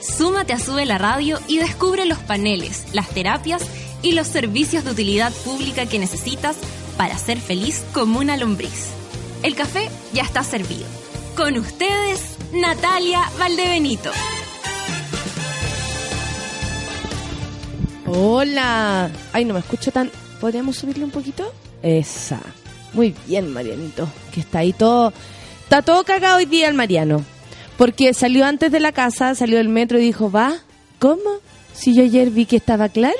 Súmate a Sube la Radio y descubre los paneles, las terapias y los servicios de utilidad pública que necesitas para ser feliz como una lombriz. El café ya está servido. Con ustedes, Natalia Valdebenito. Hola. Ay, no me escucho tan. ¿Podríamos subirle un poquito? Esa. Muy bien, Marianito. Que está ahí todo. Está todo cagado hoy día el Mariano. Porque salió antes de la casa, salió del metro y dijo, ¿va? ¿Cómo? Si yo ayer vi que estaba claro.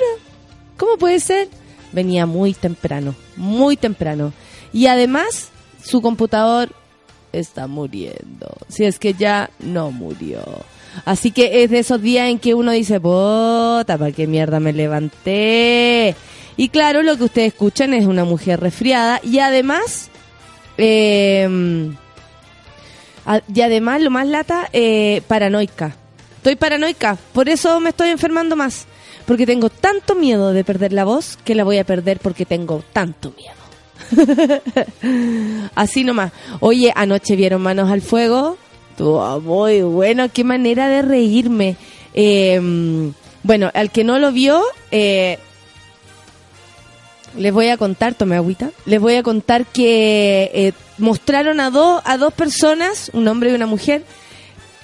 ¿Cómo puede ser? Venía muy temprano, muy temprano. Y además, su computador está muriendo. Si es que ya no murió. Así que es de esos días en que uno dice, puta, ¿para qué mierda me levanté? Y claro, lo que ustedes escuchan es una mujer resfriada y además, eh, y además, lo más lata, eh, paranoica. Estoy paranoica, por eso me estoy enfermando más. Porque tengo tanto miedo de perder la voz que la voy a perder porque tengo tanto miedo. Así nomás. Oye, anoche vieron Manos al Fuego. Muy bueno. Qué manera de reírme. Eh, bueno, al que no lo vio, eh, les voy a contar, tome agüita, les voy a contar que eh, mostraron a, dos a dos personas, un hombre y una mujer,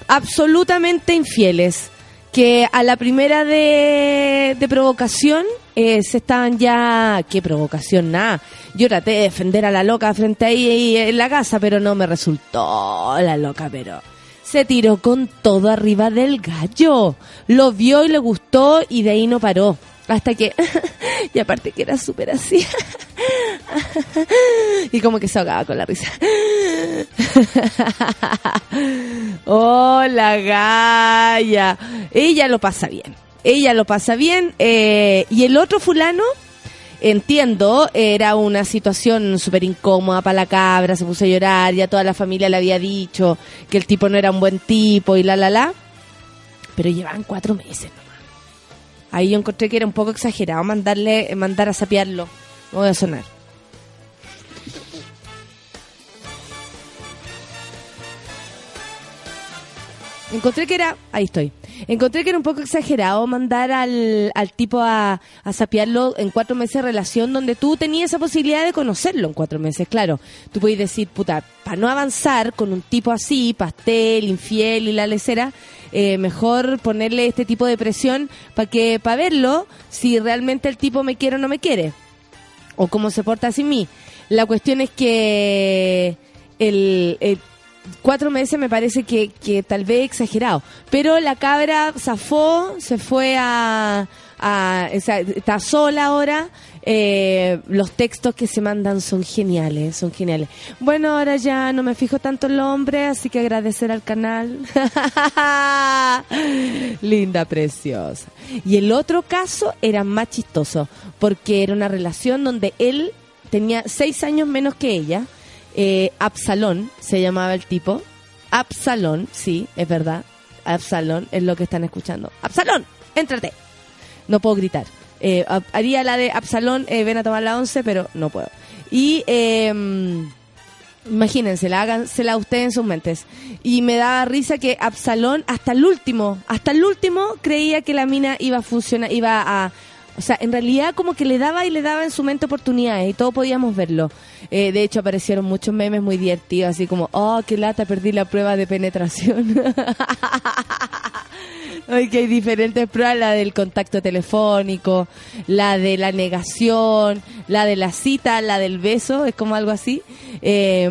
absolutamente infieles que a la primera de, de provocación eh, se estaban ya... ¿Qué provocación? Nada. Yo traté de defender a la loca frente ahí, ahí en la casa, pero no me resultó la loca, pero... Se tiró con todo arriba del gallo. Lo vio y le gustó y de ahí no paró. Hasta que... y aparte que era súper así. y como que se ahogaba con la risa. Hola, Gaya. Ella lo pasa bien. Ella lo pasa bien. Eh, y el otro fulano, entiendo, era una situación súper incómoda para la cabra, se puso a llorar, ya toda la familia le había dicho que el tipo no era un buen tipo y la, la, la. Pero llevaban cuatro meses nomás. Ahí yo encontré que era un poco exagerado mandarle, mandar a sapearlo. Voy a sonar. Encontré que era, ahí estoy, encontré que era un poco exagerado mandar al, al tipo a, a sapearlo en cuatro meses de relación donde tú tenías esa posibilidad de conocerlo en cuatro meses, claro. Tú puedes decir, puta, para no avanzar con un tipo así, pastel, infiel y la lecera, eh, mejor ponerle este tipo de presión para que, para verlo, si realmente el tipo me quiere o no me quiere. O cómo se porta sin mí. La cuestión es que el, el cuatro meses me parece que, que tal vez exagerado. Pero la cabra zafó, se fue a... a está sola ahora. Eh, los textos que se mandan son geniales, son geniales. Bueno, ahora ya no me fijo tanto en los hombres, así que agradecer al canal. Linda, preciosa. Y el otro caso era más chistoso, porque era una relación donde él tenía seis años menos que ella eh, Absalón se llamaba el tipo. Absalón, sí, es verdad. Absalón es lo que están escuchando. Absalón, éntrate. No puedo gritar. Eh, ha- haría la de Absalón, eh, ven a tomar la once, pero no puedo. Y eh, imagínensela, hágansela ustedes en sus mentes. Y me daba risa que Absalón, hasta el último, hasta el último, creía que la mina iba a funcionar, iba a... O sea, en realidad como que le daba y le daba en su mente oportunidades y todos podíamos verlo. Eh, de hecho, aparecieron muchos memes muy divertidos, así como, oh, qué lata, perdí la prueba de penetración. Ay, que hay diferentes pruebas, la del contacto telefónico, la de la negación, la de la cita, la del beso, es como algo así. Eh,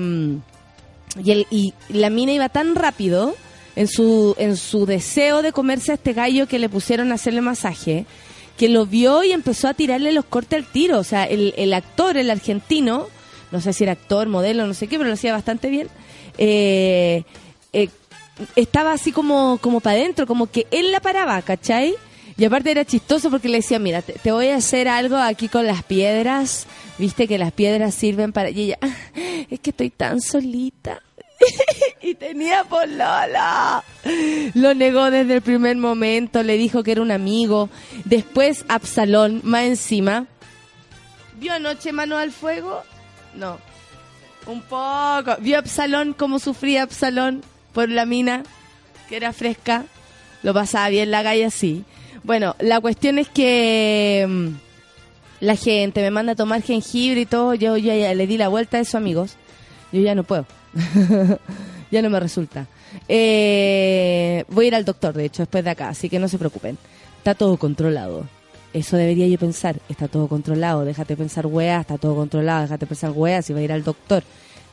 y, el, y la mina iba tan rápido en su, en su deseo de comerse a este gallo que le pusieron a hacerle masaje, que lo vio y empezó a tirarle los cortes al tiro. O sea, el, el actor, el argentino, no sé si era actor, modelo, no sé qué, pero lo hacía bastante bien, eh, eh, estaba así como, como para adentro, como que él la paraba, ¿cachai? Y aparte era chistoso porque le decía, mira, te, te voy a hacer algo aquí con las piedras. Viste que las piedras sirven para... Y ella, "Ah, es que estoy tan solita. y tenía polola. Lo negó desde el primer momento, le dijo que era un amigo. Después Absalón, más encima. ¿Vio anoche Mano al Fuego? No. Un poco. ¿Vio Absalón cómo sufría Absalón por la mina? Que era fresca. Lo pasaba bien la galla, sí. Bueno, la cuestión es que mm, la gente me manda a tomar jengibre y todo. Yo, yo ya le di la vuelta a eso, amigos. Yo ya no puedo. ya no me resulta. Eh, voy a ir al doctor, de hecho, después de acá, así que no se preocupen. Está todo controlado. Eso debería yo pensar. Está todo controlado. Déjate pensar, weá, está todo controlado. Déjate pensar, weá, si va a ir al doctor.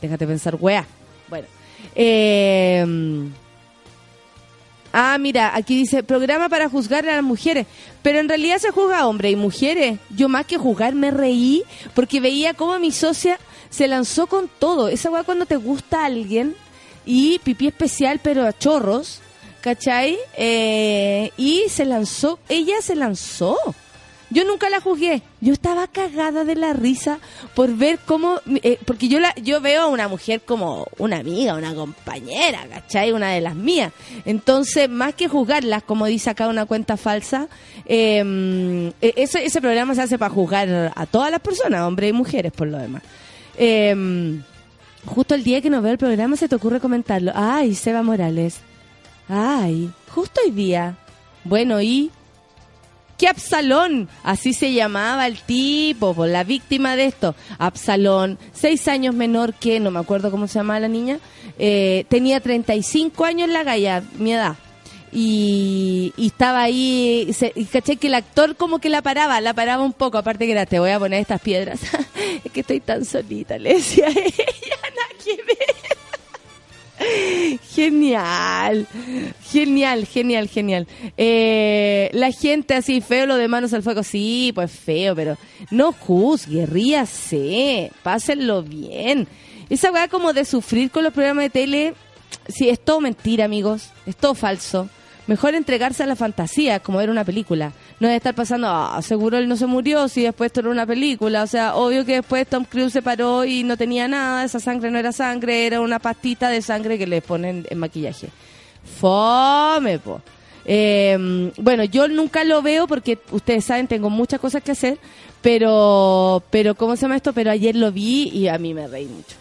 Déjate pensar, weá. Bueno. Eh, ah, mira, aquí dice, programa para juzgar a las mujeres. Pero en realidad se juzga a hombres y mujeres. Yo más que juzgar me reí porque veía cómo mi socia se lanzó con todo. Esa weá cuando te gusta a alguien y pipí especial pero a chorros, ¿cachai? Eh, y se lanzó, ella se lanzó. Yo nunca la juzgué. Yo estaba cagada de la risa por ver cómo, eh, porque yo la, yo veo a una mujer como una amiga, una compañera, ¿cachai? Una de las mías. Entonces, más que juzgarlas, como dice acá una cuenta falsa, eh, ese, ese programa se hace para juzgar a todas las personas, hombres y mujeres, por lo demás. Eh, justo el día que nos veo el programa se te ocurre comentarlo. Ay, Seba Morales. Ay, justo hoy día. Bueno, ¿y que Absalón, así se llamaba el tipo, por la víctima de esto. Absalón, seis años menor que, no me acuerdo cómo se llamaba la niña, eh, tenía 35 años la galla, mi edad. Y, estaba ahí, se, y caché que el actor como que la paraba, la paraba un poco, aparte que era, te voy a poner estas piedras. es que estoy tan solita, le decía ella, nada que ver. Genial, genial, genial, genial. Eh, la gente así feo, lo de manos al fuego, sí, pues feo, pero no juzgue, ríase, pásenlo bien. Esa weá como de sufrir con los programas de tele, sí, es todo mentira, amigos, es todo falso. Mejor entregarse a la fantasía, como ver una película. No de estar pasando, ah, seguro él no se murió, si después esto era una película. O sea, obvio que después Tom Cruise se paró y no tenía nada, esa sangre no era sangre, era una pastita de sangre que le ponen en maquillaje. Fome, po. Eh, bueno, yo nunca lo veo porque ustedes saben, tengo muchas cosas que hacer, pero, pero, ¿cómo se llama esto? Pero ayer lo vi y a mí me reí mucho.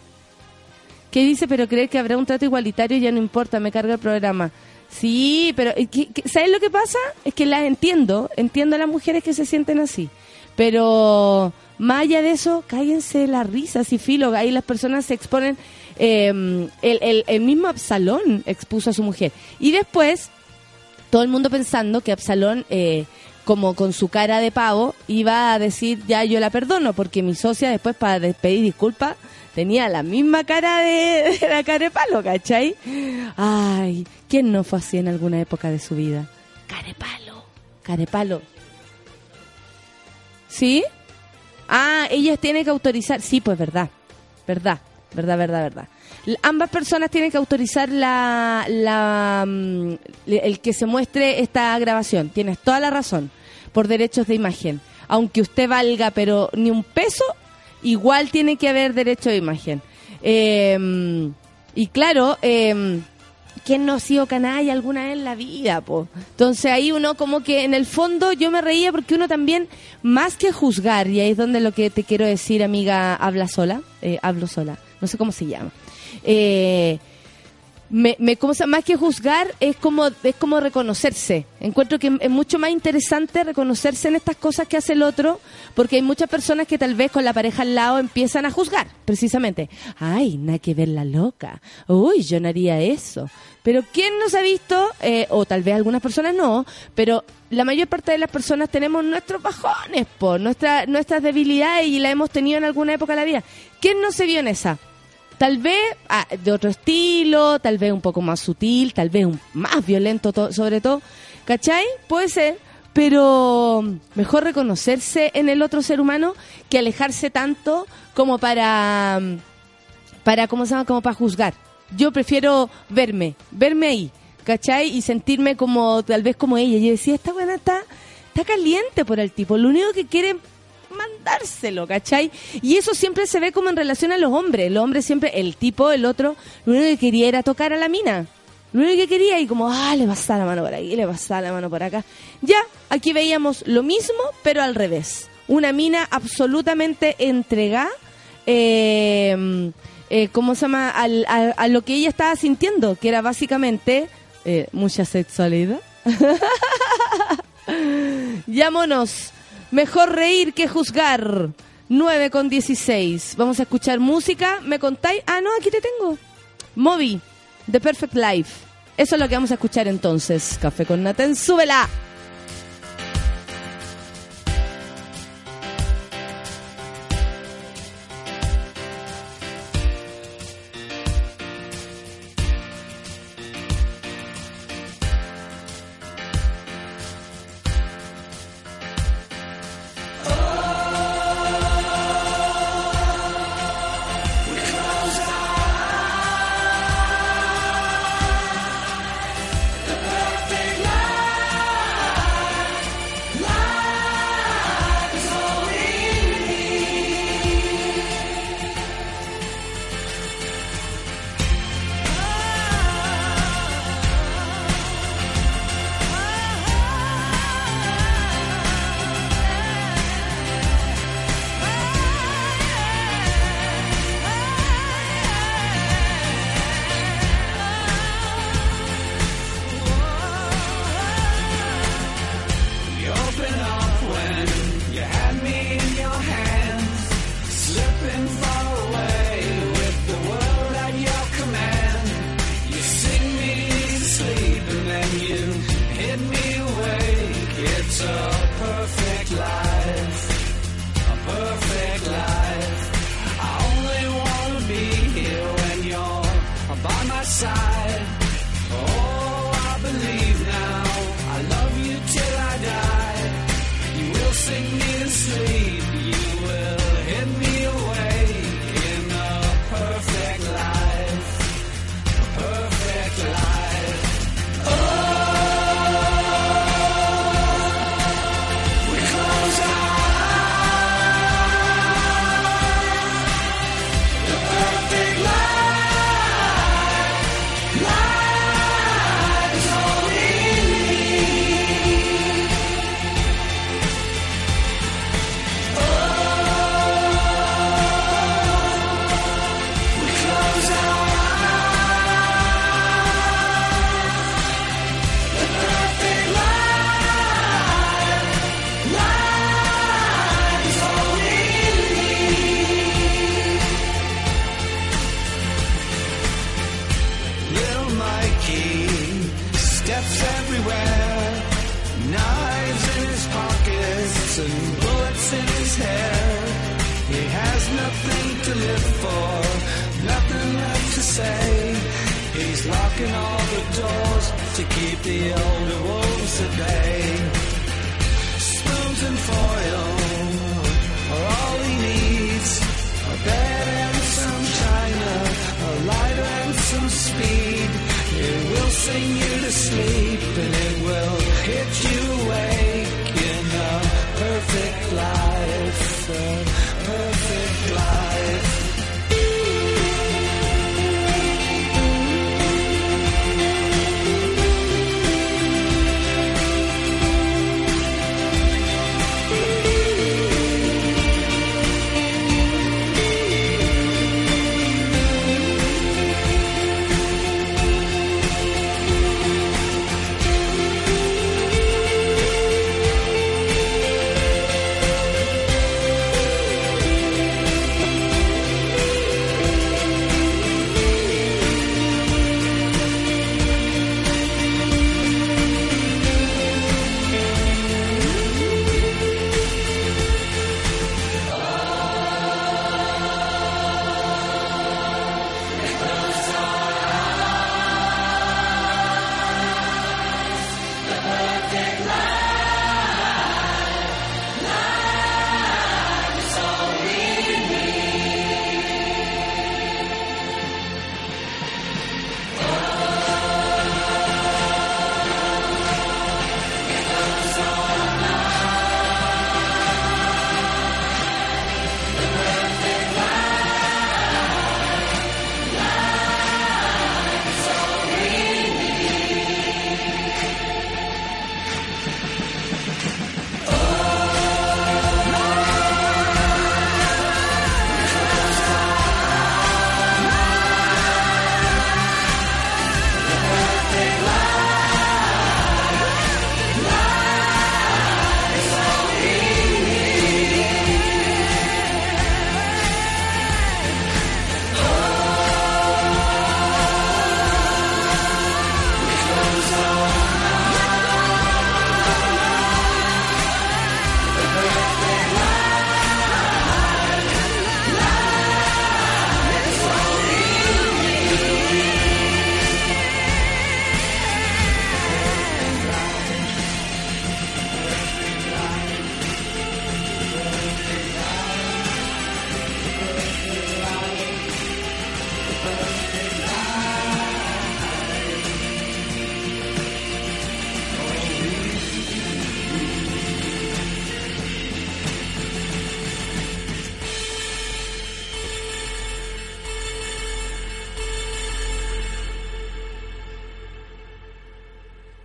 ¿Qué dice? Pero creer que habrá un trato igualitario ya no importa, me carga el programa. Sí, pero ¿qué- qué- ¿sabes lo que pasa? Es que las entiendo, entiendo a las mujeres que se sienten así, pero más allá de eso, cállense la risa, si filo, ahí las personas se exponen, eh, el, el, el mismo Absalón expuso a su mujer. Y después, todo el mundo pensando que Absalón, eh, como con su cara de pavo, iba a decir, ya yo la perdono, porque mi socia después para pedir disculpas tenía la misma cara de, de la cara de palo, ¿cachai? Ay, ¿quién no fue así en alguna época de su vida? Carepalo, carepalo. ¿Sí? Ah, ellas tienen que autorizar. Sí, pues verdad. Verdad, verdad, verdad, verdad. Ambas personas tienen que autorizar la, la, mm, el que se muestre esta grabación. Tienes toda la razón. Por derechos de imagen. Aunque usted valga, pero ni un peso, igual tiene que haber derecho de imagen. Eh, y claro, eh, ¿quién no ha sido canalla alguna vez en la vida? Po? Entonces ahí uno como que en el fondo yo me reía porque uno también, más que juzgar, y ahí es donde lo que te quiero decir, amiga, habla sola, eh, hablo sola, no sé cómo se llama. Eh, me, me como más que juzgar es como es como reconocerse. Encuentro que es mucho más interesante reconocerse en estas cosas que hace el otro porque hay muchas personas que tal vez con la pareja al lado empiezan a juzgar precisamente. Ay nada que ver la loca. Uy yo no haría eso. Pero quién nos ha visto Eh, o tal vez algunas personas no pero la mayor parte de las personas tenemos nuestros bajones por nuestra, nuestras debilidades y la hemos tenido en alguna época de la vida. Quién no se vio en esa Tal vez ah, de otro estilo, tal vez un poco más sutil, tal vez un, más violento to- sobre todo. ¿Cachai? Puede ser. Pero mejor reconocerse en el otro ser humano que alejarse tanto como para, para ¿cómo se llama? Como para juzgar. Yo prefiero verme, verme ahí, ¿cachai? Y sentirme como, tal vez como ella. Yo decía, esta buena está, está caliente por el tipo. Lo único que quiere mandárselo, ¿cachai? Y eso siempre se ve como en relación a los hombres. El hombre siempre, el tipo, el otro, lo único que quería era tocar a la mina. Lo único que quería y como, ah, le pasa la mano por aquí, le pasa la mano por acá. Ya, aquí veíamos lo mismo, pero al revés. Una mina absolutamente entregada, eh, eh, ¿cómo se llama? Al, a, lo que ella estaba sintiendo, que era básicamente eh, mucha sexualidad. Llámonos. Mejor reír que juzgar. 9 con 16. Vamos a escuchar música. ¿Me contáis? Ah, no, aquí te tengo. Moby. The Perfect Life. Eso es lo que vamos a escuchar entonces. Café con Naten, súbela.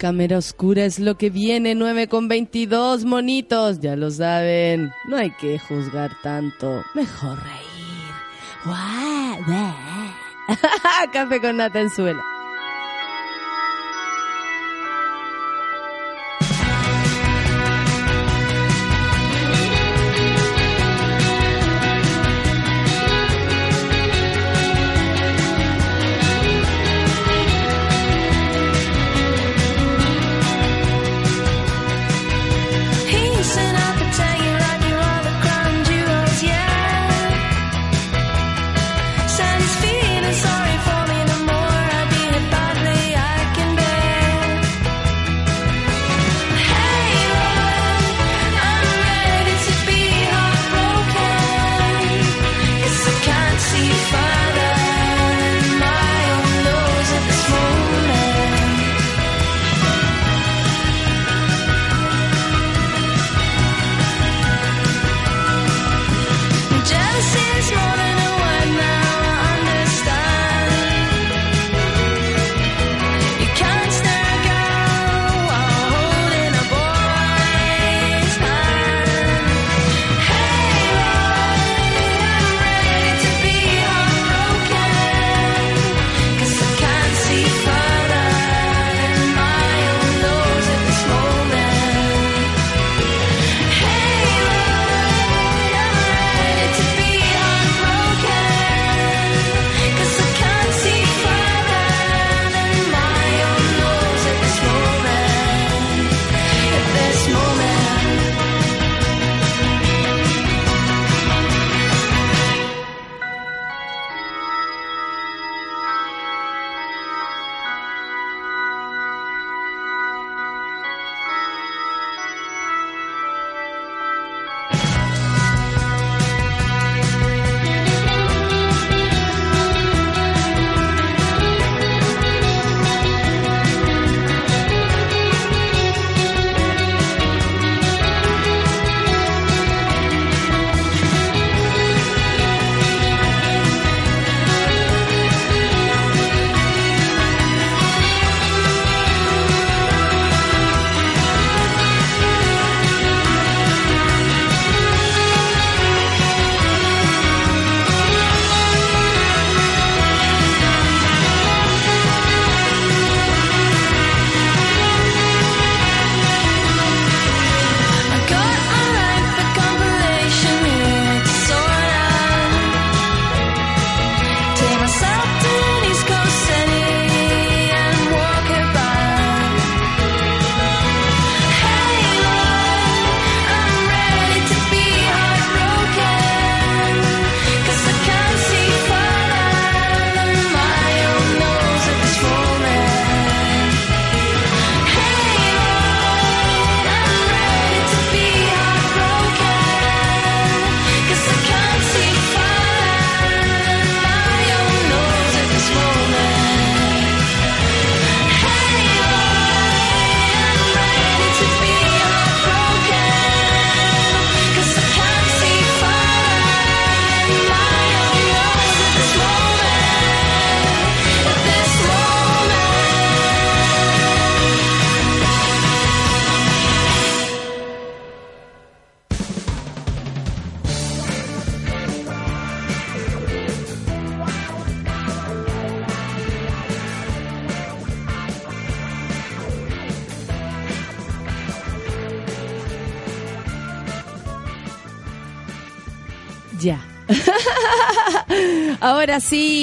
Cámara oscura es lo que viene, 9 con 22 monitos, ya lo saben. No hay que juzgar tanto, mejor reír. Café con nata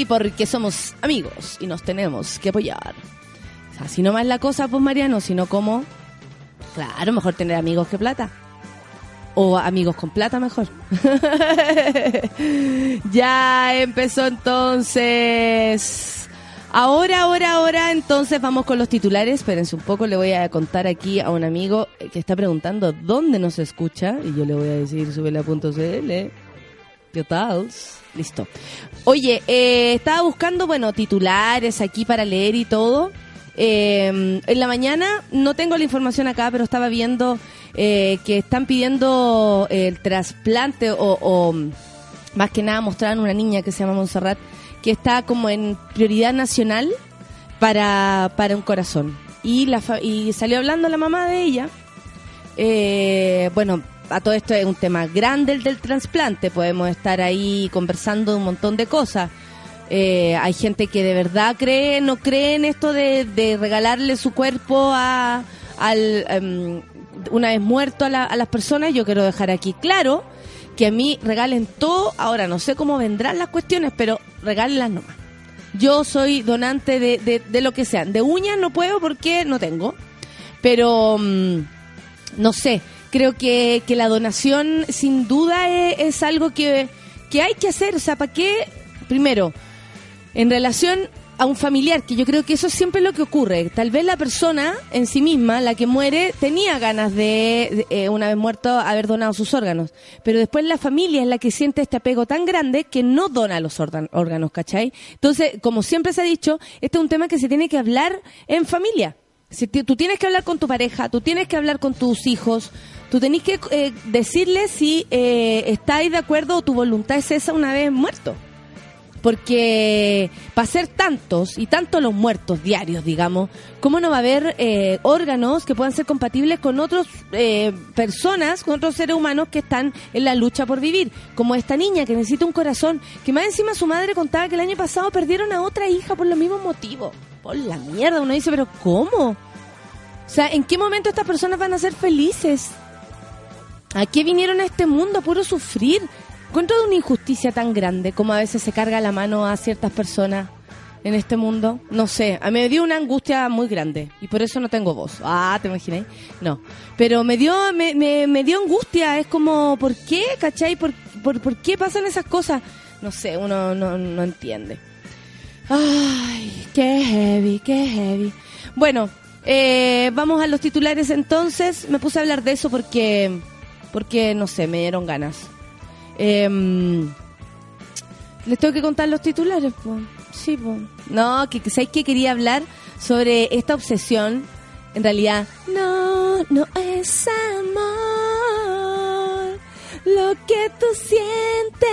porque somos amigos y nos tenemos que apoyar. Así no más la cosa, pues Mariano, sino como, claro, mejor tener amigos que plata. O amigos con plata mejor. ya empezó entonces. Ahora, ahora, ahora, entonces vamos con los titulares. Espérense un poco, le voy a contar aquí a un amigo que está preguntando dónde nos escucha. Y yo le voy a decir, subela.cl. ¿Qué tal? Listo. Oye, eh, estaba buscando, bueno, titulares aquí para leer y todo. Eh, en la mañana, no tengo la información acá, pero estaba viendo eh, que están pidiendo el trasplante o, más que nada mostraron una niña que se llama Montserrat, que está como en prioridad nacional para, para un corazón. y, la y salió hablando la mamá de ella. Eh, bueno, a todo esto es un tema grande el del trasplante, podemos estar ahí conversando un montón de cosas. Eh, hay gente que de verdad cree, no cree en esto de, de regalarle su cuerpo a, al, em, una vez muerto a, la- a las personas. Yo quiero dejar aquí claro que a mí regalen todo. Ahora no sé cómo vendrán las cuestiones, pero regálenlas nomás. Yo soy donante de, de, de lo que sean. De uñas no puedo porque no tengo. Pero mm, no sé, creo que, que la donación sin duda es, es algo que, que hay que hacer. O sea, ¿para qué? Primero, en relación a un familiar, que yo creo que eso es siempre lo que ocurre. Tal vez la persona en sí misma, la que muere, tenía ganas de, eh, una vez muerto, haber donado sus órganos. Pero después la familia es la que siente este apego tan grande que no dona los órgan- órganos, ¿cachai? Entonces, como siempre se ha dicho, este es un tema que se tiene que hablar en familia. Si tú tienes que hablar con tu pareja, tú tienes que hablar con tus hijos, tú tenés que eh, decirles si eh, estáis de acuerdo o tu voluntad es esa una vez muerto. Porque para ser tantos y tantos los muertos diarios, digamos, ¿cómo no va a haber eh, órganos que puedan ser compatibles con otras personas, con otros seres humanos que están en la lucha por vivir? Como esta niña que necesita un corazón, que más encima su madre contaba que el año pasado perdieron a otra hija por los mismos motivos. Por la mierda, uno dice, pero ¿cómo? O sea, ¿en qué momento estas personas van a ser felices? ¿A qué vinieron a este mundo? Puro sufrir. Encuentro de una injusticia tan grande como a veces se carga la mano a ciertas personas en este mundo. No sé, a mí me dio una angustia muy grande y por eso no tengo voz. Ah, ¿te imagináis? No. Pero me dio, me, me dio angustia. Es como, ¿por qué? ¿Cachai? ¿Por, por, por qué pasan esas cosas? No sé, uno no, no entiende. Ay, qué heavy, qué heavy. Bueno, eh, vamos a los titulares entonces. Me puse a hablar de eso porque, porque no sé, me dieron ganas. Em, Les tengo que contar los titulares, po. Sí, po. No, que, ¿sabes que quería hablar sobre esta obsesión? En realidad, no, no es amor. Lo que tú sientes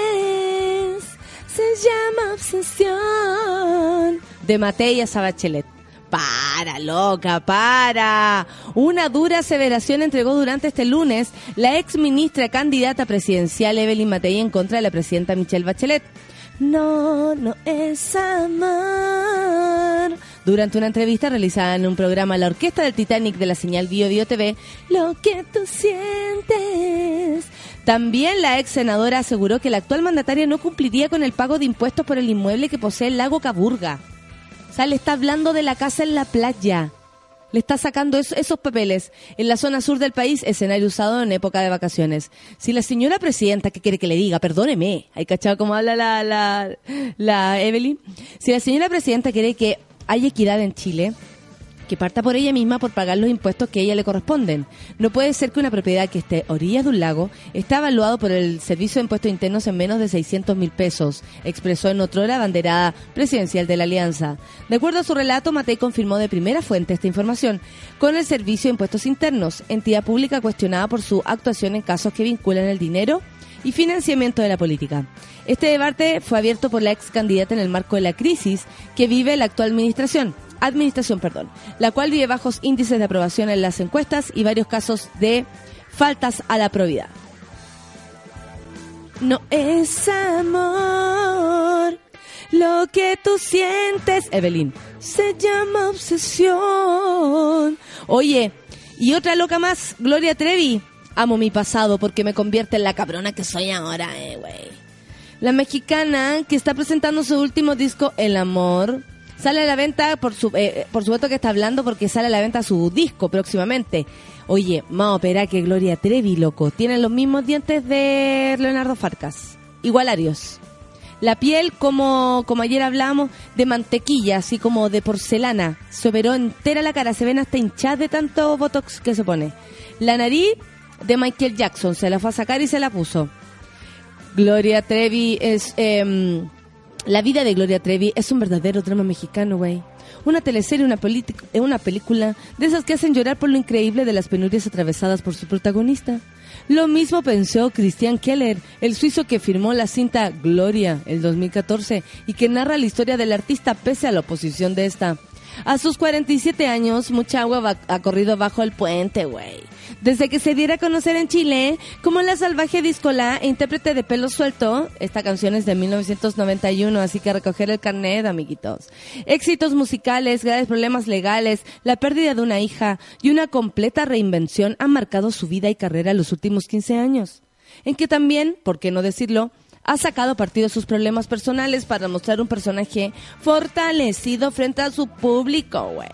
se llama obsesión. De Matei Sabachelet. Para, loca, para. Una dura aseveración entregó durante este lunes la ex ministra candidata presidencial Evelyn Matei en contra de la presidenta Michelle Bachelet. No, no es amar. Durante una entrevista realizada en un programa La Orquesta del Titanic de la señal Bio Bio TV, lo que tú sientes. También la ex senadora aseguró que la actual mandataria no cumpliría con el pago de impuestos por el inmueble que posee el lago Caburga. O le está hablando de la casa en la playa. Le está sacando eso- esos papeles. En la zona sur del país, escenario usado en época de vacaciones. Si la señora presidenta, ¿qué quiere que le diga? Perdóneme. ¿Hay cachado cómo habla la, la, la Evelyn? Si la señora presidenta quiere que haya equidad en Chile, que parta por ella misma por pagar los impuestos que ella le corresponden. No puede ser que una propiedad que esté a orillas de un lago esté evaluado por el Servicio de Impuestos Internos en menos de 600 mil pesos, expresó en otrora banderada presidencial de la Alianza. De acuerdo a su relato, Matei confirmó de primera fuente esta información con el Servicio de Impuestos Internos, entidad pública cuestionada por su actuación en casos que vinculan el dinero y financiamiento de la política. Este debate fue abierto por la ex candidata en el marco de la crisis que vive la actual administración, administración, perdón, la cual vive bajos índices de aprobación en las encuestas y varios casos de faltas a la probidad. No es amor lo que tú sientes, Evelyn. Se llama obsesión. Oye, y otra loca más, Gloria Trevi. Amo mi pasado porque me convierte en la cabrona que soy ahora, eh, güey. La mexicana que está presentando su último disco, El Amor, sale a la venta, por, su, eh, por supuesto que está hablando porque sale a la venta su disco próximamente. Oye, más opera que Gloria Trevi, loco. Tienen los mismos dientes de Leonardo Farcas. Igualarios. La piel, como, como ayer hablamos, de mantequilla, así como de porcelana. Se operó entera la cara, se ven hasta hinchadas de tanto botox que se pone. La nariz de Michael Jackson, se la fue a sacar y se la puso. Gloria Trevi es... em, la vida de Gloria Trevi es un verdadero drama mexicano, güey. Una teleserie, una, eh, una película de esas que hacen llorar por lo increíble de las penurias atravesadas por su protagonista. Lo mismo pensó Christian Keller, el suizo que firmó la cinta Gloria el 2014 y que narra la historia del artista pese a la oposición de esta. A sus 47 años, mucha agua ha corrido bajo el puente, güey. Desde que se diera a conocer en Chile como la salvaje discola e intérprete de pelo suelto, esta canción es de 1991, así que recoger el carnet, amiguitos. Éxitos musicales, graves problemas legales, la pérdida de una hija y una completa reinvención han marcado su vida y carrera en los últimos 15 años. En que también, por qué no decirlo, ha sacado partido de sus problemas personales para mostrar un personaje fortalecido frente a su público, güey.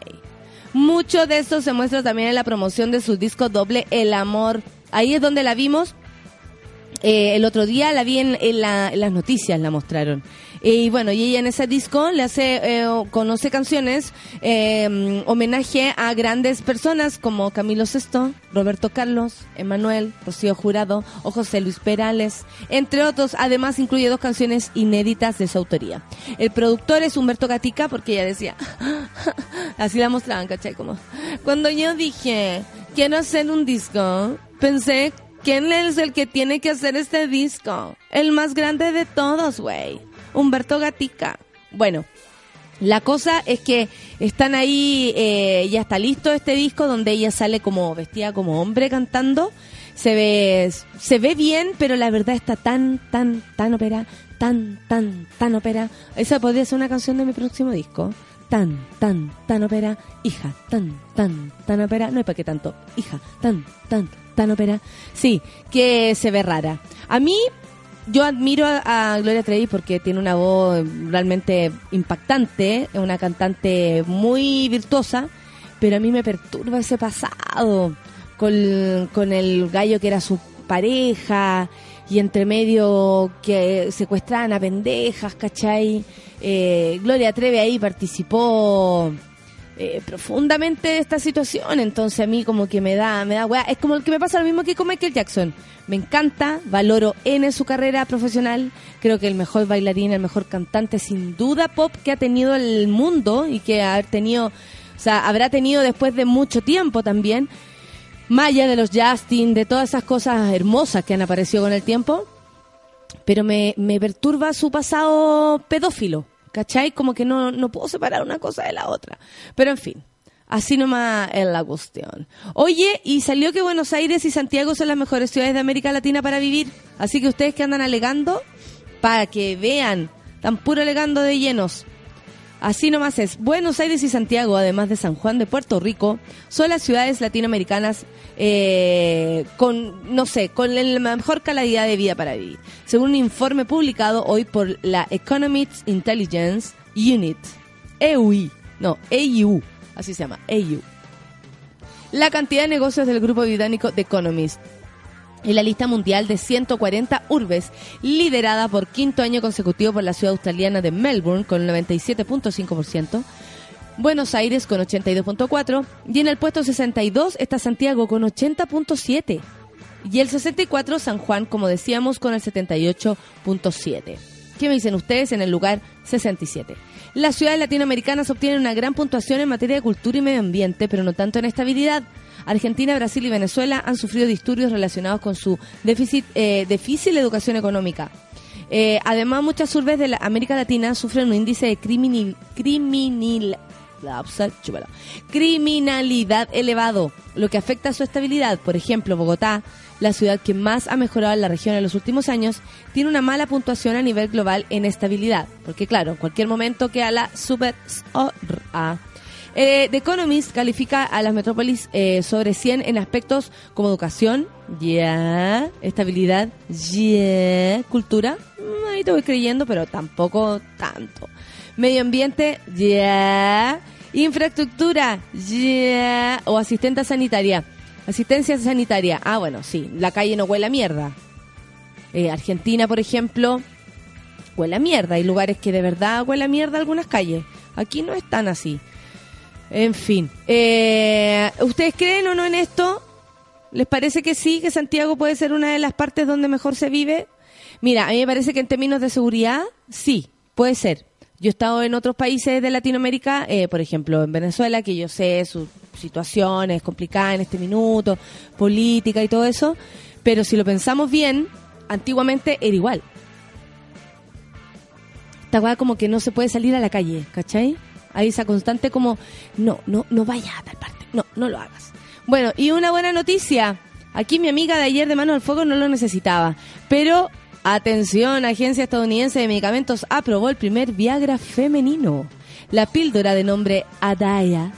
Mucho de esto se muestra también en la promoción de su disco doble El Amor. Ahí es donde la vimos. Eh, el otro día la vi en, la- en las noticias, la mostraron. Y bueno, y ella en ese disco le hace, eh, conoce canciones, eh, homenaje a grandes personas como Camilo Sesto, Roberto Carlos, Emanuel, Rocío Jurado o José Luis Perales, entre otros. Además incluye dos canciones inéditas de su autoría. El productor es Humberto Gatica porque ella decía, así la mostraban, ¿cachai? Como, cuando yo dije, quiero hacer un disco, pensé, ¿quién es el que tiene que hacer este disco? El más grande de todos, güey. Humberto Gatica. Bueno, la cosa es que están ahí, eh, ya está listo este disco donde ella sale como vestida como hombre cantando. Se ve, se ve bien, pero la verdad está tan, tan, tan ópera, tan, tan, tan ópera. Esa podría ser una canción de mi próximo disco. Tan, tan, tan ópera, hija, tan, tan, tan ópera. No hay para qué tanto, hija, tan, tan, tan ópera. Sí, que se ve rara. A mí yo admiro a, Gloria Trevi porque tiene una voz realmente impactante, es una cantante muy virtuosa, pero a mí me perturba ese pasado con, con el gallo que era su pareja y entre medio que secuestraban a pendejas, ¿cachai? Eh, Gloria Trevi ahí participó eh, profundamente esta situación, entonces a mí como que me da, me da weá. es como el que me pasa lo mismo que con Michael Jackson. Me encanta, valoro en su carrera profesional, creo que el mejor bailarín, el mejor cantante sin duda pop que ha tenido el mundo y que ha tenido, o sea, habrá tenido después de mucho tiempo también. Maya de los Justin, de todas esas cosas hermosas que han aparecido con el tiempo, pero me, me perturba su pasado pedófilo, ¿cachai? Como que no, no puedo separar una cosa de la otra. Pero en fin, así nomás es la cuestión. Oye, y salió que Buenos Aires y Santiago son las mejores ciudades de América Latina para vivir. Así que ustedes que andan alegando, para que vean, tan puro alegando de llenos. Así nomás es. Buenos Aires y Santiago, además de San Juan de Puerto Rico, son las ciudades latinoamericanas eh, con, no sé, con la mejor calidad de vida para vivir. Según un informe publicado hoy por la Economic Intelligence Unit, EUI, no, EIU, así se llama, EIU. La cantidad de negocios del grupo británico The Economist en la lista mundial de 140 urbes, liderada por quinto año consecutivo por la ciudad australiana de Melbourne con 97.5%, Buenos Aires con 82.4% y en el puesto 62 está Santiago con 80.7% y el 64 San Juan, como decíamos, con el 78.7%. ¿Qué me dicen ustedes en el lugar 67? Las ciudades latinoamericanas obtienen una gran puntuación en materia de cultura y medio ambiente, pero no tanto en estabilidad. Argentina, Brasil y Venezuela han sufrido disturbios relacionados con su déficit, eh, difícil educación económica. Eh, además, muchas urbes de América Latina sufren un índice de criminal, criminalidad elevado, lo que afecta a su estabilidad. Por ejemplo, Bogotá, la ciudad que más ha mejorado en la región en los últimos años, tiene una mala puntuación a nivel global en estabilidad. Porque claro, en cualquier momento queda la super. Eh, The Economist califica a las metrópolis eh, sobre 100 en aspectos como educación, ya, estabilidad, ya, cultura, mm, ahí te voy creyendo, pero tampoco tanto. Medio ambiente, ya, infraestructura, ya, o asistente sanitaria. Asistencia sanitaria, ah, bueno, sí, la calle no huele a mierda. Eh, Argentina, por ejemplo, huele a mierda. Hay lugares que de verdad huele a mierda algunas calles. Aquí no es tan así. En fin, eh, ¿ustedes creen o no en esto? ¿Les parece que sí, que Santiago puede ser una de las partes donde mejor se vive? Mira, a mí me parece que en términos de seguridad, sí, puede ser. Yo he estado en otros países de Latinoamérica, eh, por ejemplo en Venezuela, que yo sé su situación es complicada en este minuto, política y todo eso, pero si lo pensamos bien, antiguamente era igual. Esta como que no se puede salir a la calle, ¿cachai? Hay esa constante como, no, no, no vayas a tal parte, no, no lo hagas. Bueno, y una buena noticia. Aquí mi amiga de ayer de Mano al Fuego no lo necesitaba, pero atención, Agencia Estadounidense de Medicamentos aprobó el primer Viagra femenino. La píldora de nombre Adaya,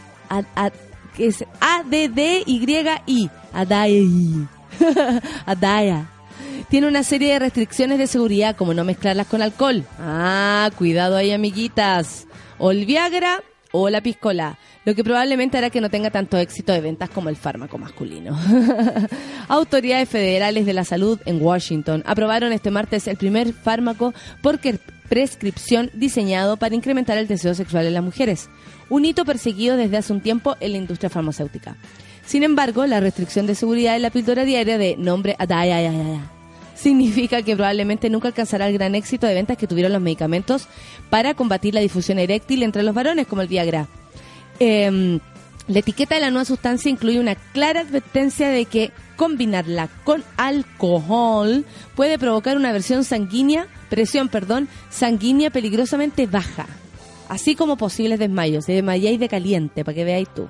que es A-D-D-Y-I, Adaya, Adaya, tiene una serie de restricciones de seguridad, como no mezclarlas con alcohol. Ah, cuidado ahí, amiguitas. O el Viagra o la piscola, lo que probablemente hará que no tenga tanto éxito de ventas como el fármaco masculino. Autoridades federales de la salud en Washington aprobaron este martes el primer fármaco por prescripción diseñado para incrementar el deseo sexual en las mujeres, un hito perseguido desde hace un tiempo en la industria farmacéutica. Sin embargo, la restricción de seguridad en la píldora diaria de nombre significa que probablemente nunca alcanzará el gran éxito de ventas que tuvieron los medicamentos para combatir la difusión eréctil entre los varones, como el Viagra. Em, la etiqueta de la nueva sustancia incluye una clara advertencia de que combinarla con alcohol puede provocar una versión sanguínea, presión, perdón, sanguínea peligrosamente baja, así como posibles desmayos. Se desmayáis de caliente, para que veáis tú.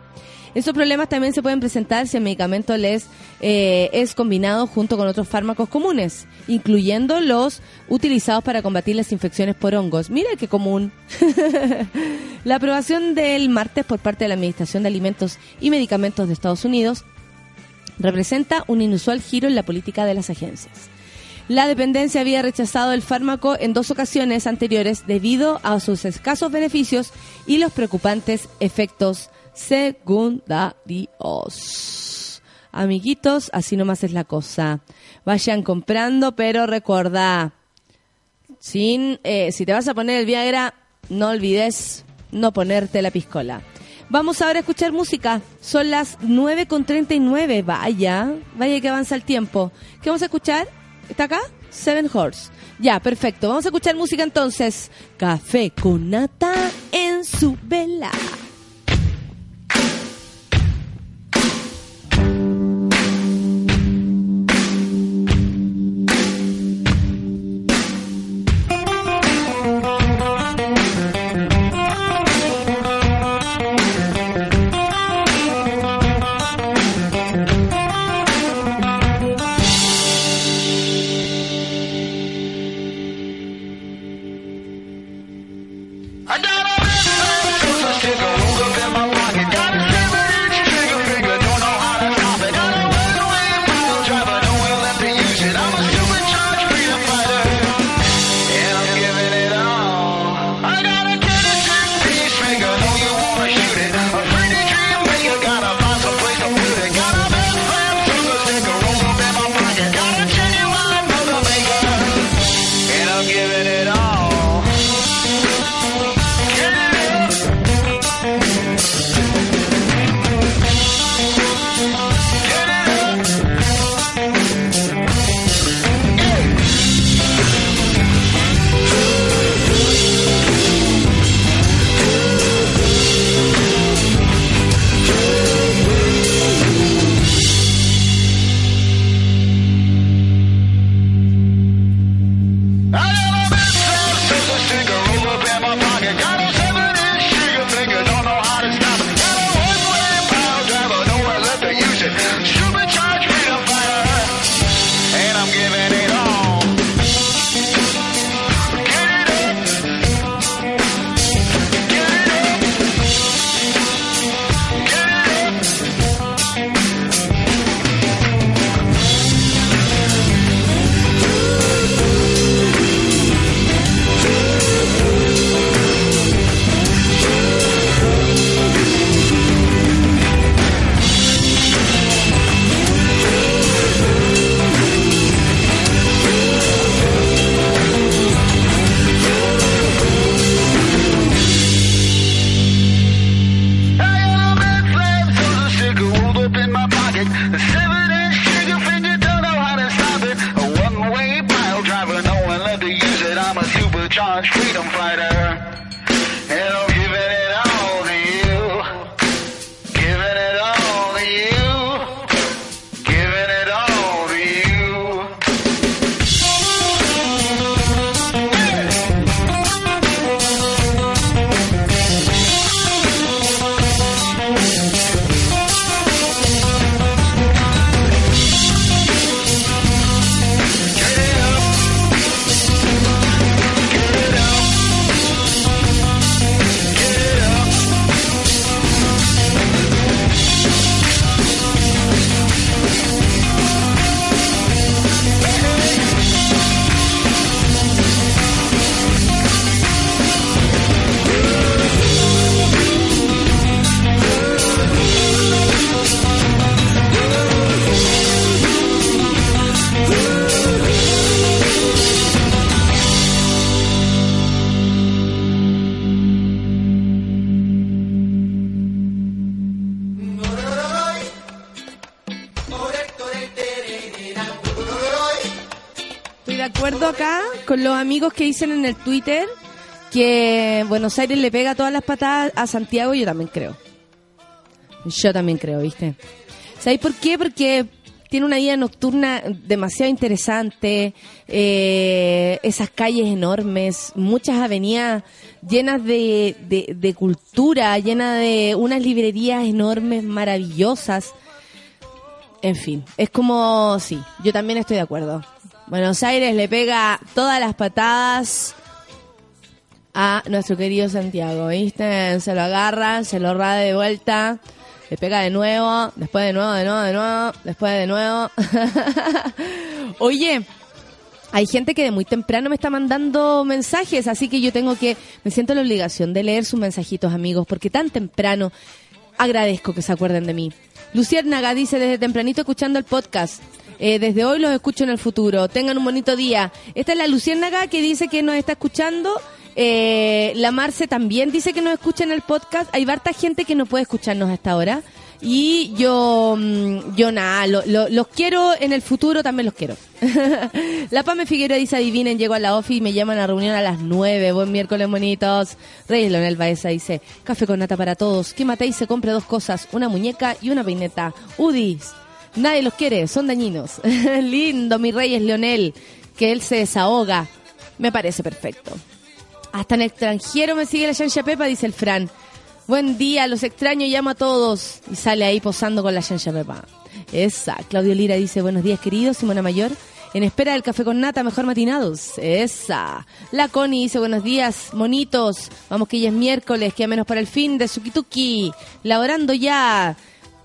Estos problemas también se pueden presentar si el medicamento les eh, es combinado junto con otros fármacos comunes, incluyendo los utilizados para combatir las infecciones por hongos. Mira qué común. la aprobación del martes por parte de la Administración de Alimentos y Medicamentos de Estados Unidos representa un inusual giro en la política de las agencias. La dependencia había rechazado el fármaco en dos ocasiones anteriores debido a sus escasos beneficios y los preocupantes efectos secundarios. Amiguitos, así nomás es la cosa. Vayan comprando, pero recuerda, sin, eh, si te vas a poner el Viagra, no olvides no ponerte la piscola. Vamos ahora a escuchar música. Son las 9.39. Vaya, vaya que avanza el tiempo. ¿Qué vamos a escuchar? ¿Está acá? Seven Horse. Ya, perfecto. Vamos a escuchar música entonces. Café con nata en su vela. Los amigos que dicen en el Twitter que Buenos Aires le pega todas las patadas a Santiago, yo también creo. Yo también creo, ¿viste? ¿Sabéis por qué? Porque tiene una vida nocturna demasiado interesante, eh, esas calles enormes, muchas avenidas llenas de, de, cultura, llenas de unas librerías enormes, maravillosas. En fin, es como, sí, yo también estoy de acuerdo. Buenos Aires le pega todas las patadas a nuestro querido Santiago, ¿viste? Se lo agarra, se lo rada de vuelta le pega de nuevo, después de nuevo, de nuevo, de nuevo, después de nuevo. Oye, hay gente que de muy temprano me está mandando mensajes, así que yo tengo que, me siento la obligación de leer sus mensajitos, amigos, porque tan temprano agradezco que se acuerden de mí. Luciérnaga dice desde tempranito escuchando el podcast. Eh, desde hoy los escucho en el futuro. Tengan un bonito día. Esta es la Luciérnaga que dice que nos está escuchando eh, la Marce también dice que nos escucha en el podcast. Hay harta gente que no puede escucharnos hasta ahora. Y yo, mm, yo nada, los quiero en el futuro, también los quiero. la Pame Figueroa dice, adivinen, llego a la OFI y me llaman a reunión a las 9. Buen miércoles, bonitos. Rey Leonel Baeza dice, café con nata para todos. Que y se compre dos cosas, una muñeca y una peineta. Udis, nadie los quiere, son dañinos. Lindo, mi rey es Leonel, que él se desahoga. Me parece perfecto. Hasta en extranjero me sigue la Yancha Pepa, dice el Fran. Buen día, los extraño, llamo a todos. Y sale ahí posando con la Yancha Pepa. Esa. Claudio Lira dice, buenos días, queridos. Simona Mayor. En espera del café con nata, mejor matinados. Esa. La Connie dice, buenos días, monitos. Vamos que ya es miércoles, queda menos para el fin de Sukituki. Laborando ya.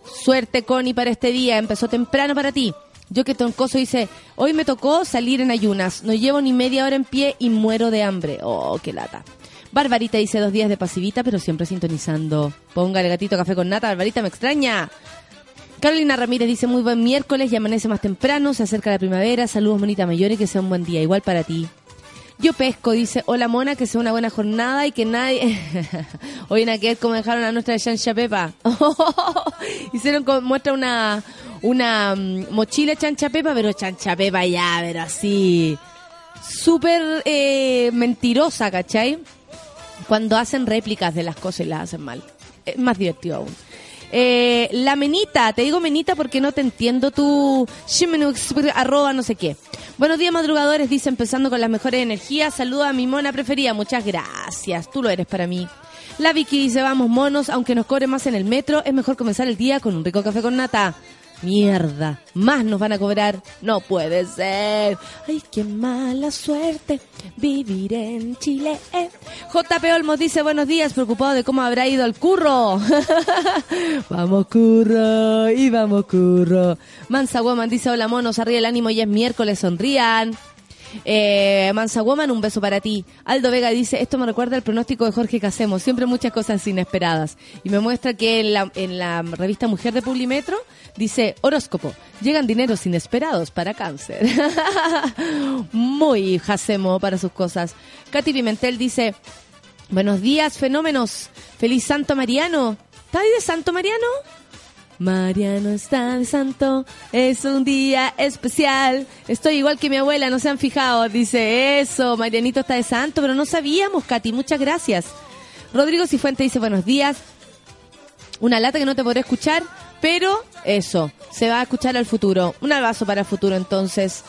Suerte, Connie, para este día. Empezó temprano para ti. Yo que toncoso dice, hoy me tocó salir en ayunas, no llevo ni media hora en pie y muero de hambre. Oh, qué lata. Barbarita dice dos días de pasivita, pero siempre sintonizando. Póngale gatito café con nata, Barbarita me extraña. Carolina Ramírez dice muy buen miércoles y amanece más temprano, se acerca la primavera, saludos bonita mayor y que sea un buen día, igual para ti. Yo pesco, dice, hola mona, que sea una buena jornada y que nadie... Hoy en que como dejaron a nuestra Chancha Pepa. Hicieron, muestra una, una mm, mochila chancha pepa, pero chancha pepa ya, pero así. Súper eh, mentirosa, ¿cachai? Cuando hacen réplicas de las cosas y las hacen mal. Es más divertido aún. Eh, la menita, te digo menita porque no te entiendo tu arroba no sé qué. Buenos días madrugadores, dice empezando con las mejores energías. Saluda a mi mona preferida, muchas gracias. Tú lo eres para mí. La Vicky dice, vamos monos, aunque nos cobre más en el metro, es mejor comenzar el día con un rico café con nata. Mierda, más nos van a cobrar. No puede ser. Ay, qué mala suerte vivir en Chile. JP Olmos dice buenos días, preocupado de cómo habrá ido el curro. vamos curro y vamos curro. Mansa Woman dice hola monos, arriba el ánimo y es miércoles, sonrían. Eh, Mansa Woman, un beso para ti. Aldo Vega dice, esto me recuerda el pronóstico de Jorge Casemos, siempre muchas cosas inesperadas. Y me muestra que en la, en la revista Mujer de Publimetro dice, horóscopo, llegan dineros inesperados para cáncer. Muy Jacemo para sus cosas. Katy Pimentel dice, buenos días, fenómenos. Feliz Santo Mariano. ¿Está ahí de Santo Mariano? Mariano está de santo, es un día especial. Estoy igual que mi abuela, no se han fijado. Dice eso, Marianito está de santo, pero no sabíamos, Katy, muchas gracias. Rodrigo Cifuente dice buenos días. Una lata que no te podré escuchar, pero eso, se va a escuchar al futuro. Un abrazo para el futuro entonces.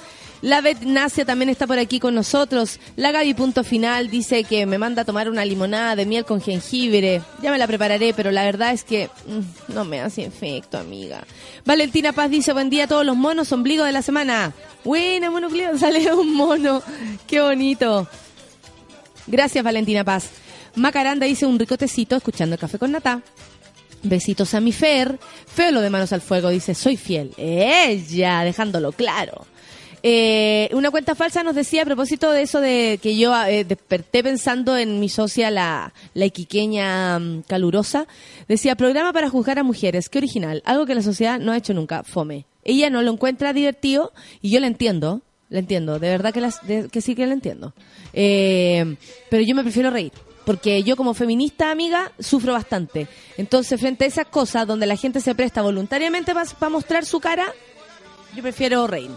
La Nacia también está por aquí con nosotros. La Gaby Punto Final dice que me manda a tomar una limonada de miel con jengibre. Ya me la prepararé, pero la verdad es que mm, no me hace efecto, amiga. Valentina Paz dice, buen día a todos los monos, ombligo de la semana. Buena, monocleo, sale un mono. Qué bonito. Gracias, Valentina Paz. Macaranda dice un ricotecito escuchando el café con nata. Besitos a mi Fer. Feo lo de manos al fuego, dice, soy fiel. Ella, dejándolo claro. Eh, una cuenta falsa nos decía a propósito de eso de que yo eh, desperté pensando en mi socia, la, la iquiqueña mm, calurosa. Decía, programa para juzgar a mujeres. Qué original. Algo que la sociedad no ha hecho nunca. Fome. Ella no lo encuentra divertido y yo la entiendo. La entiendo. De verdad que, las, que sí que la entiendo. Eh, pero yo me prefiero reír. Porque yo como feminista, amiga, sufro bastante. Entonces, frente a esas cosas donde la gente se presta voluntariamente para mostrar su cara, yo prefiero reír.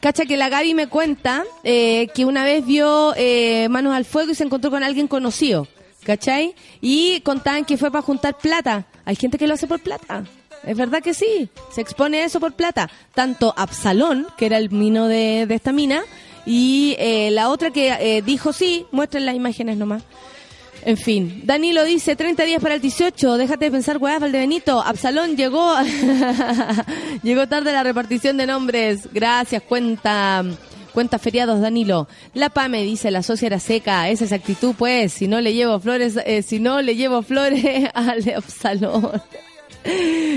Cacha que la Gaby me cuenta eh, que una vez vio eh, Manos al Fuego y se encontró con alguien conocido, ¿cachai? Y contaban que fue para juntar plata. Hay gente que lo hace por plata. Es verdad que sí, se expone eso por plata. Tanto Absalón, que era el mino de, de esta mina, y eh, la otra que eh, dijo sí, muestren las imágenes nomás. En fin, Danilo dice 30 días para el 18, déjate de pensar, weá, Valdebenito. Absalón llegó, llegó tarde la repartición de nombres. Gracias, cuenta, cuenta feriados, Danilo. La PAME dice, la socia era seca, esa es actitud, pues, si no le llevo flores, eh, si no le llevo flores al Absalón.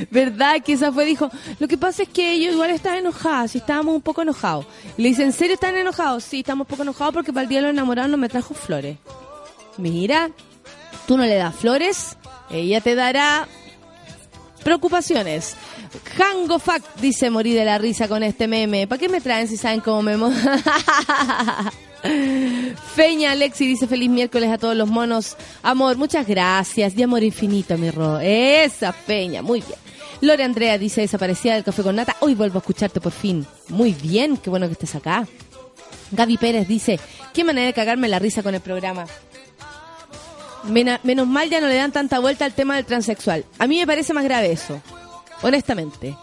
¿Verdad? Que esa fue, dijo, lo que pasa es que ellos igual estaban enojados, y estábamos un poco enojados. Le dice, ¿en serio están enojados? Sí, estamos un poco enojados porque para el día de los enamorados no me trajo flores. Mira, tú no le das flores, ella te dará preocupaciones. Hango Fact dice morir de la risa con este meme. ¿Para qué me traen si saben cómo me... Feña Alexi dice feliz miércoles a todos los monos. Amor, muchas gracias. Y amor infinito, mi ro. Esa Feña, muy bien. Lore Andrea dice desaparecida del café con nata. Hoy vuelvo a escucharte por fin. Muy bien, qué bueno que estés acá. Gaby Pérez dice, qué manera de cagarme la risa con el programa. Menos mal ya no le dan tanta vuelta al tema del transexual. A mí me parece más grave eso, honestamente.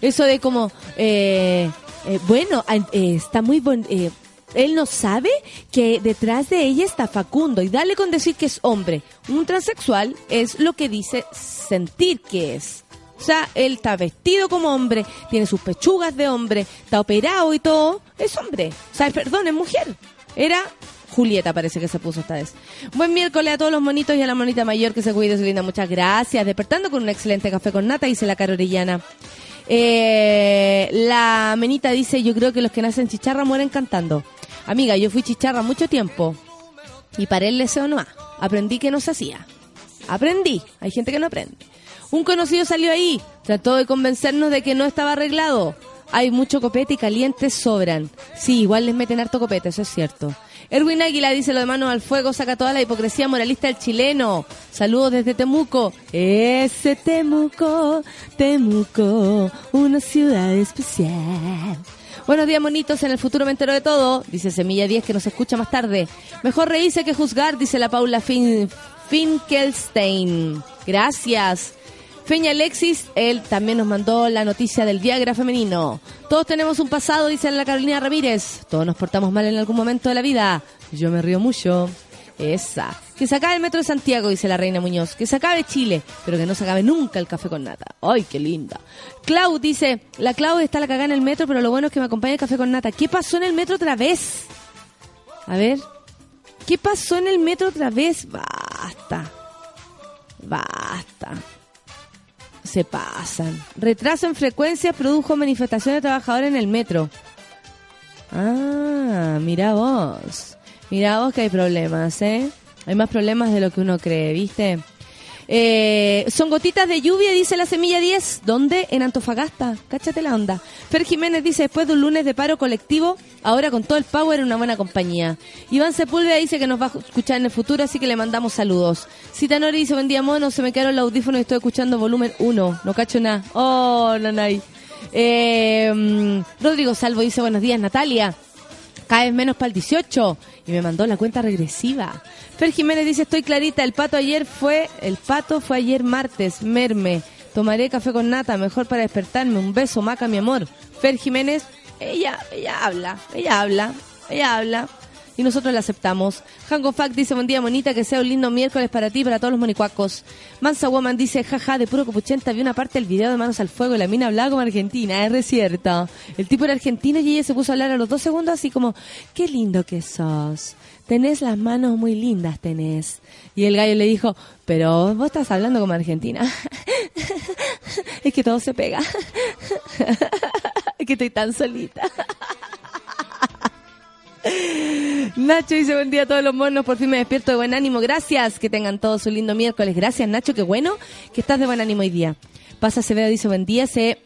Eso de como, eh, eh, bueno, eh, está muy bon eh, él no sabe que detrás de ella está Facundo y dale con decir que es hombre. Un transexual es lo que dice sentir que es. O sea, él está vestido como hombre, tiene sus pechugas de hombre, está operado y todo, es hombre. O sea, perdón, es mujer. Era Julieta parece que se puso esta vez. Buen miércoles a todos los monitos y a la monita mayor que se cuide su linda. Muchas gracias. Despertando con un excelente café con nata, dice la cara orellana. Eh, la menita dice, yo creo que los que nacen chicharra mueren cantando. Amiga, yo fui chicharra mucho tiempo y paré el deseo nomás. Aprendí que no se hacía. Aprendí. Hay gente que no aprende. Un conocido salió ahí, trató de convencernos de que no estaba arreglado. Hay mucho copete y calientes sobran. Sí, igual les meten harto copete, eso es cierto. Erwin Águila dice lo de manos al fuego, saca toda la hipocresía moralista del chileno. Saludos desde Temuco. Ese Temuco, Temuco, una ciudad especial. Buenos días, monitos. En el futuro me entero de todo. Dice Semilla 10 que nos escucha más tarde. Mejor reírse que juzgar, dice la Paula fin Finkelstein. Gracias. Feña Alexis, él también nos mandó la noticia del Viagra femenino. Todos tenemos un pasado, dice la Carolina Ramírez. Todos nos portamos mal en algún momento de la vida. Yo me río mucho. Esa. Que se acabe el metro de Santiago, dice la Reina Muñoz. Que se acabe Chile, pero que no se acabe nunca el café con nata. ¡Ay, qué linda! Clau dice, la Clau está la cagada en el metro, pero lo bueno es que me acompaña el café con nata. ¿Qué pasó en el metro otra vez? A ver. ¿Qué pasó en el metro otra vez? Basta. Basta. Se pasan. Retraso en frecuencias produjo manifestación de trabajadores en el metro. Ah, mira vos. Mira vos que hay problemas, ¿eh? Hay más problemas de lo que uno cree, ¿viste? Eh, son gotitas de lluvia, dice la semilla 10. ¿Dónde? En Antofagasta. Cáchate la onda. Fer Jiménez dice, después de un lunes de paro colectivo, ahora con todo el power una buena compañía. Iván Sepúlveda dice que nos va a escuchar en el futuro, así que le mandamos saludos. Citanori dice, buen día, mono, se me quedaron los audífonos y estoy escuchando volumen 1. No cacho nada. Oh, nanay. Eh, mm, Rodrigo Salvo dice, buenos días, Natalia. Cada vez menos para el 18 y me mandó la cuenta regresiva. Fer Jiménez dice, estoy clarita, el pato ayer fue, el pato fue ayer martes, merme. Tomaré café con nata, mejor para despertarme. Un beso, maca, mi amor. Fer Jiménez, ella, ella habla, ella habla, ella habla. Y nosotros la aceptamos. Hango Fact dice, buen día, monita, que sea un lindo miércoles para ti y para todos los monicuacos. Mansa Woman dice, jaja, de puro copuchenta, vi una parte del video de Manos al Fuego y la mina hablaba como argentina, es cierto. El tipo era argentino y ella se puso a hablar a los dos segundos así como, qué lindo que sos. Tenés las manos muy lindas, tenés. Y el gallo le dijo, pero vos estás hablando como argentina. es que todo se pega. es que estoy tan solita. Nacho dice buen día a todos los monos, por fin me despierto de buen ánimo, gracias, que tengan todos un lindo miércoles, gracias Nacho, qué bueno que estás de buen ánimo hoy día. Pasa Acevedo dice buen día, sé,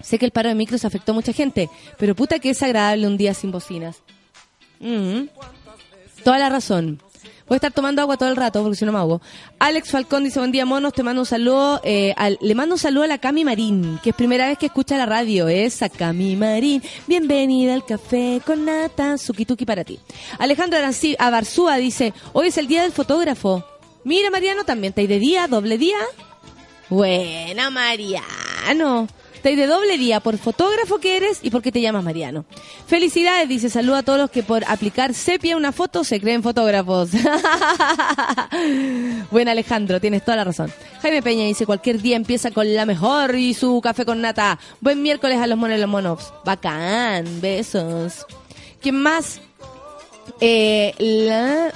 sé que el paro de micros afectó a mucha gente, pero puta que es agradable un día sin bocinas. Mm. Toda la razón. Voy a estar tomando agua todo el rato porque si no me ahogo. Alex Falcón dice, buen día monos, te mando un saludo. Eh, le mando un saludo a la Cami Marín, que es primera vez que escucha la radio. Esa Cami Marín. Bienvenida al café con nata. Suki para ti. Alejandro Abarzúa dice, hoy es el día del fotógrafo. Mira, Mariano, también te hay de día, doble día. Buena, Mariano. Te de doble día por fotógrafo que eres y porque te llamas Mariano. Felicidades, dice, saluda a todos los que por aplicar sepia una foto se creen fotógrafos. bueno, Alejandro, tienes toda la razón. Jaime Peña dice, cualquier día empieza con la mejor y su café con nata. Buen miércoles a los monos los monos. Bacán, besos. ¿Quién más? Eh, la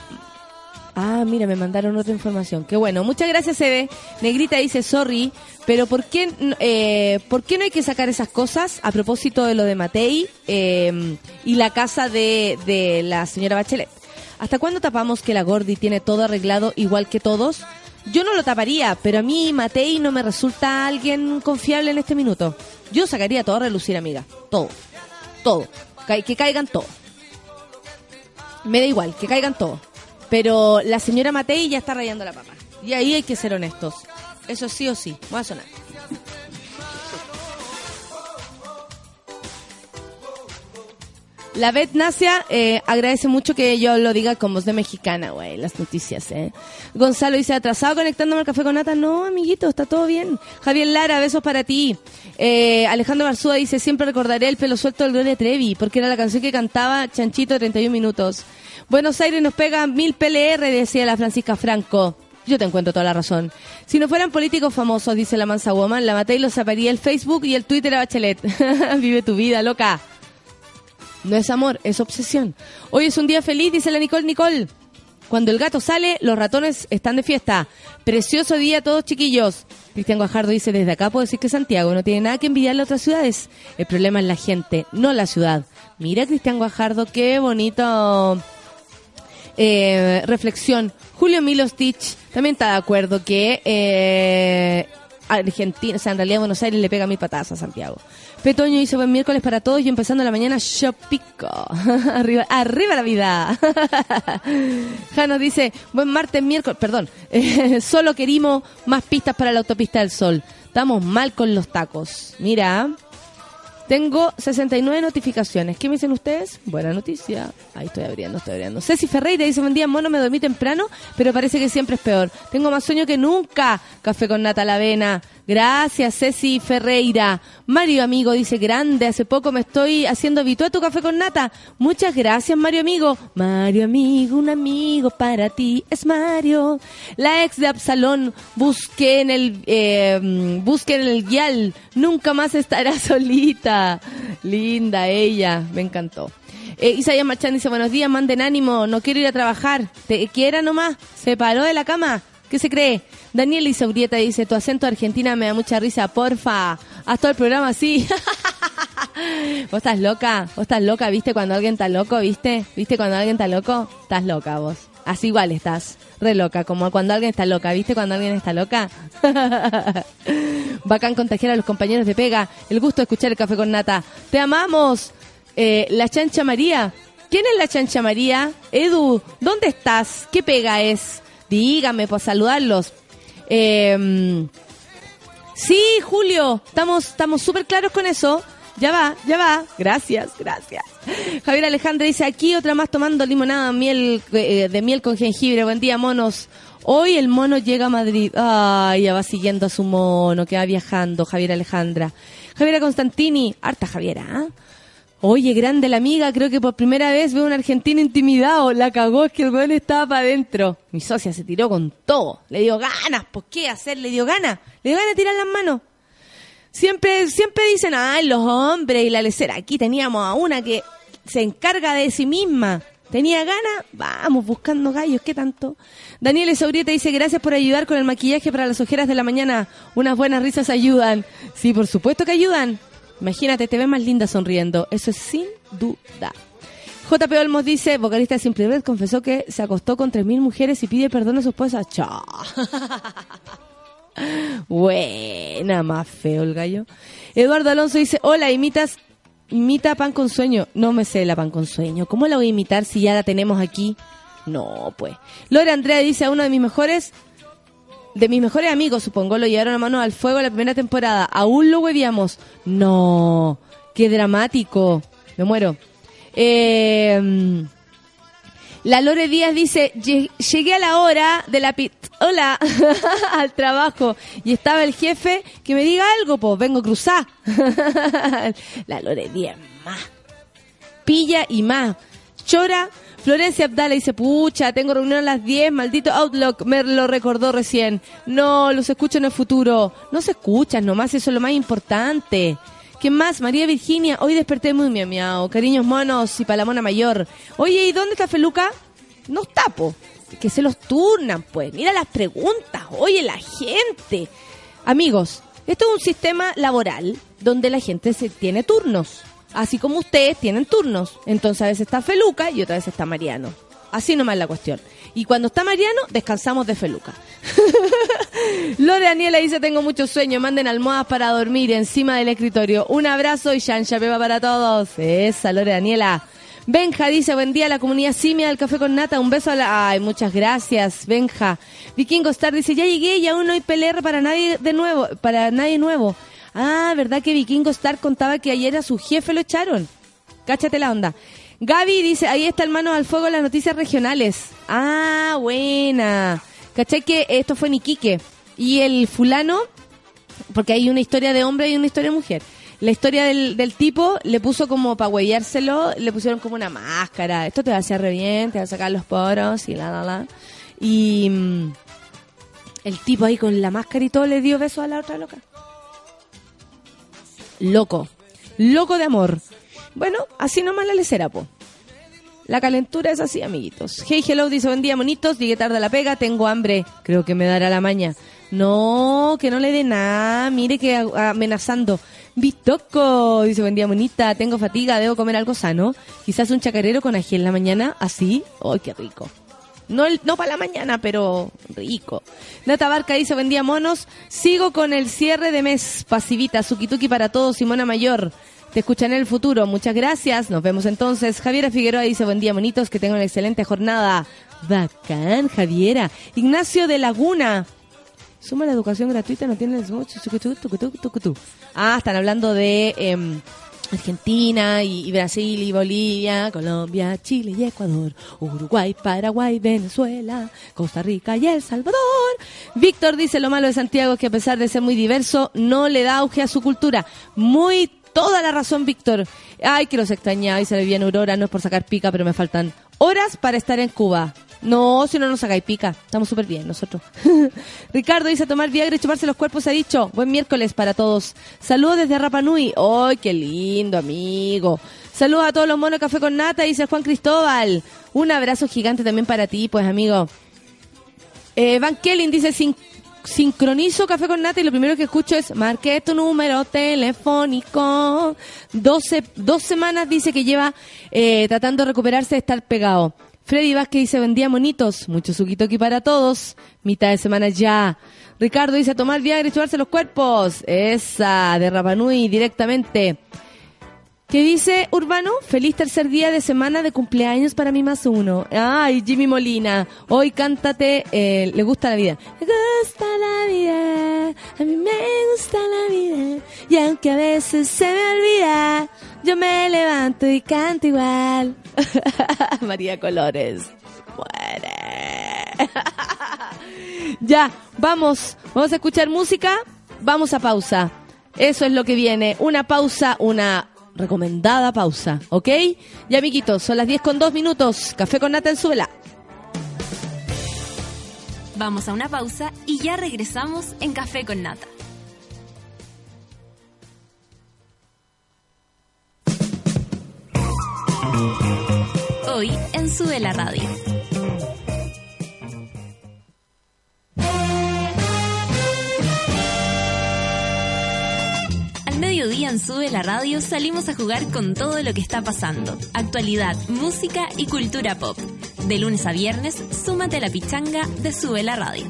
Ah, mira, me mandaron otra información. Qué bueno. Muchas gracias, Eve. Negrita dice, sorry, pero ¿por qué, eh, ¿por qué no hay que sacar esas cosas a propósito de lo de Matei em, y la casa de, de la señora Bachelet? ¿Hasta cuándo tapamos que la Gordi tiene todo arreglado igual que todos? Yo no lo taparía, pero a mí Matei no me resulta alguien confiable en este minuto. Yo sacaría todo a relucir, amiga. Todo. Todo. Que caigan todo. Me da igual, que caigan todos. Pero la señora Matei ya está rayando la papa. Y ahí hay que ser honestos. Eso sí o sí. Voy a sonar. La Bet Nacia eh, agradece mucho que yo lo diga con voz de mexicana, güey, las noticias, ¿eh? Gonzalo dice, atrasado conectándome al café con nata. No, amiguito, está todo bien. Javier Lara, besos para ti. Eh, Alejandro Barzúa dice, siempre recordaré el pelo suelto del Gloria Trevi, porque era la canción que cantaba Chanchito 31 minutos. Buenos Aires nos pega mil PLR, decía la Francisca Franco. Yo te encuentro toda la razón. Si no fueran políticos famosos, dice la mansa woman, la maté y lo saparía el Facebook y el Twitter a Bachelet. Vive tu vida, loca. No es amor, es obsesión. Hoy es un día feliz, dice la Nicole Nicole. Cuando el gato sale, los ratones están de fiesta. Precioso día a todos, chiquillos. Cristian Guajardo dice, desde acá puedo decir que Santiago no tiene nada que envidiarle a otras ciudades. El problema es la gente, no la ciudad. Mira, Cristian Guajardo, qué bonito eh, reflexión. Julio Milostich también está de acuerdo que eh, Argentina, o sea, en realidad Buenos Aires le pega mil patadas a Santiago. Petoño hizo buen miércoles para todos y empezando la mañana, yo pico. arriba, arriba la vida. Jano dice, buen martes, miércoles, perdón, solo querimos más pistas para la autopista del sol. Estamos mal con los tacos. Mira, tengo 69 notificaciones. ¿Qué me dicen ustedes? Buena noticia. Ahí estoy abriendo, estoy abriendo. Ceci Ferreira dice, buen día, mono, me dormí temprano, pero parece que siempre es peor. Tengo más sueño que nunca. Café con nata la avena. Gracias, Ceci Ferreira. Mario Amigo dice, grande, hace poco me estoy haciendo habitual tu café con nata. Muchas gracias, Mario Amigo. Mario Amigo, un amigo para ti es Mario. La ex de Absalón, busque en el, eh, busque en el guial. Nunca más estará solita. Linda ella, me encantó. Eh, Isaías Marchán dice, buenos días, manden ánimo, no quiero ir a trabajar. Te quiera nomás, se paró de la cama. ¿Qué se cree? Daniel Isaurieta dice, tu acento argentina me da mucha risa, porfa. Haz todo el programa así. ¿Vos estás loca? ¿Vos estás loca? ¿Viste cuando alguien está loco? ¿Viste? ¿Viste cuando alguien está loco? Estás loca vos. Así igual estás. Re loca, como cuando alguien está loca. ¿Viste cuando alguien está loca? Bacán contagiar a los compañeros de pega. El gusto de escuchar el café con nata. ¡Te amamos! Eh, la chancha María. ¿Quién es la chancha María? Edu, ¿dónde estás? ¿Qué pega es? Dígame, por saludarlos. Eh, sí, Julio, estamos estamos súper claros con eso. Ya va, ya va. Gracias, gracias. Javier Alejandro dice, aquí otra más tomando limonada miel, eh, de miel con jengibre. Buen día, monos. Hoy el mono llega a Madrid. Ay, ya va siguiendo a su mono, que va viajando, Javier Alejandra. Javiera Constantini, harta Javiera, ¿ah? Oye, grande la amiga, creo que por primera vez veo a un argentino intimidado. La cagó, es que el weón estaba para adentro. Mi socia se tiró con todo. Le dio ganas, ¿por qué hacer? Le dio ganas. Le dio ganas de tirar las manos. Siempre, siempre dicen, ay, los hombres y la lecera. Aquí teníamos a una que se encarga de sí misma. Tenía ganas, vamos buscando gallos, ¿qué tanto? Daniel Saurieta dice, gracias por ayudar con el maquillaje para las ojeras de la mañana. Unas buenas risas ayudan. Sí, por supuesto que ayudan. Imagínate, te ves más linda sonriendo. Eso es sin duda. JP Olmos dice, vocalista de Simple Red, confesó que se acostó con 3.000 mujeres y pide perdón a su esposa. Chao. Buena, más feo el gallo. Eduardo Alonso dice, hola, imitas, imita pan con sueño. No me sé la pan con sueño. ¿Cómo la voy a imitar si ya la tenemos aquí? No, pues. Lore Andrea dice a uno de mis mejores de mis mejores amigos, supongo, lo llevaron a mano al fuego la primera temporada. Aún lo huevíamos. No, qué dramático. Me muero. Eh, la Lore Díaz dice, llegué a la hora de la pit, hola, al trabajo y estaba el jefe que me diga algo, pues vengo a cruzar. la Lore Díaz, más. Pilla y más. Chora, Florencia Abdala dice, pucha, tengo reunión a las 10, maldito Outlook, me lo recordó recién. No, los escucho en el futuro. No se escuchan nomás, eso es lo más importante. ¿Qué más? María Virginia, hoy desperté muy miau. Cariños monos y palamona mayor. Oye, ¿y dónde está Feluca? No está, po. Que se los turnan, pues. Mira las preguntas. Oye, la gente. Amigos, esto es un sistema laboral donde la gente se tiene turnos. Así como ustedes tienen turnos. Entonces a veces está Feluca y otra vez está Mariano. Así nomás la cuestión. Y cuando está Mariano, descansamos de Feluca. Lore Daniela dice, tengo mucho sueño, manden almohadas para dormir encima del escritorio. Un abrazo y Shansha Peba para todos. Esa, Lore Daniela. Benja dice, buen día a la comunidad Simia del Café con Nata. Un beso a la... Ay, muchas gracias, Benja. Vikingo Star dice, ya llegué y aún no hay PLR para nadie de nuevo, para nadie nuevo. Ah, ¿verdad que Vikingo Star contaba que ayer a su jefe lo echaron? Cáchate la onda. Gaby dice, ahí está el mano al fuego las noticias regionales. Ah, buena. ¿Cachai que esto fue en Iquique? Y el fulano, porque hay una historia de hombre y una historia de mujer. La historia del, tipo le puso como para huellárselo, le pusieron como una máscara. Esto te va a hacer re bien, te va a sacar los poros y la, la, la. Y mm, el tipo ahí con la máscara y todo le dio beso a la otra loca. Loco. Loco de amor. Bueno, así nomás la lecera, po. La calentura es así, amiguitos. Hey, hello, dice buen día, monitos. Llegué tarde a la pega, tengo hambre. Creo que me dará la maña. No, que no le dé nada. Mire que amenazando. Bistoco, dice buen día, monita. Tengo fatiga, debo comer algo sano. Quizás un chacarero con ají en la mañana, así. ¡Ay, qué rico! No, no para la mañana, pero rico. Nata Barca dice, buen día, monos. Sigo con el cierre de mes. Pasivita, Sukituki para todos, Simona Mayor. Te escuchan en el futuro. Muchas gracias. Nos vemos entonces. Javiera Figueroa dice, buen día, monitos. Que tengan una excelente jornada. Bacán, Javiera. Ignacio de Laguna. Suma la educación gratuita, no tiene Ah, están hablando de em, Argentina y, Brasil y Bolivia, Colombia, Chile y Ecuador, Uruguay, Paraguay, Venezuela, Costa Rica y El Salvador. Víctor dice lo malo de Santiago es que a pesar de ser muy diverso, no le da auge a su cultura. Muy toda la razón, Víctor. Ay, que los extrañaba y se le viene Aurora, no es por sacar pica, pero me faltan horas para estar en Cuba. No, si no nos sacáis pica. Estamos súper bien nosotros. Ricardo dice tomar Viagra y chuparse los cuerpos, ha dicho. Buen miércoles para todos. Saludos desde Rapanui. ¡Ay, qué lindo, amigo! Saludos a todos los monos Café con Nata, dice Juan Cristóbal. Un abrazo gigante también para ti, pues, amigo. Eh, Van Kelly dice, sin sincronizo Café con Nata y lo primero que escucho es marque tu número telefónico. 12, dos semanas dice que lleva eh, tratando de recuperarse de estar pegado. Freddy Vázquez dice, vendía monitos, mucho aquí para todos, mitad de semana ya. Ricardo dice, tomar Viagra y chuparse los cuerpos. Esa, de Rapanui directamente. ¿Qué dice Urbano? Feliz tercer día de semana de cumpleaños para mí más uno. Ay, Jimmy Molina, hoy cántate, eh, le gusta la vida. Me gusta la vida, a mí me gusta la vida. Y aunque a veces se me olvida, yo me levanto y canto igual. María Colores. Muere. ya, vamos, vamos a escuchar música, vamos a pausa. Eso es lo que viene, una pausa, una recomendada pausa, ¿ok? Ya, amiguitos, son las 10 con 2 minutos. Café con nata en suela. Vamos a una pausa y ya regresamos en Café con nata. Hoy en Sube la Radio. Mediodía en Sube la Radio salimos a jugar con todo lo que está pasando. Actualidad, música y cultura pop. De lunes a viernes, súmate a la pichanga de Sube la Radio.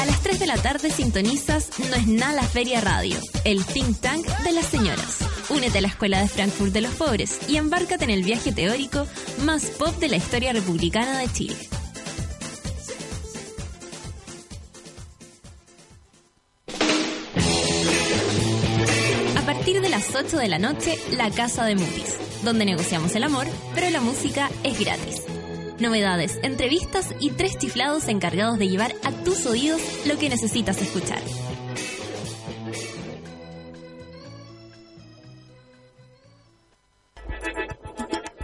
A las 3 de la tarde sintonizas No es nada la Feria Radio, el think tank de las señoras Únete a la Escuela de Frankfurt de los Pobres y embárcate en el viaje teórico más pop de la historia republicana de Chile. Las 8 de la noche, La Casa de Mutis, donde negociamos el amor, pero la música es gratis. Novedades, entrevistas y tres chiflados encargados de llevar a tus oídos lo que necesitas escuchar.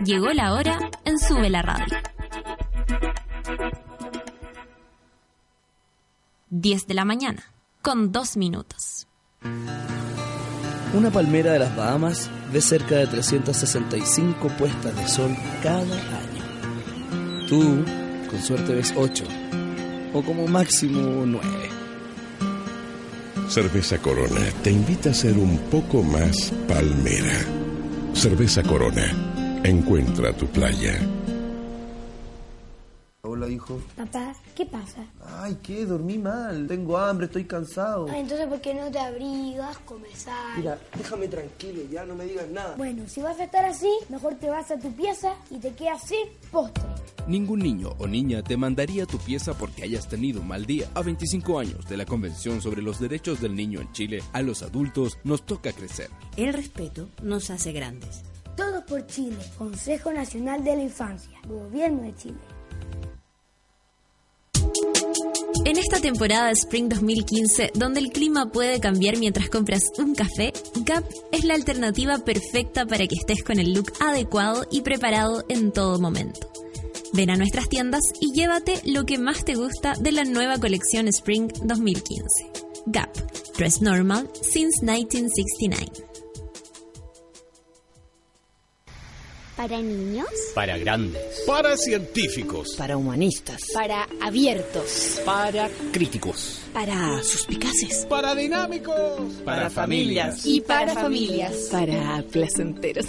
Llegó la hora en Sube la Radio. 10 de la mañana, con dos minutos. Una palmera de las Bahamas ve cerca de 365 puestas de sol cada año. Tú, con suerte, ves 8, o como máximo 9. Cerveza Corona te invita a ser un poco más palmera. Cerveza Corona. Encuentra tu playa. Hola, hijo. Papá, ¿qué pasa? Ay, ¿qué? Dormí mal. Tengo hambre, estoy cansado. Ay, entonces, ¿por qué no te abrigas, comes algo? Mira, déjame tranquilo, ya no me digas nada. Bueno, si vas a estar así, mejor te vas a tu pieza y te quedas sin postre. Ningún niño o niña te mandaría a tu pieza porque hayas tenido un mal día. A 25 años de la Convención sobre los Derechos del Niño en Chile, a los adultos nos toca crecer. El respeto nos hace grandes. Todos por Chile, Consejo Nacional de la Infancia, Gobierno de Chile. En esta temporada de Spring 2015, donde el clima puede cambiar mientras compras un café, Gap es la alternativa perfecta para que estés con el look adecuado y preparado en todo momento. Ven a nuestras tiendas y llévate lo que más te gusta de la nueva colección Spring 2015. Gap, Dress Normal since 1969. ¿Para niños? Para grandes. Para científicos. Para humanistas. Para abiertos. Para críticos. Para suspicaces. Para dinámicos. Para, familias. Y para familias. Para placenteros.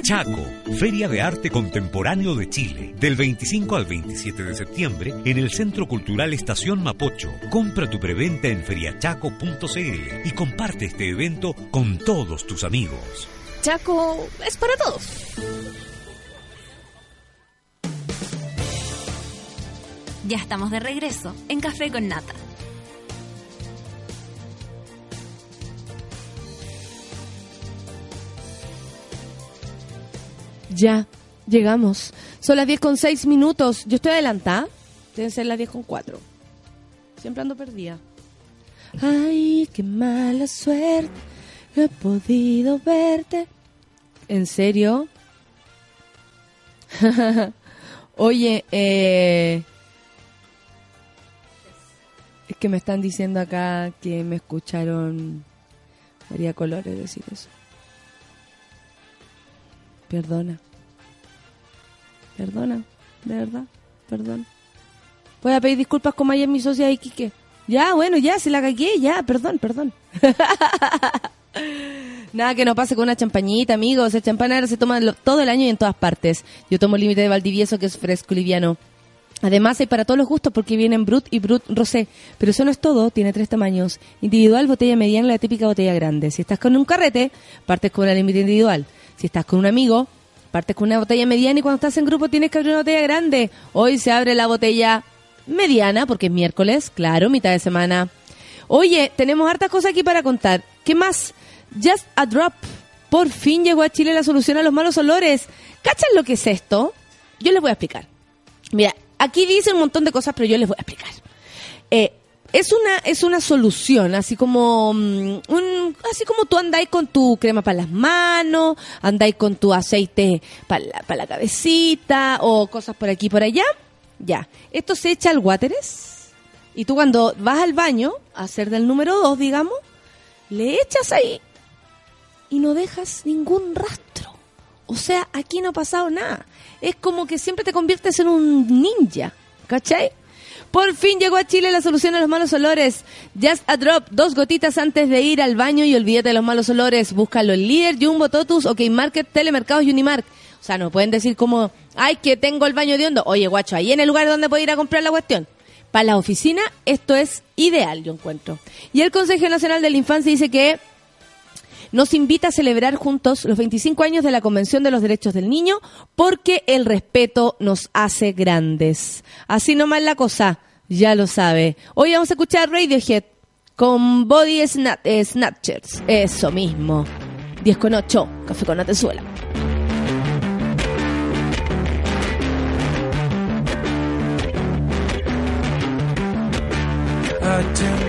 Chaco, Feria de Arte Contemporáneo de Chile. Del 25 al 27 de septiembre en el Centro Cultural Estación Mapocho. Compra tu preventa en feriachaco.cl y comparte este evento con todos tus amigos. Chaco es para todos. Ya estamos de regreso en Café con Nata. Ya, llegamos. Son las 10 con 6 minutos. Yo estoy adelantada. Deben ser las 10 con 4. Siempre ando perdida. Ay, qué mala suerte. He podido verte. ¿En serio? Oye, eh... Es que me están diciendo acá que me escucharon María Colores decir eso. Perdona. Perdona, de verdad, perdón. Voy a pedir disculpas como ayer mi socia Iquique. Ya, bueno, ya, se la cagué, ya, perdón, perdón. Nada que no pase con una champañita, amigos. El champán ahora se toma todo el año y en todas partes. Yo tomo el límite de Valdivieso, que es fresco liviano. Además hay para todos los gustos porque vienen Brut y Brut Rosé. Pero eso no es todo, tiene tres tamaños. Individual, botella mediana y la típica botella grande. Si estás con un carrete, partes con una límite individual. Si estás con un amigo, partes con una botella mediana y cuando estás en grupo tienes que abrir una botella grande. Hoy se abre la botella mediana porque es miércoles, claro, mitad de semana. Oye, tenemos hartas cosas aquí para contar. ¿Qué más? Just a Drop. Por fin llegó a Chile la solución a los malos olores. ¿Cachan lo que es esto? Yo les voy a explicar. Mira, aquí dice un montón de cosas, pero yo les voy a explicar. Eh, es una es una solución, así como mm, un así como tú andáis con tu crema para las manos, andáis con tu aceite para la, pa' la cabecita o cosas por aquí y por allá. Ya, esto se echa al wateres y tú cuando vas al baño a hacer del número 2, digamos, le echas ahí y no dejas ningún rastro. O sea, aquí no ha pasado nada. Es como que siempre te conviertes en un ninja. ¿Cachai? Por fin llegó a Chile la solución a los malos olores. Just a drop, dos gotitas antes de ir al baño y olvídate de los malos olores. Búscalo en Líder, Jumbo, Totus, OK Market, Telemercados y Unimark. O sea, no pueden decir como, ay, que tengo el baño de hondo. Oye, guacho, ahí en el lugar donde puedo ir a comprar la cuestión. Para la oficina, esto es ideal, yo encuentro. Y el Consejo Nacional de la Infancia dice que nos invita a celebrar juntos los 25 años de la Convención de los Derechos del Niño porque el respeto nos hace grandes. Así nomás la cosa, ya lo sabe. Hoy vamos a escuchar Radiohead con Body eh, Snatchers. Eso mismo. 10 con 8, café con Atezuela. I do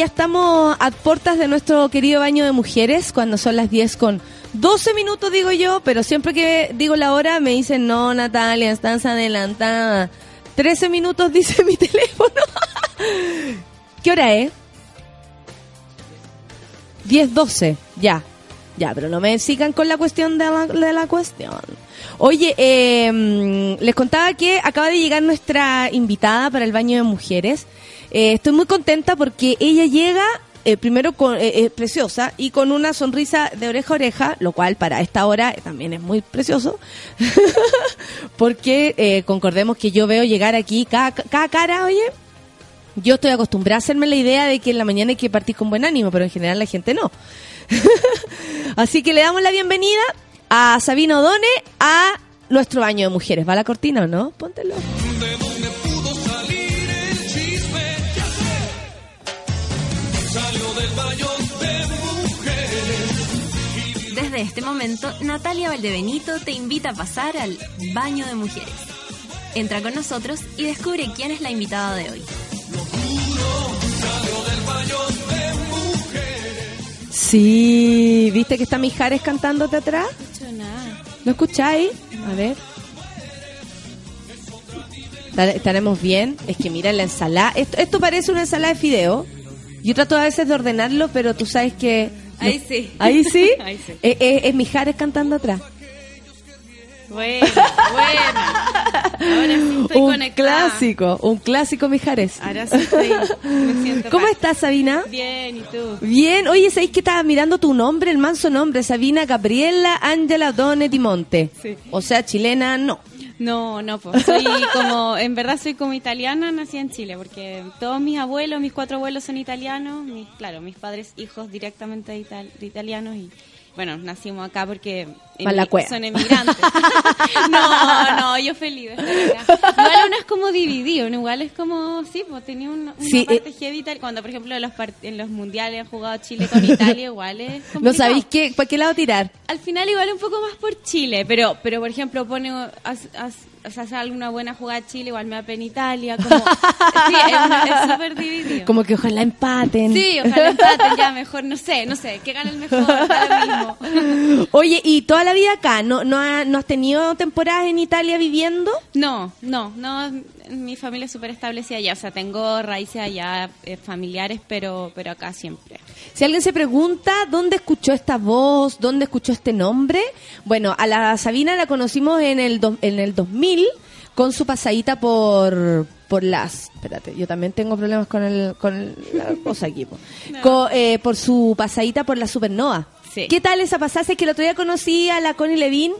Ya estamos a puertas de nuestro querido baño de mujeres cuando son las 10 con 12 minutos, digo yo, pero siempre que digo la hora me dicen, no, Natalia, estás adelantada. 13 minutos dice mi teléfono. ¿Qué hora es? 10, 12, ya. Ya, pero no me sigan con la cuestión de la, de la cuestión. Oye, eh, les contaba que acaba de llegar nuestra invitada para el baño de mujeres. Eh, estoy muy contenta porque ella llega eh, primero con, eh, preciosa y con una sonrisa de oreja a oreja, lo cual para esta hora también es muy precioso. porque concordemos que yo veo llegar aquí cada, cada cara, oye, yo estoy acostumbrada a hacerme la idea de que en la mañana hay que partir con buen ánimo, pero en general la gente no. Así que le damos la bienvenida a Sabina Odone a nuestro baño de mujeres. ¿Va la cortina o no? Póntelo. Desde este momento, Natalia Valdebenito te invita a pasar al baño de mujeres. Entra con nosotros y descubre quién es la invitada de hoy. De. Sí, ¿viste que está Mijares cantándote atrás? No escucho nada. ¿Lo escucháis? A ver. ¿Estar- ¿Estaremos bien? Es que mira la ensalada. Esto, esto parece una ensalada de fideo. Yo trato a veces de ordenarlo, pero tú sabes que... Ahí sí. ¿Ahí sí? Ahí sí. Eh, eh, es Mijares cantando atrás. Bueno, bueno. Ahora sí estoy un conectada. clásico, un clásico Mijares. Ahora sí estoy. Me siento ¿Cómo estás, Sabina? Bien, ¿y tú? Bien, oye, ¿sabéis que estaba mirando tu nombre, el manso nombre? Sabina Gabriela Ángela Done Monte. Sí. O sea, chilena, no. No, no, pues soy como, en verdad soy como italiana, nací en Chile, porque todos mis abuelos, mis cuatro abuelos son italianos, mis, claro, mis padres hijos directamente de, de italianos y bueno, nacimos acá porque Pa' la cueva. son emigrantes. no, no, yo feliz. Igual uno es como dividido, ¿no? igual es como, sí, pues tenía una, una Sí, parte eh. heavy, tal- cuando por ejemplo en los, en los mundiales han jugado Chile con Italia, igual es ¿No complicado sabéis qué, para qué lado tirar? al final igual un poco más por Chile, pero pero por ejemplo pone haz- haz- o sea, hace alguna buena jugada Chile, igual me da pena Italia, como sí, es súper dividido. Como que ojalá empaten. Sí, ojalá empaten ya mejor, no sé, no sé, que gane el mejor, da lo mismo. Oye, ¿y toda la vida acá? ¿No, no, ha- no has tenido temporadas en Italia viviendo? No, no, no, mi familia es súper establecida allá, o sea, tengo raíces allá eh, familiares, pero pero acá siempre. Si alguien se pregunta dónde escuchó esta voz, dónde escuchó este nombre, bueno, a la Sabina la conocimos en el, do- en el 2000 con su pasadita por por las espérate yo también tengo problemas con el con el- la cosa aquí po. Co- eh, por su pasadita por la supernova Sí. qué tal esa pasada es que el otro día conocí a la Connie Levin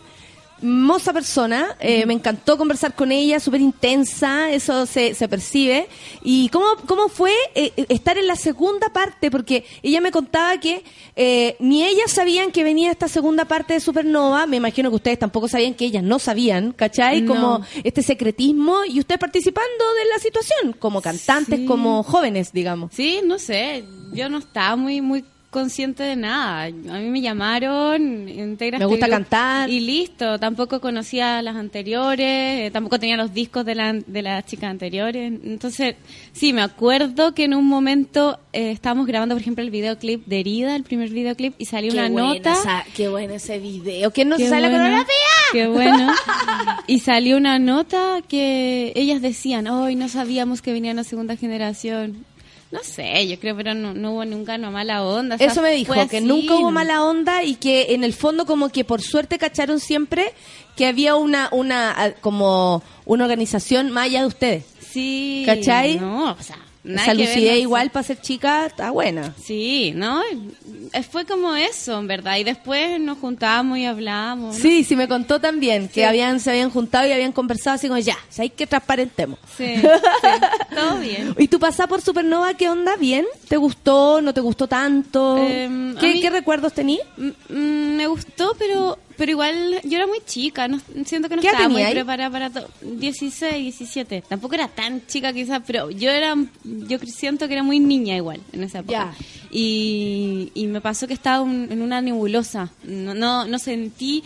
moza persona, eh, me encantó conversar con ella, súper intensa, eso se, se percibe. ¿Y cómo, cómo fue eh, estar en la segunda parte? Porque ella me contaba que eh, ni ellas sabían que venía esta segunda parte de Supernova, me imagino que ustedes tampoco sabían que ellas no sabían, ¿cachai? No. Como este secretismo y ustedes participando de la situación, como cantantes, Sí. como jóvenes, digamos. Sí, no sé, yo no estaba muy muy consciente de nada. A mí me llamaron, integra Me gusta cantar. y listo. Tampoco conocía las anteriores, eh, tampoco tenía los discos de, la, de las chicas anteriores. Entonces, sí, me acuerdo que en un momento eh, estábamos grabando, por ejemplo, el videoclip de Herida, el primer videoclip, y salió una nota. qué bueno ese video. ¿Quién no Qué se sabe la bueno, coreografía? Qué bueno. Y salió una nota que ellas decían, hoy no sabíamos que venía una segunda generación. No sé, yo creo, pero no, no hubo nunca una mala onda. o sea, Eso me dijo, que así, nunca hubo mala onda y que en el fondo como que por suerte cacharon siempre que había una, una como una organización más allá de ustedes. Sí. ¿Cachai? No, o sea, nada Esa lucidez igual para ser chica está buena. Sí, ¿no? Fue como eso, en verdad. Y después nos juntábamos y hablábamos. ¿no? Sí, sí me contó también que Sí. habían se habían juntado y habían conversado así como ya, hay que transparentemos. Sí, sí, todo bien. ¿Y tu pasada por Supernova qué onda? ¿Bien? ¿Te gustó? ¿No te gustó tanto? Em, ¿Qué, mí- qué recuerdos tenías? Mm, me gustó, pero pero igual yo era muy chica, no, siento que no ¿Qué edad estaba muy preparada para todo. 16, 17. Tampoco era tan chica quizás, pero yo era yo siento que era muy niña igual en esa época. Y, y me pasó que estaba un- en una nebulosa. No, no, no sentí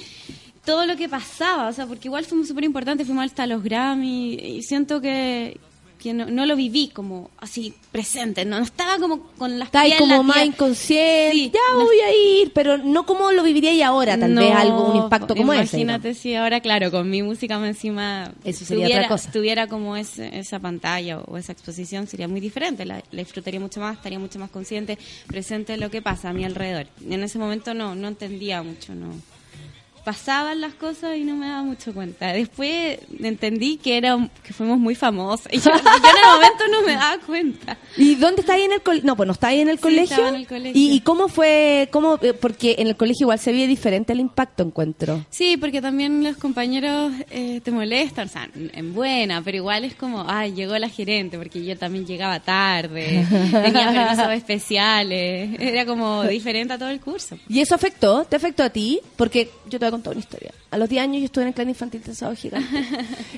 todo lo que pasaba, o sea, porque igual fuimos súper importantes, fuimos hasta los Grammy y siento que que no, no lo viví como así presente, no, no estaba como con las en como más inconsciente, Sí, ya no- voy a ir, pero no como lo viviría y ahora, tal vez algo, un impacto como ese. digamos. Imagínate si ahora, claro, con mi música más encima Eso sería tuviera, otra cosa. tuviera como ese- esa pantalla o esa exposición, sería muy diferente. La, la disfrutaría mucho más, estaría mucho más consciente, presente de lo que pasa a mi alrededor. En ese momento no, no entendía mucho, no. Pasaban las cosas y no me daba mucho cuenta. Después entendí que era que fuimos muy famosos y yo, yo en el momento no me daba cuenta. ¿Y dónde está ahí en el colegio? No, pues no está ahí en el Sí, colegio. estaba en el colegio. ¿Y, y cómo fue? cómo eh, Porque en el colegio igual se ve diferente el impacto, encuentro. Sí, porque también los compañeros eh, te molestan, o sea, en- en buena, pero igual es como, ay, llegó la gerente, porque yo también llegaba tarde, tenía permisos especiales, era como diferente a todo el curso. ¿Y eso afectó? ¿Te afectó a ti? Porque yo te voy contar una historia. A los 10 años yo estuve en el clan infantil de Sábado Gigante.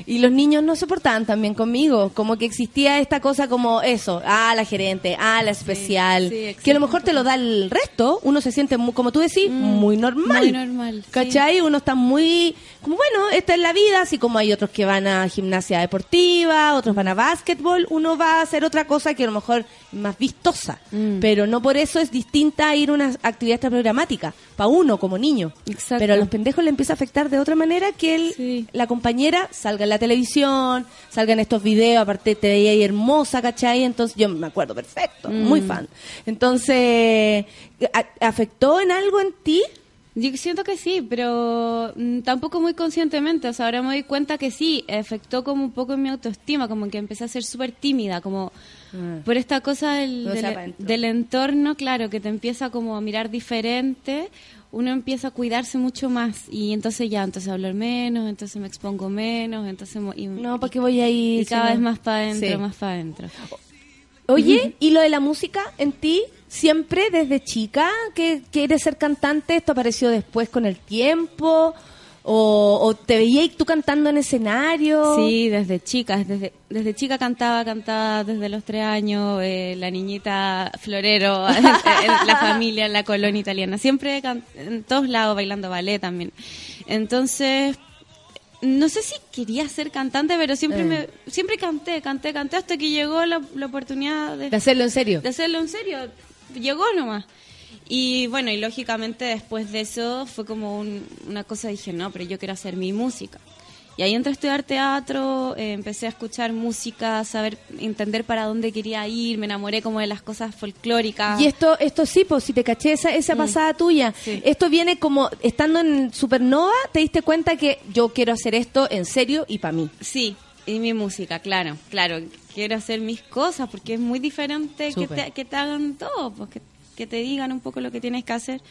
y los niños no se portaban tan bien conmigo. Como que existía esta cosa como eso. Ah, la gerente. Ah, la especial. sí, que a lo mejor te lo da el resto. Uno se siente, muy, como tú decís, muy normal. Muy normal, sí. ¿Cachai? Uno está muy... Como bueno, esta es la vida. Así como hay otros que van a gimnasia deportiva, otros van a básquetbol. Uno va a hacer otra cosa que a lo mejor es más vistosa. Mm. Pero no por eso es distinta a ir a una actividad programática. Para uno como niño. Exacto. Pero a los pendejos le empieza a afectar de otra manera que el, la compañera salga en la televisión, salga en estos videos, aparte te veía ahí hermosa, ¿cachai? Entonces yo me acuerdo perfecto, Mm. muy fan. Entonces, ¿a- ¿afectó en algo en ti? Yo siento que sí, pero mm, tampoco muy conscientemente. O sea, ahora me doy cuenta que sí, afectó como un poco en mi autoestima, como que empecé a ser súper tímida, como por esta cosa del, entorno, claro, que te empieza como a mirar diferente, uno empieza a cuidarse mucho más y entonces ya, entonces hablar menos, entonces me expongo menos, entonces... Y, No, ¿para qué voy a ir? y cada vez más para adentro, Sí. más para adentro. Oye, ¿y lo de la música en ti? ¿Siempre desde chica que quieres ser cantante? ¿Esto apareció después con el tiempo? ¿O, o te veías tú cantando en escenario? Sí, desde chica, desde, desde chica cantaba, cantaba desde los tres años, eh, la niñita florero, en, en la familia, en la colonia italiana, siempre can- en todos lados bailando ballet también. Entonces, no sé si quería ser cantante, pero siempre Eh. me siempre canté, canté, canté hasta que llegó la, la oportunidad de, De hacerlo en serio. de hacerlo en serio. Llegó nomás. Y bueno, y lógicamente después de eso fue como un- una cosa, dije, no, pero yo quiero hacer mi música. Y ahí entré a estudiar teatro, eh, empecé a escuchar música, saber, entender para dónde quería ir, me enamoré como de las cosas folclóricas. Y esto, esto sí, pues si te caché esa, esa Mm. pasada tuya, Sí. esto viene como, estando en Supernova, te diste cuenta que yo quiero hacer esto en serio y para mí. Sí, y mi música, claro, claro. Quiero hacer mis cosas porque es muy diferente que te, que te hagan todo, pues, que, que te digan un poco lo que tienes que hacer.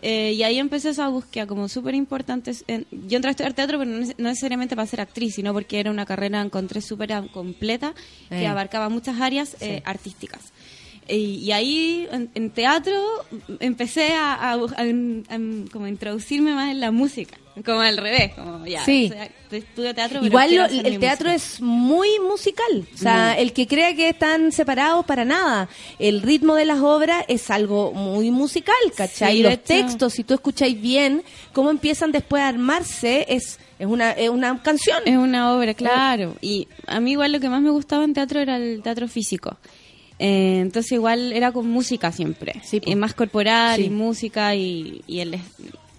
Eh, y ahí empecé esa búsqueda como súper importante. Yo entré a estudiar teatro, pero no, neces- no necesariamente para ser actriz, sino porque era una carrera, encontré súper completa, que Eh. abarcaba muchas áreas eh, artísticas. Y, y ahí, en, en teatro, empecé a, a- a- como introducirme más en la música, como al revés, como ya, Sí. o sea, estudio teatro, pero Igual lo- el teatro música. es muy musical. O sea, el que crea que están separados para nada. El ritmo de las obras es algo muy musical, ¿cachai? Sí, Y los hecho- textos, si tú escucháis bien, cómo empiezan después a armarse, es, es, una, es una canción. Es una obra, claro. Y a mí igual lo que más me gustaba en teatro era el teatro físico. Eh, entonces igual era con música siempre. Eh, más corporal Sí. y música y, y el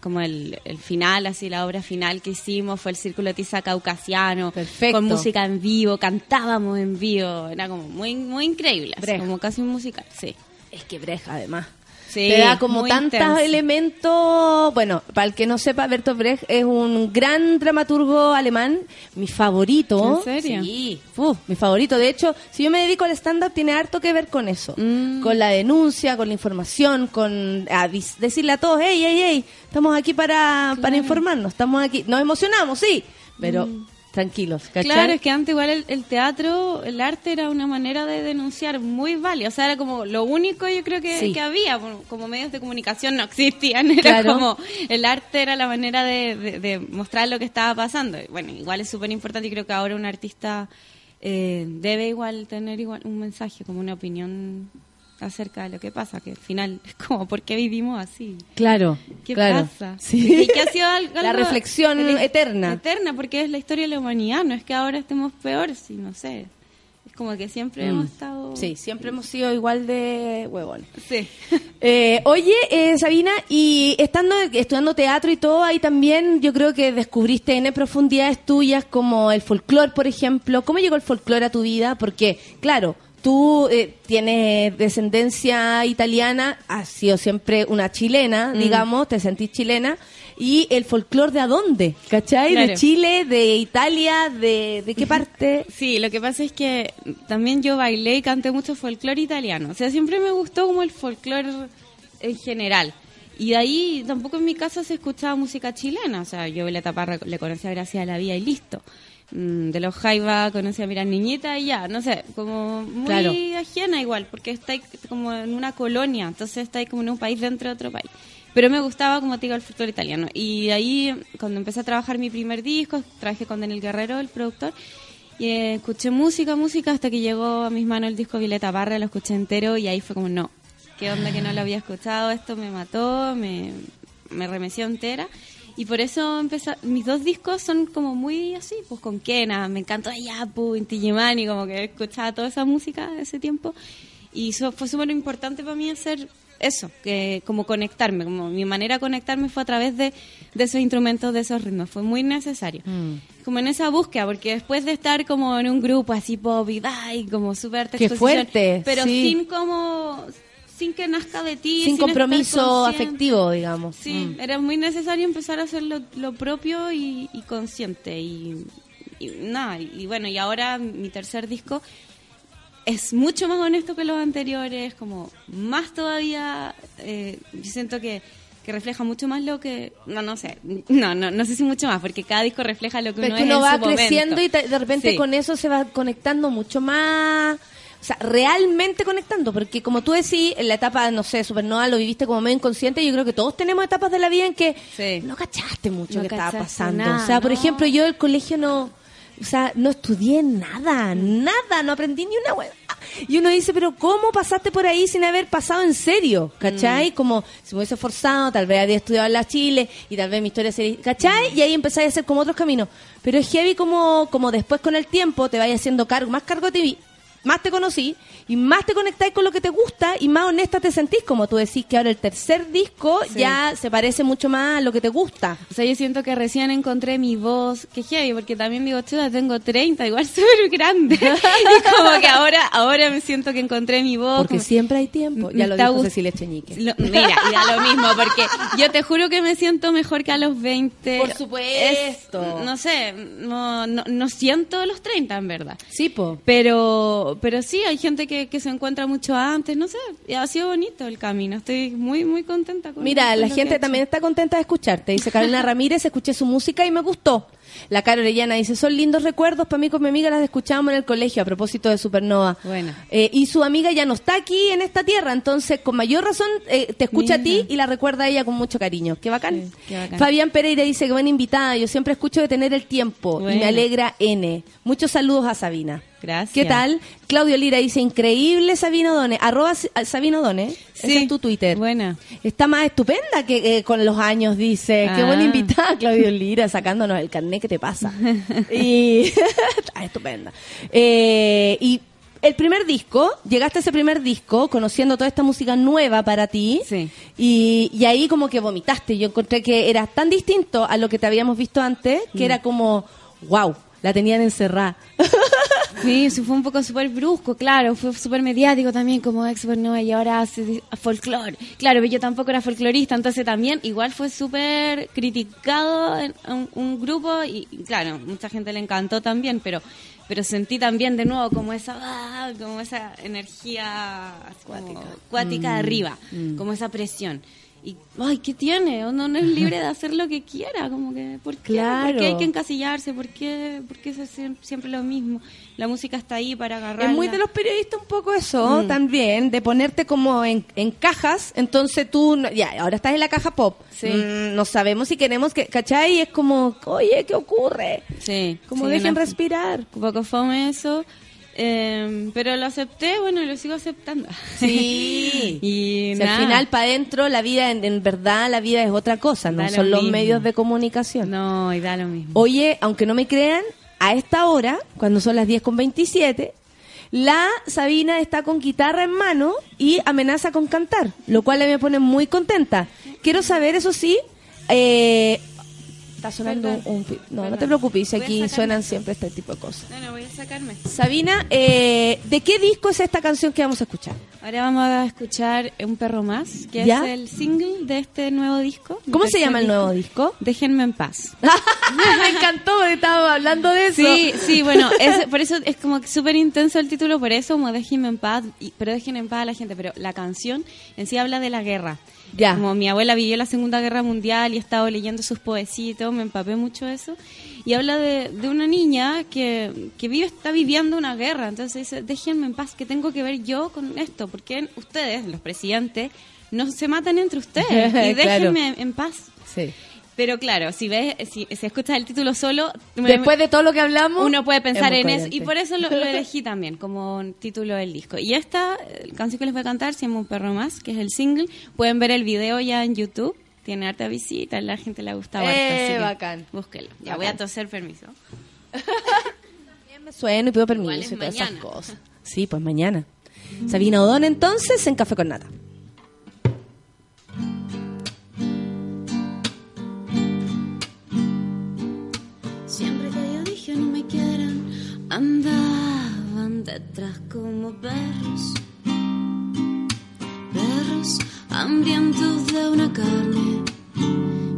como el, el final, así la obra final que hicimos fue el Círculo de Tiza Caucasiano, Perfecto. con música en vivo, cantábamos en vivo, era como muy muy increíble, así, como casi un musical, sí. Es que Brecht, además. Sí, te da como tantos intenso. elementos. Bueno, para el que no sepa, Bertolt Brecht es un gran dramaturgo alemán, mi favorito. ¿En serio? Sí, uf, mi favorito. De hecho, si yo me dedico al stand-up, tiene harto que ver con eso. Mm. Con la denuncia, con la información, con avis- decirle a todos, hey, hey, hey, estamos aquí para, para informarnos, estamos aquí. Nos emocionamos, sí, pero tranquilos, ¿cachai? Claro, es que antes igual el, el teatro, el arte era una manera de denunciar muy válida. O sea, era como lo único yo creo que, Sí. que había. Como- medios de comunicación no existían. Era Claro. como el arte era la manera de, de- de mostrar lo que estaba pasando. Bueno, igual es súper importante y creo que ahora un artista eh, debe igual tener igual un mensaje, como una opinión acerca de lo que pasa, que al final es como, ¿por qué vivimos así? Claro, ¿Qué claro. pasa? Sí. Y que ha sido algo, La reflexión el- eterna. Eterna, porque es la historia de la humanidad, no es que ahora estemos peor, si no sé. Es como que siempre Mm. hemos estado... Sí, siempre hemos sido igual de huevón. Sí. Eh, oye, eh, Sabina, y estando estudiando teatro y todo, ahí también yo creo que descubriste en profundidades tuyas como el folclore, por ejemplo. ¿Cómo llegó el folclore a tu vida? Porque, claro, tú eh, tienes descendencia italiana, has sido siempre una chilena, Mm. digamos, te sentís chilena. y el folclore de a dónde, ¿cachai? De. Chile, de Italia, de, de qué parte. Sí, lo que pasa es que también yo bailé y canté mucho folclore italiano. O sea, siempre me gustó como el folclore en general. Y de ahí tampoco en mi casa se escuchaba música chilena. O sea, yo Violeta Parra le conocía gracias a la vida y listo. Mm, De los Jaiba conocí a Mira Niñita y ya, no sé, como muy Claro. ajena igual, porque está ahí como en una colonia, entonces está ahí como en un país dentro de otro país. Pero me gustaba, como te digo, el folclore italiano. Y ahí, cuando empecé a trabajar mi primer disco, trabajé con Daniel Guerrero, el productor, y eh, escuché música, música, hasta que llegó a mis manos el disco Violeta Parra, lo escuché entero y ahí fue como, no, qué onda que no lo había escuchado, esto me mató, me, me remeció entera. Y por eso empezó, mis dos discos son como muy así, pues con Kena, me encantó Ayapu, Inti Illimani, como que escuchaba toda esa música de ese tiempo. Y eso fue súper importante para mí hacer eso, que como conectarme, como mi manera de conectarme fue a través de, de esos instrumentos, de esos ritmos, fue muy necesario. Como en esa búsqueda, porque después de estar como en un grupo así pop y como súper Qué fuerte, pero sí. sin como sin que nazca de ti, Sin compromiso afectivo, digamos. Sí, Mm. era muy necesario empezar a hacer lo, lo propio y, y consciente. Y, y nada, y, bueno, y ahora mi tercer disco es mucho más honesto que los anteriores, como más todavía, eh, yo siento que, que refleja mucho más lo que, no, no sé, no, no, no sé si mucho más, porque cada disco refleja lo que Pero uno es uno en va su momento. creciendo y de repente Sí. con eso se va conectando mucho más. O sea, realmente conectando, porque como tú decís, en la etapa, no sé, Supernova lo viviste como medio inconsciente, yo creo que todos tenemos etapas de la vida en que no cachaste mucho No que estaba pasando. nada, o sea, por ejemplo, yo del colegio no, o sea, no estudié nada, nada, no aprendí ni una hueá. Y uno dice, pero ¿cómo pasaste por ahí sin haber pasado en serio? Mm. ¿Cachai? Como si me hubiese esforzado, tal vez había estudiado en la Chile y tal vez mi historia sería... ¿Cachai? Mm. Y ahí empezáis a hacer como otros caminos. Pero es heavy como, como después con el tiempo te vayas haciendo cargo, más cargo de ti, más te conocí y más te conectáis con lo que te gusta y más honesta te sentís, como tú decís que ahora el tercer disco Sí. ya se parece mucho más a lo que te gusta. O sea, yo siento que recién encontré mi voz, que heavy, porque también digo, chuda, tengo 30, igual súper grande. y como que ahora ahora me siento que encontré mi voz. Porque como- siempre hay tiempo. Ya lo dijo Cecilia Cheñique. Lo- mira, y da lo mismo, porque yo te juro que me siento mejor que a los 20. Por supuesto. Es- no sé, no, no, no siento los 30 en verdad. Sí, po. Pero, pero sí, hay gente que, que se encuentra mucho antes, no sé, y ha sido bonito el camino. Estoy muy, muy contenta con Mira, con la lo gente también está contenta de escucharte. Dice Carolina Ramírez, escuché su música y me gustó. La Caro Orellana dice, son lindos recuerdos para mí con mi amiga, las escuchábamos en el colegio a propósito de Supernova. Bueno. Eh, y su amiga ya no está aquí en esta tierra, entonces con mayor razón eh, te escucha a ti y la recuerda a ella con mucho cariño. Qué bacán. qué bacán. Fabián Pereira dice que buena invitada, yo siempre escucho de tener el tiempo y me alegra N. Muchos saludos a Sabina. Gracias. ¿Qué tal? Claudio Lira dice, increíble Sabino Done. Arroba Sabino Done. Ese Sí. es tu Twitter. Buena. Está más estupenda que eh, con los años, dice. Qué Ah. buena invitada, Claudio Lira, sacándonos el carnet que te pasa. y está estupenda. Eh, y el primer disco, llegaste a ese primer disco conociendo toda esta música nueva para ti. Sí. Y, y ahí como que vomitaste. Yo encontré que era tan distinto a lo que te habíamos visto antes, que Mm. era como, wow, la tenían encerrada. Sí, fue un poco súper brusco, claro, fue súper mediático también como ex Supernova y ahora hace folclore. Claro, pero yo tampoco era folclorista, entonces también igual fue súper criticado en un, un grupo y claro, mucha gente le encantó también, pero pero sentí también de nuevo como esa ah, como esa energía acuática, acuática Mm, arriba, mm. como esa presión. Y, ay, ¿qué tiene? Uno no es libre de hacer lo que quiera, como que, ¿por qué? Claro. ¿Por qué hay que encasillarse? ¿Por qué, por qué es siem- siempre lo mismo? La música está ahí para agarrar. Es muy de los periodistas un poco eso Mm. también, de ponerte como en, en cajas, entonces tú, no- ya, ahora estás en la caja pop, Sí. Mm, no sabemos si queremos que, ¿cachai? Es como, oye, ¿qué ocurre? Sí. Como sí, dejen respirar. Un poco fome eso. Eh, pero lo acepté, bueno, y lo sigo aceptando. Sí. y Si al final, para adentro, la vida, en, en verdad, la vida es otra cosa, no lo son los medios de comunicación. No, y da lo mismo. Oye, aunque no me crean, a esta hora, cuando son las 10 con 27, la Sabina está con guitarra en mano y amenaza con cantar, lo cual me pone muy contenta. Quiero saber, eso sí, eh, Está sonando Perdón. un... pi- No, no te preocupes, aquí suenan siempre este tipo de cosas. No, no, voy a sacarme. Sabina, eh, ¿de qué disco es esta canción que vamos a escuchar? Ahora vamos a escuchar Un perro más, que ¿Ya? es el single de este nuevo disco. ¿Cómo se llama el nuevo disco? Déjenme en paz. Me encantó, estábamos hablando de eso. Sí, sí, bueno, es- por eso es como súper intenso el título, por eso como déjenme en paz, y- pero dejen en paz a la gente, pero la canción en sí habla de la guerra. Ya. Como mi abuela vivió la Segunda Guerra Mundial y he estado leyendo sus poecitos, me empapé mucho de eso, y habla de, de una niña que, que vive, está viviendo una guerra, entonces dice, déjenme en paz, ¿qué tengo que ver yo con esto? Porque ustedes, los presidentes, no se matan entre ustedes, y Claro. déjenme en paz. Sí. Pero claro, si ves, si, si escuchas el título solo, Después de todo lo que hablamos, uno puede pensar en eso y por eso lo, lo elegí también como título del disco. Y esta eh, canción que les voy a cantar llama Un perro más, que es el single. Pueden ver el video ya en YouTube. Tiene harta visita, la gente le ha gustado Eh, bacán. Búsquelo. Ya Bacán. voy a toser, permiso. me sueno y pido permiso y todas esas cosas. Sí, pues mañana. Sabina Odón entonces en Café con Nata. Andaban detrás como perros. Perros hambrientos de una carne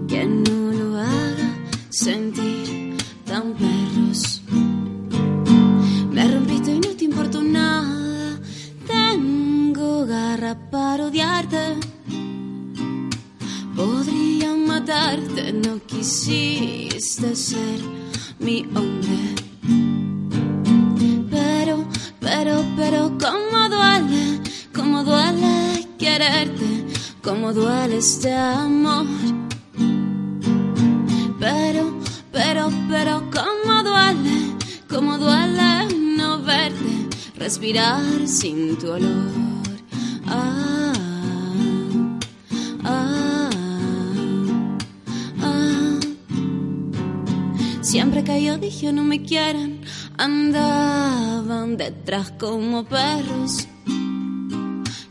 que no lo haga sentir tan perros. Me rompiste y no te importó nada. Tengo garra para odiarte. Podría matarte, no quisiste ser mi hombre. Pero, pero, cómo duele, cómo duele quererte, cómo duele este amor. Pero, pero, pero, cómo duele, cómo duele no verte, respirar sin tu olor. Ah, ah, ah. Siempre que yo dije no me quieren, andaban detrás como perros.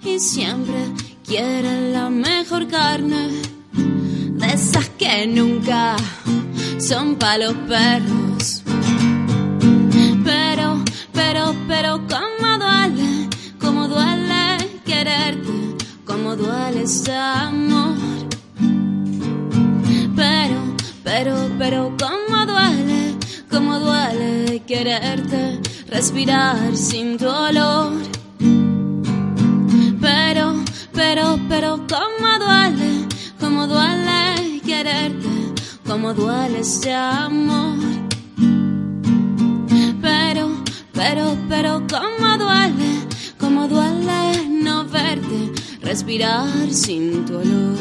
Y siempre quieren la mejor carne, de esas que nunca son para los perros. Pero, pero, pero, cómo duele, cómo duele quererte, cómo duele este amor. Pero, pero, pero, cómo quererte, respirar sin tu olor. Pero, pero, pero, cómo duele, cómo duele quererte, cómo duele este amor. Pero, pero, pero, cómo duele, cómo duele no verte, respirar sin tu olor.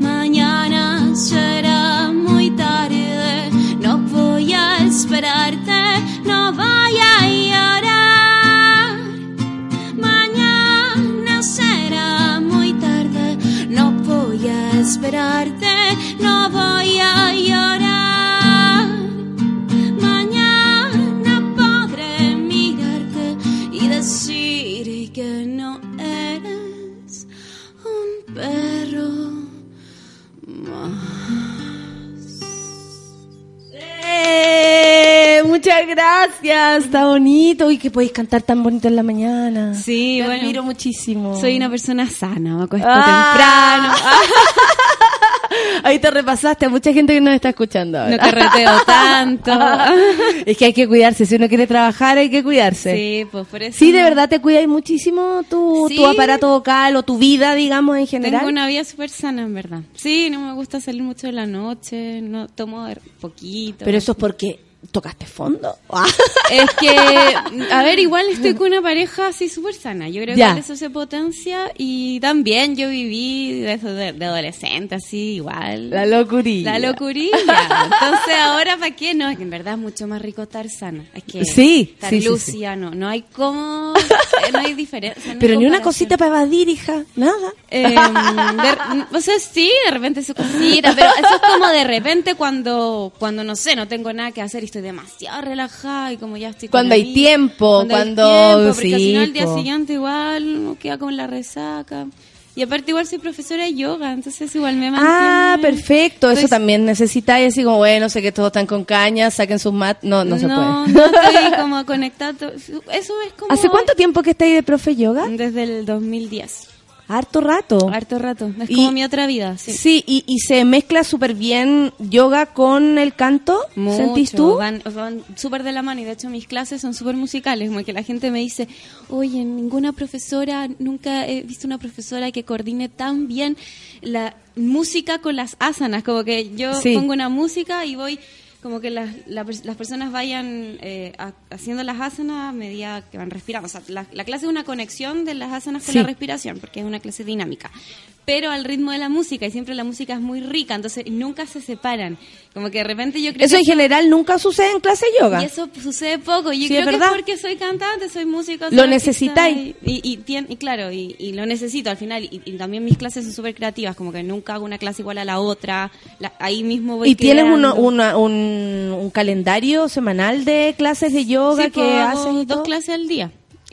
Mañana será muy esperarte, muchas gracias, está bonito. Y que podéis cantar tan bonito en la mañana. Sí, Te bueno. admiro muchísimo. Soy una persona sana, me acuesto Ah. temprano. Ahí te repasaste a mucha gente que nos está escuchando ahora. No carreteo tanto. es que hay que cuidarse. Si uno quiere trabajar, hay que cuidarse. Sí, pues por eso. Sí, de verdad te cuidáis muchísimo tu, Sí. tu aparato vocal o tu vida, digamos, en general. Tengo una vida súper sana, en verdad. Sí, no me gusta salir mucho de la noche, no tomo poquito. Pero eso es porque tocaste fondo. Es que, a ver, igual estoy con una pareja así súper sana. Yo creo Ya. que eso se potencia y también yo viví de, de, de adolescente, así, igual. La locurilla. La locurilla. Entonces, ahora, ¿para qué? No, es que en verdad es mucho más rico estar sana. Es que Sí, estar sí, sí, lúcida, no. No hay como. eh, No hay diferencia. no hay Pero ni una cosita para evadir, hija. Nada. Eh, de- o sea, sí, de repente su cosita, pero eso es como de repente cuando, cuando no sé, no tengo nada que hacer y estoy demasiado relajada y como ya estoy con Cuando hay tiempo, hay cuando- tiempo, porque sí, no al día po. siguiente igual uno queda con la resaca. Y aparte igual soy profesora de yoga, entonces igual me mantiene. Ah, perfecto. Eso también necesitáis así como, bueno, sé que todos están con caña, saquen sus mat. No, no, se no, puede. no estoy como conectado. Eso es como... ¿Hace cuánto tiempo que estáis de profe yoga? Desde el 2010. Harto rato. Harto rato. Es Y- como mi otra vida, sí. Sí, y, y se mezcla súper bien yoga con el canto, ¿sentís tú? Van, van súper de la mano y de hecho mis clases son súper musicales, como que la gente me dice, oye, ninguna profesora, nunca he visto una profesora que coordine tan bien la música con las asanas, como que yo Sí. pongo una música y voy como que las, la pers- las personas vayan eh, ha- haciendo las asanas a medida que van respirando. O sea, la, la clase es una conexión de las asanas con Sí. la respiración, porque es una clase dinámica. Pero al ritmo de la música, y siempre la música es muy rica, entonces nunca se separan. Como que de repente yo creo Eso que en general nunca sucede en clase de yoga. y eso sucede poco. Yo Sí, creo es que es porque soy cantante, soy músico. Lo soy necesitáis. Y, y, tien- y claro, y, y lo necesito al final. Y, y también mis clases son súper creativas, como que nunca hago una clase igual a la otra. La- ahí mismo voy ¿Y tienes uno- creando. una- un, un calendario semanal de clases de yoga Sí, que pues, haces y dos clases al día.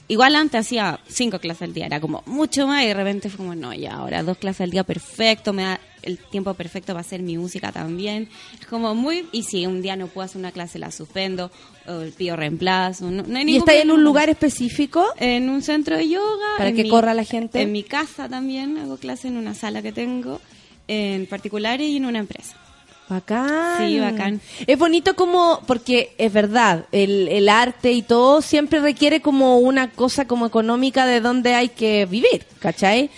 Igual antes hacía cinco clases al día, era como mucho más y de repente fue como, no, ya ahora dos clases al día perfecto, me da el tiempo perfecto para hacer mi música también. Es como muy, y si un día no puedo hacer una clase la suspendo o pido reemplazo. No, no hay ¿Y está en un lugar específico? En un centro de yoga. Para que mi- corra la gente. En mi casa también hago clase en una sala que tengo, en particulares y en una empresa. Bacán. Sí, bacán. Es bonito como, porque es verdad, el, el arte y todo siempre requiere como una cosa como económica de donde hay que vivir, ¿cachai?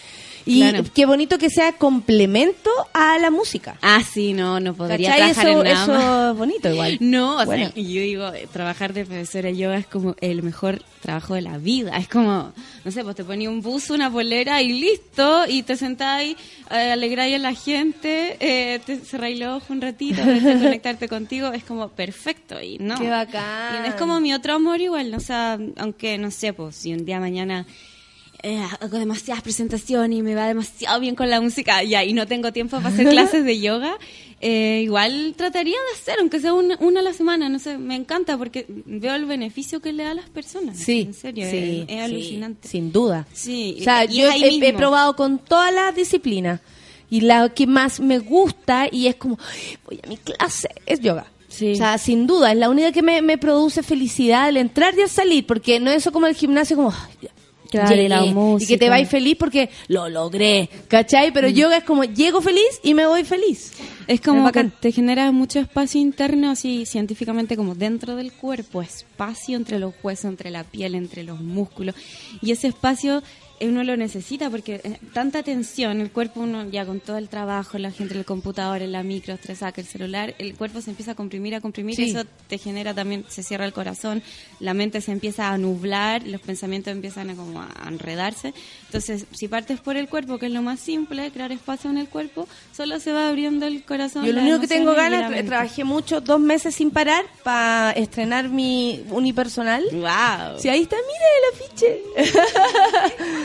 Y Claro. qué bonito que sea complemento a la música. Ah, sí, no, no podría ¿Cachai? trabajar Eso, en nada eso es bonito igual. No, o Bueno. sea, yo digo, eh, trabajar de profesora de yoga es como el mejor trabajo de la vida. Es como, no sé, pues te ponía un buzo, una polera y listo, y te sentáis, eh, alegráis a la gente, eh, te cerráis los ojos un ratito, conectarte contigo, es como perfecto. Y no. Qué bacán. Y es como mi otro amor igual, o sea, aunque no sé, pues si un día mañana eh, hago demasiadas presentaciones y me va demasiado bien con la música ya y no tengo tiempo para hacer clases de yoga, eh, igual trataría de hacer, aunque sea una, una a la semana, no sé, me encanta porque veo el beneficio que le da a las personas. Sí, en serio, sí, es, es sí, alucinante. sin duda. Sí, O sea, yo he, probado con todas las disciplinas y la que más me gusta y es como, "Ay, voy a mi clase, es yoga. Sí. O sea, sin duda, es la única que me, me produce felicidad el entrar y al salir, porque no es eso como el gimnasio, como, "Ay, ya, Claro, llegué", y que te vais feliz porque lo logré, ¿cachai? Pero yoga es como, llego feliz y me voy feliz. Es como Es que bacán. te genera mucho espacio interno, así científicamente como dentro del cuerpo, espacio entre los huesos, entre la piel, entre los músculos. Y ese espacio uno lo necesita porque eh, tanta tensión, el cuerpo uno ya con todo el trabajo, la gente en el computador, en la micro, estresaca, el celular, el cuerpo se empieza a comprimir, a comprimir, Sí. y eso te genera también, se cierra el corazón, la mente se empieza a nublar, los pensamientos empiezan a como a enredarse. Entonces, si partes por el cuerpo, que es lo más simple, crear espacio en el cuerpo, solo se va abriendo el corazón. Yo lo único que tengo ganas, tra- trabajé mucho, dos meses sin parar para estrenar mi unipersonal. ¡Wow! Sí, ahí está, mire el afiche.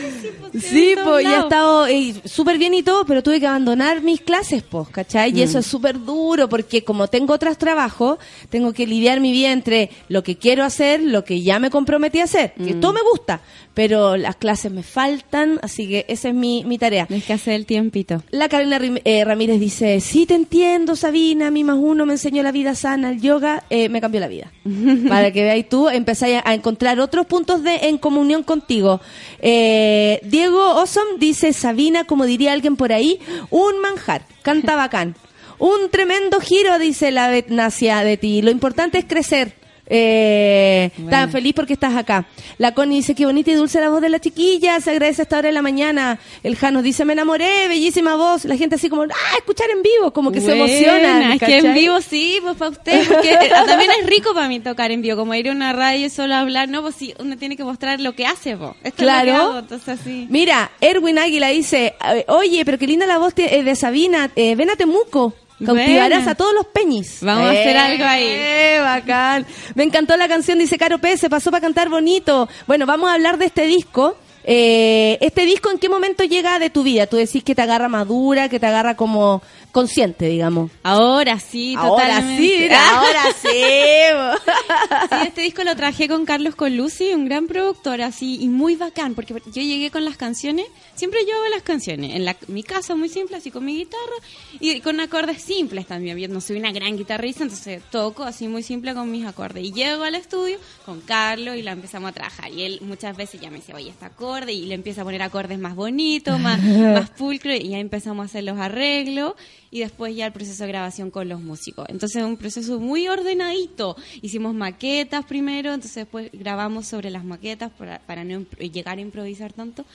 Sí, pues ya he estado eh, súper bien y todo, pero tuve que abandonar mis clases, pues, ¿cachai? Y eso es súper duro porque como tengo otros trabajos, tengo que lidiar mi vida entre lo que quiero hacer, lo que ya me comprometí a hacer, que todo me gusta, pero las clases me faltan, así que esa es mi, mi tarea. Tienes que hacer el tiempito. La Carolina eh, Ramírez dice, sí te entiendo, Sabina, mi más uno me enseñó la vida sana, el yoga eh, me cambió la vida. Para que veáis tú, empezáis a, encontrar otros puntos de en comunión contigo. Eh, Diego Osom dice, Sabina, como diría alguien por ahí, un manjar, canta bacán. Un tremendo giro, dice la Betnacia de ti. Lo importante es crecer. Eh, Bueno. Tan feliz porque estás acá. La Connie dice que bonita y dulce la voz de la chiquilla. Se agradece a esta hora de la mañana. El Jano dice me enamoré, bellísima voz. La gente así como, ah, escuchar en vivo, como que se emociona. Es que en vivo sí, pues para usted, porque eh, también es rico para mí tocar en vivo, como ir a una radio y solo hablar, no, pues sí, uno tiene que mostrar lo que hace. Esto Claro. hago, entonces sí. Mira, Erwin Águila dice, oye, pero qué linda la voz te- eh, de Sabina. Eh, ven a Temuco. Cautivarás a todos los peñis. Vamos a hacer algo ahí. Eh, bacán. Me encantó la canción, dice Caro P. Se pasó para cantar bonito. Bueno, vamos a hablar de este disco Eh, ¿Este disco en qué momento llega de tu vida? Tú decís que te agarra madura, que te agarra como consciente, digamos. Ahora sí, Ahora sí, ahora sí. Sí, este disco lo traje con Carlos Colucci, un gran productor, así, y muy bacán, porque yo llegué con las canciones, siempre yo hago las canciones, en la, mi casa muy simple, así con mi guitarra, y con acordes simples también, yo no soy una gran guitarrista, entonces toco así muy simple con mis acordes, y llego al estudio con Carlos y la empezamos a trabajar, y él muchas veces ya me dice, oye, este acorde, y le empieza a poner acordes más bonitos, más, más pulcro, y ya empezamos a hacer los arreglos, y después ya el proceso de grabación con los músicos. Entonces un proceso muy ordenadito. Hicimos maquetas primero, entonces después grabamos sobre las maquetas para, para no llegar a improvisar tanto.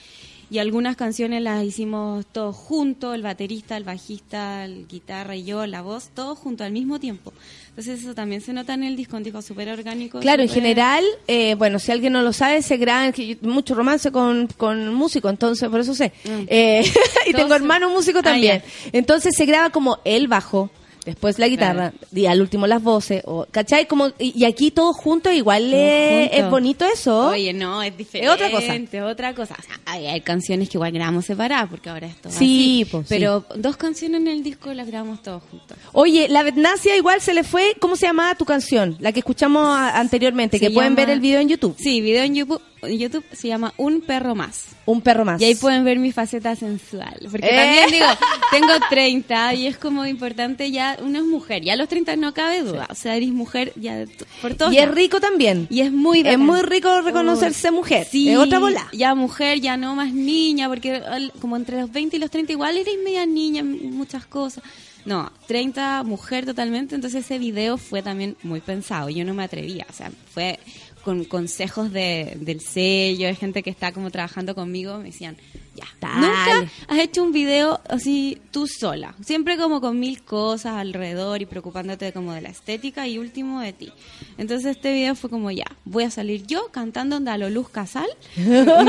Y algunas canciones las hicimos todos juntos, el baterista, el bajista, el guitarra y yo, la voz, todos juntos al mismo tiempo. Entonces eso también se nota en el disco, un disco súper orgánico. Claro, en general, eh, bueno, si alguien no lo sabe, se graba que yo- mucho romance con, con músico, entonces por eso sé. Eh, y tengo hermano músico Ah, también. Entonces se graba como el bajo, después la guitarra, y al último las voces, o, ¿cachai? Como, y, y aquí todos juntos, igual es, es bonito eso. Oye, no, es diferente. Es otra cosa. Es otra cosa. O sea, hay, hay canciones que igual grabamos separadas, porque ahora esto Sí, así. pues, sí. Pero dos canciones en el disco las grabamos todos juntos. Oye, la Betnacia igual se le fue, ¿cómo se llamaba tu canción? La que escuchamos a- anteriormente, Se que pueden ver el video en YouTube. Sí, video en YouTube, YouTube se llama Un perro más. Un perro más. Y ahí pueden ver mi faceta sensual. Porque Eh. también digo, tengo 30 y es como importante ya, uno es mujer, ya a los 30 no cabe duda. O sea, eres mujer ya por todos Y es rico también. Y es muy Es muy rico reconocerse mujer. Sí, Es otra bola. Ya mujer, ya no más niña, porque como entre los 20 y los 30 igual eres media niña en muchas cosas. No, 30, mujer totalmente, entonces ese video fue también muy pensado, yo no me atrevía, o sea, fue con consejos de, del sello, de gente que está como trabajando conmigo, me decían, ya, nunca has hecho un video así tú sola, siempre como con mil cosas alrededor y preocupándote como de la estética y último de ti. Entonces este video fue como ya, voy a salir yo cantando onda a lo Luz Casal. Me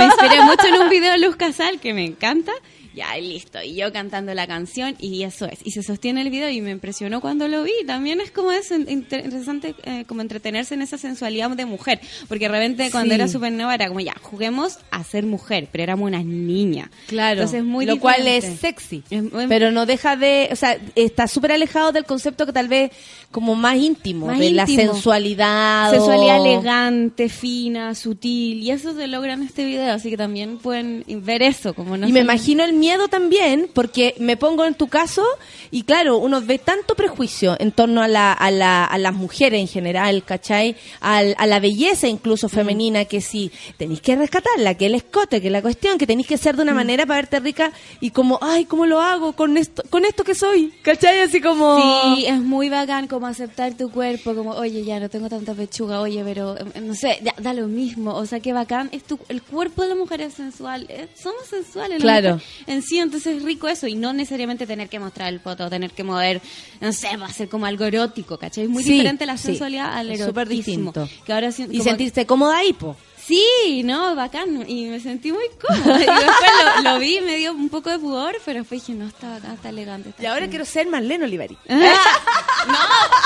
inspiré mucho en un video de Luz Casal que me encanta. Ya, listo. Y yo cantando la canción y eso es. Y se sostiene el video y me impresionó cuando lo vi. También es como es inter- interesante eh, como entretenerse en esa sensualidad de mujer. Porque de repente cuando Sí. era súper nueva era como ya, juguemos a ser mujer, pero éramos unas niñas. Claro. Entonces muy Lo cual diferente. es sexy. Es muy- Pero no deja de, o sea, está súper alejado del concepto que tal vez como más íntimo, Más de la íntimo. sensualidad. o- Sensualidad elegante, fina, sutil. Y eso se logra en este video. Así que también pueden ver eso. como no y me imagino el miedo también, porque me pongo en tu caso, y claro, uno ve tanto prejuicio en torno a, la, a, la, a las mujeres en general, ¿cachai? Al- a la belleza Mm. incluso femenina, que si tenéis que rescatarla, que el escote, que la cuestión, que tenéis que ser de Mm. una manera para verte rica, y como, ay, ¿cómo lo hago con esto, con esto que soy? ¿Cachai? Así como... Sí, es muy bacán como aceptar tu cuerpo, como, oye, ya no tengo tanta pechuga, oye, pero eh, no sé, ya, da lo mismo. O sea, qué bacán. Es tu, el cuerpo de la mujer es sensual. eh, somos sensuales. la Claro. En sí, entonces es rico eso. Y no necesariamente tener que mostrar el foto, tener que mover, no sé, va a ser como algo erótico, ¿cachai? Es muy Sí, diferente la sí. sensualidad al Es erotismo. súper distinto. Que ahora sí- Y como- sentirse cómoda ahí, po. Sí, no, bacán. Y me sentí muy cómoda. Y después lo, lo vi me dio un poco de pudor, pero después dije, no, está bacán, está elegante. está Y ahora quiero ser Marlene Olivari. no,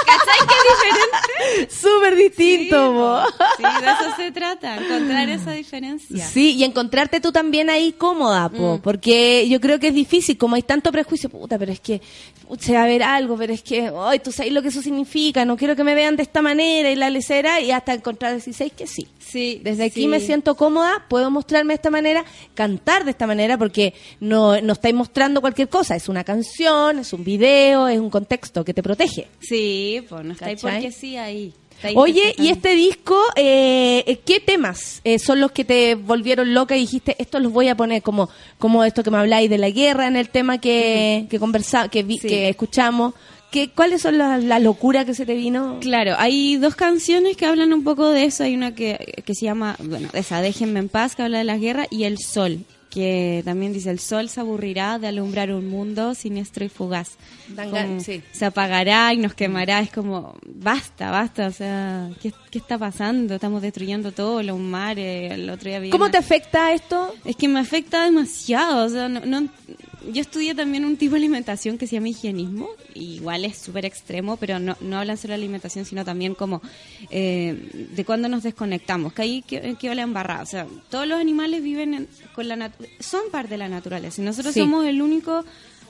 ¿cachai qué diferente? Súper distinto, po. Sí, de eso se trata, encontrar esa diferencia. Sí, y encontrarte tú también ahí cómoda, po, Mm. porque yo creo que es difícil, como hay tanto prejuicio, puta, pero es que se va a ver algo, pero es que, ay, tú sabes lo que eso significa, no quiero que me vean de esta manera y la lecera, y hasta encontrar 16 que sí. Sí, Desde aquí sí. me siento cómoda, puedo mostrarme de esta manera, cantar de esta manera, porque no, no estáis mostrando cualquier cosa, es una canción, es un video, es un contexto que te protege. Sí, pues no está ahí ¿Cachai? porque sí ahí. Oye, y este disco, eh, ¿qué temas eh, son los que te volvieron loca y dijiste, estos los voy a poner como, como esto que me habláis de la guerra en el tema que, que conversa, que, vi- Sí. que escuchamos? ¿Qué, ¿Cuáles son las la locura que se te vino? Claro, hay dos canciones que hablan un poco de eso. Hay una que, que se llama, bueno, esa, Déjenme en paz, que habla de la guerra, y El Sol, que también dice, el sol se aburrirá de alumbrar un mundo siniestro y fugaz. Como sí. Se apagará y nos quemará. Es como, basta, basta. O sea, ¿qué, qué está pasando? Estamos destruyendo todo, los mares. El otro día ¿Cómo una- te afecta esto? Es que me afecta demasiado. O sea, no, no- yo estudié también un tipo de alimentación que se llama higienismo, igual es súper extremo, pero no, no hablan solo de alimentación, sino también como eh, de cuándo nos desconectamos, que ahí que, que la embarrada. O sea, todos los animales viven en- con la nat- son parte de la naturaleza, y nosotros Sí. somos el único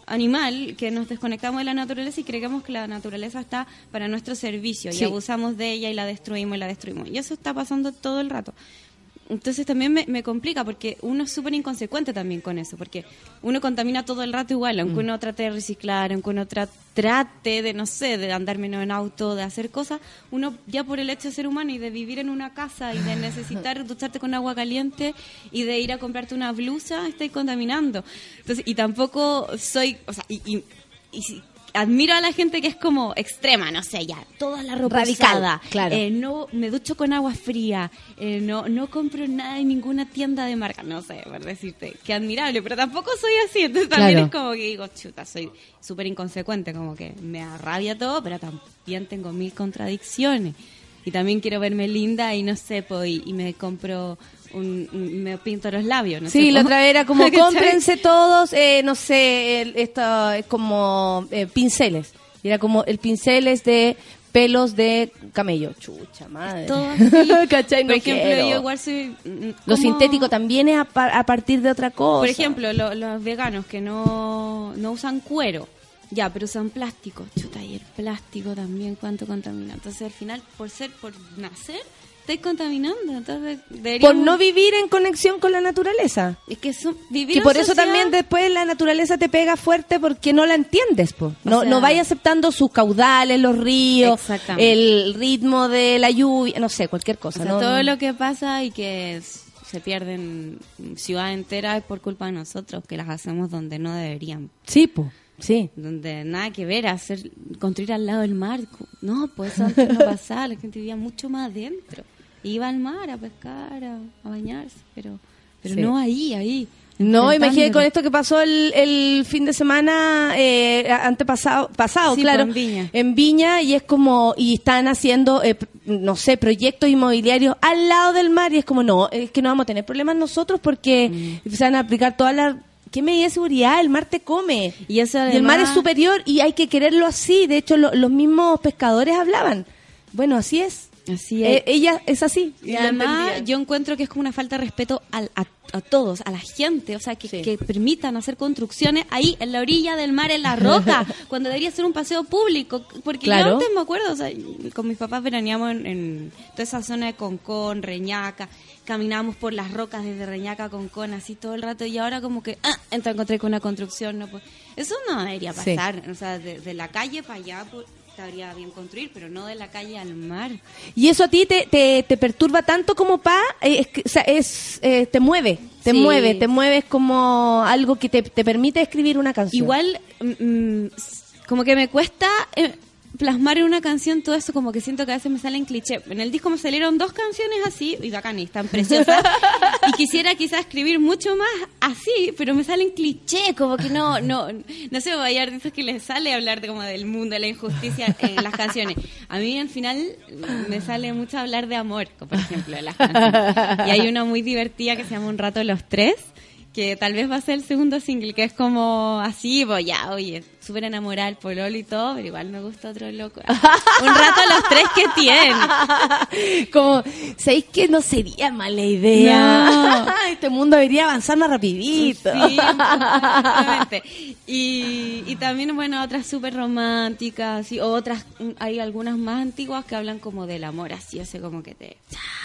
animal que nos desconectamos de la naturaleza y creemos que la naturaleza está para nuestro servicio Sí. y abusamos de ella y la destruimos y la destruimos. Y eso está pasando todo el rato. Entonces también me, me complica porque uno es súper inconsecuente también con eso, porque uno contamina todo el rato igual, aunque Mm. uno trate de reciclar, aunque uno tra- trate de, no sé, de andar menos en auto, de hacer cosas, uno ya por el hecho de ser humano y de vivir en una casa y de necesitar ducharte con agua caliente y de ir a comprarte una blusa, estáis contaminando. Entonces, y tampoco soy, o sea, y, y- admiro a la gente que es como extrema, no sé, ya, toda la ropa Radical, usada, claro. eh, no me ducho con agua fría, eh, no no compro nada en ninguna tienda de marca, no sé, por decirte, qué admirable, pero tampoco soy así, entonces también Claro. es como que digo, chuta, soy súper inconsecuente, como que me arrabia todo, pero también tengo mil contradicciones. Y también quiero verme linda y no sé, pues, y, y me compro un, un- me pinto los labios, no Sí, sé. la otra era como cómprense todos, eh, no sé, esto es como eh, pinceles. Y era como el pincel es de pelos de camello. Chucha madre. Todo. ¿Cachai? No Por ejemplo, quiero. yo igual soy... mm, Lo como- sintético también es a, par- a partir de otra cosa. Por ejemplo, lo- los veganos que no, no usan cuero, ya, pero usan plástico. Chuta, y el plástico también, ¿cuánto contamina? Entonces, al final, por ser, por nacer, estáis contaminando. Entonces, por no vivir en conexión con la naturaleza. Es que son, vivir en por eso sociedad- también después la naturaleza te pega fuerte porque no la entiendes, po. No, O sea- no vayas aceptando sus caudales, los ríos, el ritmo de la lluvia, no sé, cualquier O cosa. sea, ¿no? todo lo que pasa y que se pierden ciudades enteras es por culpa de nosotros, que las hacemos donde no deberían. Sí, po. Sí. Donde nada que ver, hacer construir al lado del mar. No, pues eso antes no pasaba, la gente vivía mucho más adentro. Iba al mar a pescar, a, a bañarse, pero pero Sí. no ahí, ahí. No, imagínate con esto que pasó el, el fin de semana eh, antepasado, pasado, Sí, claro, pues, en Viña. en Viña y es como y están haciendo, eh, no sé, proyectos inmobiliarios al lado del mar y es como no, es que no vamos a tener problemas nosotros porque Mm. se van a aplicar todas las ¿Qué medida de seguridad? El mar te come. Y eso Y el mar además- es superior y hay que quererlo así. De hecho, lo- los mismos pescadores hablaban. Bueno, así es. Así Eh, es. ella es así. Y además, yo encuentro que es como una falta de respeto al- a, a todos, a la gente, o sea, que, que permitan hacer construcciones ahí, en la orilla del mar, en la roca, cuando debería ser un paseo público. Porque Claro. yo antes me acuerdo, o sea, con mis papás veraneamos en, en toda esa zona de Concón, Reñaca, caminábamos por las rocas desde Reñaca a Concón, así todo el rato, y ahora como que, ah, entonces encontré con una construcción, no pues, Eso no debería Sí. pasar, o sea, de, de la calle para allá, pues, estaría bien construir, pero no de la calle al mar. ¿Y eso a ti te, te, te perturba tanto como pa? Eh, es que, o sea, es, eh, te mueve, te Sí. mueve, te mueves como algo que te, te permite escribir una canción. Igual, mm, mm, como que me cuesta eh, plasmar en una canción todo eso, como que siento que a veces me salen cliché. En el disco me salieron dos canciones así, y bacanis, tan preciosas, y quisiera quizás escribir mucho más así, pero me salen cliché, como que no, no, no sé, hay artistas que les sale hablar de, como del mundo, de la injusticia en las canciones. A mí al final me sale mucho hablar de amor, por ejemplo, en las canciones. Y hay una muy divertida que se llama Un rato los tres, que tal vez va a ser el segundo single, que es como así, pues ya, oye, súper enamorada del pololo y todo, pero igual me gusta otro loco. Un rato los tres que tiene. como, ¿sabéis que no sería mala idea? No. este mundo debería avanzar más rapidito. Sí. Y, y también, bueno, otras súper románticas, y otras, hay algunas más antiguas que hablan como del amor, así, sea, como que te,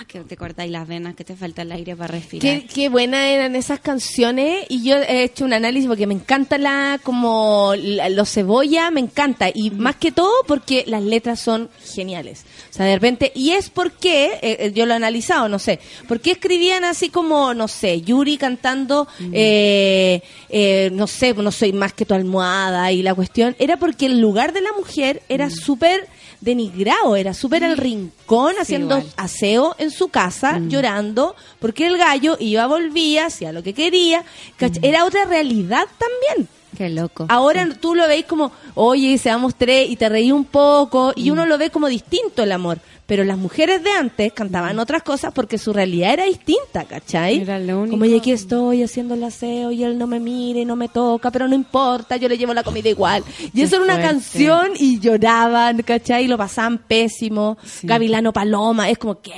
que te cortáis las venas, que te falta el aire para respirar. Qué, qué buenas eran esas canciones y yo he hecho un análisis porque me encanta la como la- los cebolla, me encanta y más que todo porque las letras son geniales. O sea, de repente y es porque eh, eh, yo lo he analizado, no sé, por qué escribían así como no sé, Yuri cantando eh, eh, no sé, no soy más que tu almohada y la cuestión era porque el lugar de la mujer era súper denigrado, era súper al rincón haciendo aseo en su casa, llorando, porque el gallo iba, volvía, hacía lo que quería. ¿cach- Era otra realidad también. Qué loco. Ahora tú lo veis como, oye, seamos tres y te reí un poco y Mm. uno lo ve como distinto el amor. Pero las mujeres de antes cantaban otras cosas porque su realidad era distinta, ¿cachai? Mm. Era lo único. Como, y aquí estoy haciendo el aseo y él no me mire, no me toca, pero no importa, yo le llevo la comida igual. Y eso era una canción y lloraban, ¿cachai? Y lo pasaban pésimo. Gavilano Paloma, es como, ¿qué?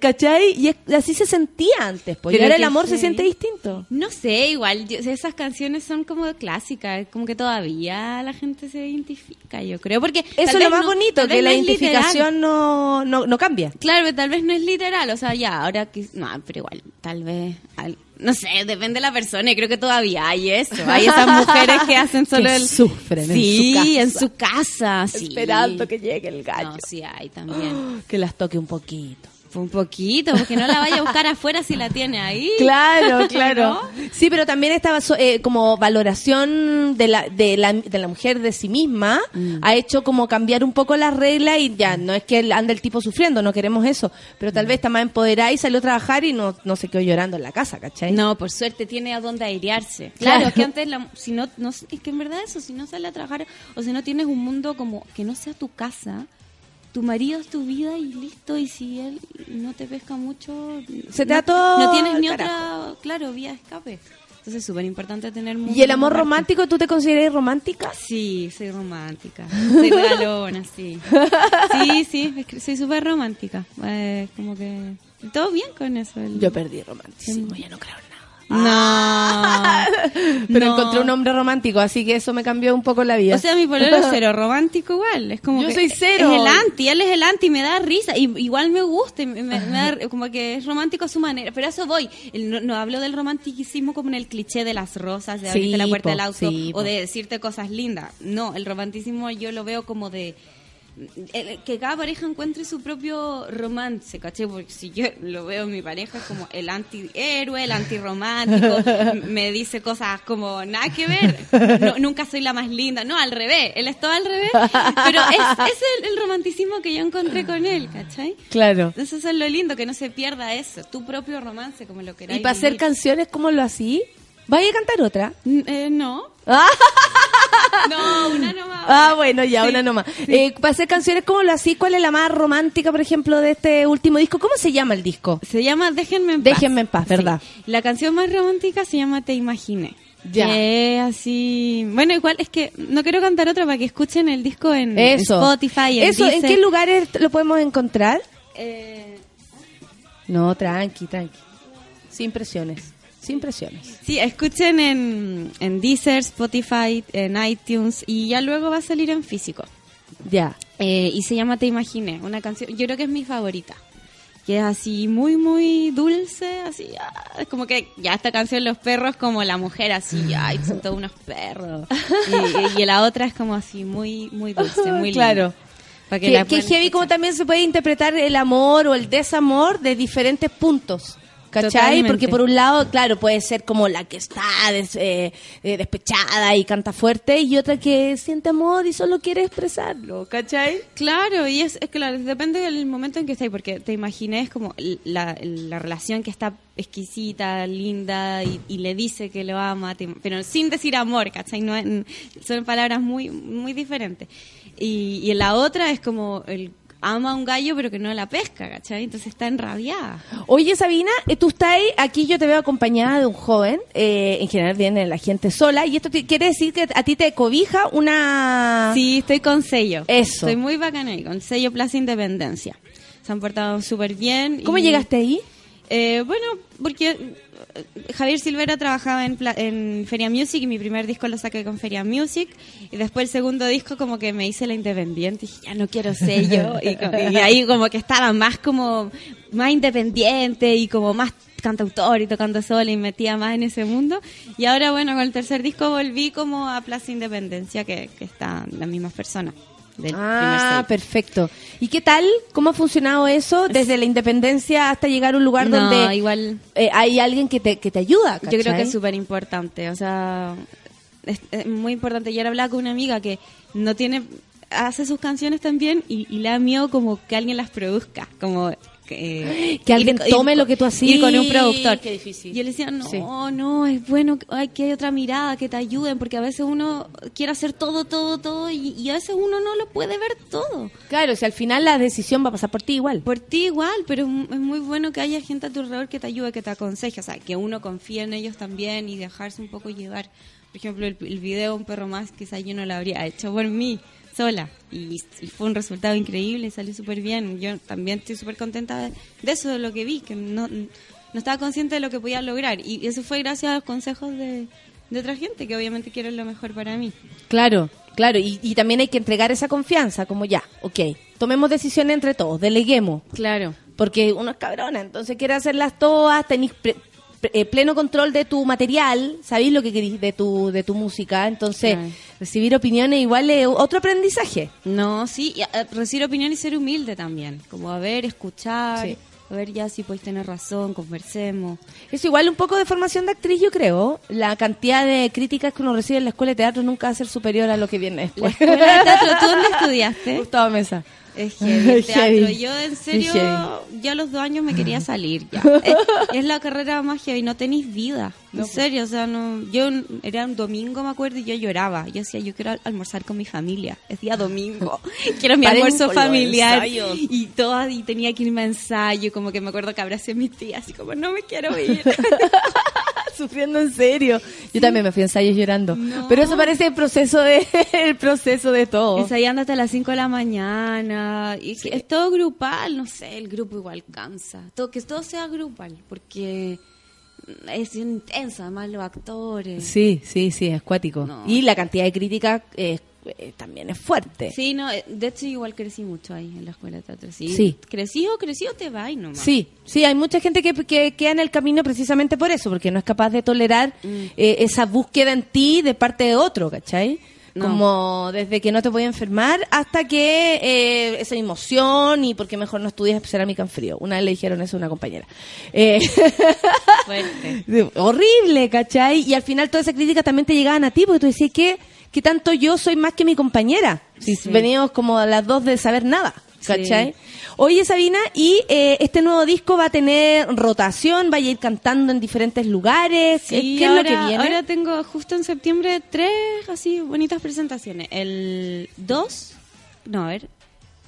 ¿Cachai? Y así se sentía antes, Pero ahora el amor se siente distinto. No sé, igual, yo- esas canciones son como clásicas, como que todavía la gente se identifica, yo creo, porque... Eso es lo más no- bonito, que la identificación no, no, no cambia. Claro, pero tal vez no es literal, o sea, ya, ahora que... No, pero igual, tal vez... al- no sé, depende de la persona y creo que todavía hay eso. Hay esas mujeres que hacen solo Que el... sufren en sí, su casa. en su casa, sí. Esperando que llegue el gallo. No, sí hay también. Que las toque un poquito. Un poquito, porque no la vaya a buscar afuera si la tiene ahí. Claro, claro. ¿No? Sí, pero también estaba eh, como valoración de la, de, la, de la mujer de sí misma, Mm. ha hecho como cambiar un poco las reglas y ya, no es que ande el tipo sufriendo, no queremos eso, pero Mm. tal vez está más empoderada y salió a trabajar y no, no se quedó llorando en la casa, ¿cachai? No, por suerte tiene a dónde airearse. Claro. Claro, que antes, la- si no, no, es que en verdad eso, si no sale a trabajar o si no tienes un mundo como que no sea tu casa, tu marido es tu vida y listo, y si él no te pesca mucho, Se te no, da todo No tienes ni carajo. otra, claro, vía de escape. Entonces es súper importante tener ¿Y el amor romántico, tú te consideras romántica? Sí, soy romántica. Soy regalona, sí. Sí, sí, es que soy súper romántica. Eh, como que todo bien con eso. el- Yo perdí romanticismo, ya no creo en nada. No. Pero No. encontré un hombre romántico, así que eso me cambió un poco la vida. O sea, mi pololo es cero romántico igual. Es como Yo que soy cero. Es el anti, él es el anti, me da risa. Y, igual me gusta, me, da, como que es romántico a su manera. Pero a eso voy. No, no hablo del romanticismo como en el cliché de las rosas, de Sí, abrirte la puerta po, del auto sí, o de decirte cosas lindas. No, el romanticismo yo lo veo como de que cada pareja encuentre su propio romance, ¿caché? Porque si yo lo veo en mi pareja es como el antihéroe, el antirromántico, me dice cosas como nada que ver, no- nunca soy la más linda, no, al revés, él es todo al revés, pero es, es el, el romanticismo que yo encontré con él, ¿cachai? Claro. Entonces eso es lo lindo, que no se pierda eso, tu propio romance, como lo queráis ¿Y para hacer canciones, cómo lo así? ¿Vaya a cantar otra? Eh, no. No, una nomás. Ah, bueno, ya, Sí, una nomás. Eh, para hacer canciones, ¿cómo lo así? ¿Cuál es la más romántica, por ejemplo, de este último disco? ¿Cómo se llama el disco? Se llama Déjenme en paz. Déjenme en paz, ¿verdad? Sí. La canción más romántica se llama Te Imaginé. Ya. Que así. Bueno, igual es que no quiero cantar otra para que escuchen el disco en Eso. Spotify. En Eso, ¿en qué lugares lo podemos encontrar? Eh, No, tranqui, tranqui. Sin presiones. Sin presiones. sí, escuchen en, en Deezer, Spotify, en iTunes y ya luego va a salir en físico. Ya. Eh, y se llama Te Imaginé, una canción, yo creo que es mi favorita. Que es así muy, muy dulce, así, ah, es como que ya esta canción Los perros como la mujer así, ay, son todos unos perros. Y, y la otra es como así, muy, muy dulce, muy linda. Claro. Para que Que, que heavy como también se puede interpretar el amor o el desamor de diferentes puntos. ¿Cachai? Totalmente. Porque por un lado, claro, puede ser como la que está des- eh, eh, despechada y canta fuerte y otra que siente amor y solo quiere expresarlo, ¿cachai? Claro, y es, es claro, depende del momento en que estáis, porque te imaginé como la, la relación que está exquisita, linda, y, y le dice que lo ama, pero sin decir amor, ¿cachai? No, son palabras muy, muy diferentes. Y, y en la otra es como el ama a un gallo pero que no la pesca, ¿cachai? Entonces está enrabiada. Oye, Sabina, eh, tú estás ahí, aquí yo te veo acompañada de un joven, eh, en general viene la gente sola, y esto te- quiere decir que a ti te cobija una... Sí, estoy con sello. Eso. Estoy muy bacana ahí, con sello Plaza Independencia. Se han portado súper bien. ¿Cómo y- llegaste ahí? Eh, bueno, porque Javier Silvera trabajaba en, Feria Music y mi primer disco lo saqué con Feria Music. Y después el segundo disco como que me hice la independiente. Dije, ya no quiero sello y, y ahí como que estaba más como más independiente y como más cantautor y tocando sola y metía más en ese mundo. Y ahora bueno con el tercer disco volví como a Plaza Independencia que, que están las mismas personas del Ah, perfecto. ¿Y qué tal? ¿Cómo ha funcionado eso desde la independencia hasta llegar a un lugar No, donde igual eh, hay alguien que te, que te ayuda? Yo creo que es súper importante, o sea, es, es muy importante. Ayer hablaba con una amiga que no tiene, hace sus canciones también y, y le da miedo como que alguien las produzca, como eh, Que alguien ir- ir tome con- lo que tú hacías. ir con un productor. Qué difícil. Y le decía, no, Sí. no, es bueno que- ay, que hay otra mirada, que te ayuden, porque a veces uno quiere hacer todo, todo, todo, y, y a veces uno no lo puede ver todo. Claro, si al final la decisión va a pasar por ti igual. Por ti igual, pero es muy bueno que haya gente a tu alrededor que te ayude, que te aconseje, o sea, que uno confíe en ellos también y dejarse un poco llevar. Por ejemplo, el, el video Un perro más, quizá yo no lo habría hecho por mí, sola, y, y fue un resultado increíble, salió súper bien. Yo también estoy súper contenta de, eso, de lo que vi, que no, no estaba consciente de lo que podía lograr, y eso fue gracias a los consejos de, de otra gente, que obviamente quieren lo mejor para mí. Claro, claro. Y, y también hay que entregar esa confianza, como ya, ok, tomemos decisiones entre todos, deleguemos. Claro. Porque uno es cabrona, entonces quiere hacerlas todas, tenéis eh, pleno control de tu material, sabéis lo que queréis de tu, de tu música, entonces Claro. recibir opiniones igual es otro aprendizaje. No, sí, y a- recibir opinión y ser humilde también. Como a ver, escuchar, Sí. a ver ya si podéis tener razón, conversemos. Es igual un poco de formación de actriz, yo creo. La cantidad de críticas que uno recibe en la escuela de teatro nunca va a ser superior a lo que viene La después. escuela de teatro, ¿tú dónde estudiaste? Gustavo Mesa. Es heavy el teatro. heavy. Yo en serio, ya a los dos años me quería salir ya. es, es la carrera más heavy, no tenéis vida. En serio, o sea, no, yo era un domingo, me acuerdo, y yo lloraba. Yo decía, yo quiero al- almorzar con mi familia. Es día domingo. quiero mi almuerzo familiar. Y todas, y tenía que irme a ensayo. Como que me acuerdo que abracé a mi tía, así como, no me quiero ir. Sufriendo en serio. Yo también me fui a ensayos llorando. Pero eso parece el proceso de, el proceso de todo. Ensayando hasta las 5 de la mañana. Y que es todo grupal, no sé, el grupo igual cansa. Todo, que todo sea grupal, porque es intenso, además los actores. Sí, sí, sí, es cuático. No. Y la cantidad de críticas eh, eh, también es fuerte. Sí, no, eh, de hecho igual crecí mucho ahí en la escuela de teatro. Sí, Sí. crecí o crecí o te vas y nomás. Sí, sí, hay mucha gente que, que queda en el camino precisamente por eso, porque no es capaz de tolerar Mm. eh, esa búsqueda en ti de parte de otro, ¿cachai? No. Como desde que no te voy a enfermar hasta que eh, esa emoción y porque mejor no estudias cerámica en frío. Una vez le dijeron eso a una compañera. Eh, horrible, ¿cachai? Y al final todas esas críticas también te llegaban a ti, porque tú decías que, que tanto yo soy más que mi compañera. Si Sí. veníamos como a las dos de saber nada, ¿cachai? Sí. Oye, Sabina, y eh, este nuevo disco va a tener rotación, vaya a ir cantando en diferentes lugares. ¿Qué- Sí, ¿Qué ahora, es lo que viene? ahora tengo justo en septiembre tres así bonitas presentaciones. El 2, no, a ver,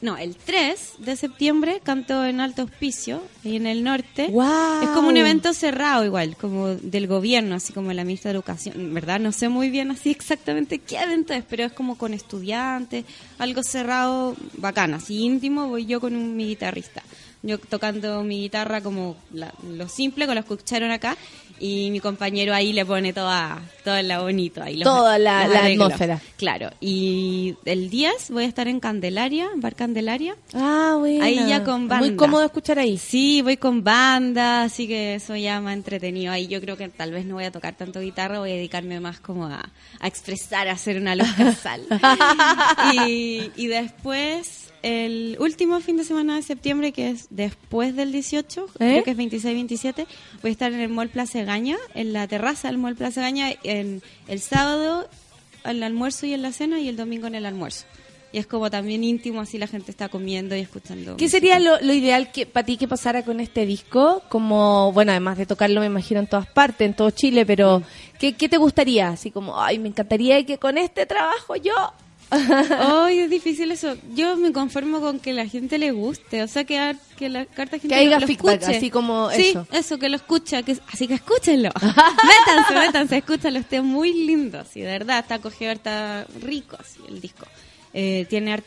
no, el 3 de septiembre canto en Alto Hospicio, ahí en el norte. ¡Guau! Es como un evento cerrado igual, como del gobierno, así como la ministra de Educación. En verdad no sé muy bien así exactamente qué evento es, pero es como con estudiantes, algo cerrado, bacán, así íntimo, voy yo con un, mi guitarrista. Yo tocando mi guitarra como la- lo simple, los que escucharon acá, y mi compañero ahí le pone toda, toda la bonito ahí. los- Toda la- atmósfera. Claro, y el 10 voy a estar en Candelaria, Bar Candelaria. Ah, bueno. Ahí ya con banda. Muy cómodo escuchar ahí. Sí, voy con banda, así que eso ya me ha entretenido. Ahí yo creo que tal vez no voy a tocar tanto guitarra, voy a dedicarme más como a, a expresar, a hacer una luz casal. y, y después, el último fin de semana de septiembre, que es después del 18, ¿Eh? creo que es 26-27, voy a estar en el Mall Plaza Gaña, en la terraza del Mall Plaza Gaña, en el sábado al almuerzo y en la cena y el domingo en el almuerzo. Y es como también íntimo, así la gente está comiendo y escuchando. ¿Qué sería lo, lo ideal que para ti que pasara con este disco? Como, bueno, además de tocarlo, me imagino en todas partes, en todo Chile, pero ¿qué, qué te gustaría? Así como, ay, me encantaría que con este trabajo yo... Ay, es difícil eso. Yo me conformo con que la gente le guste, o sea, que, a- que la carta gente Que haya lo, feedback, escuche. así como sí, eso. que lo escucha, que, así que escúchenlo. métanse, métanse, escúchalo, está muy lindo, sí, de verdad, está acogedor, está rico así el disco. Eh, tiene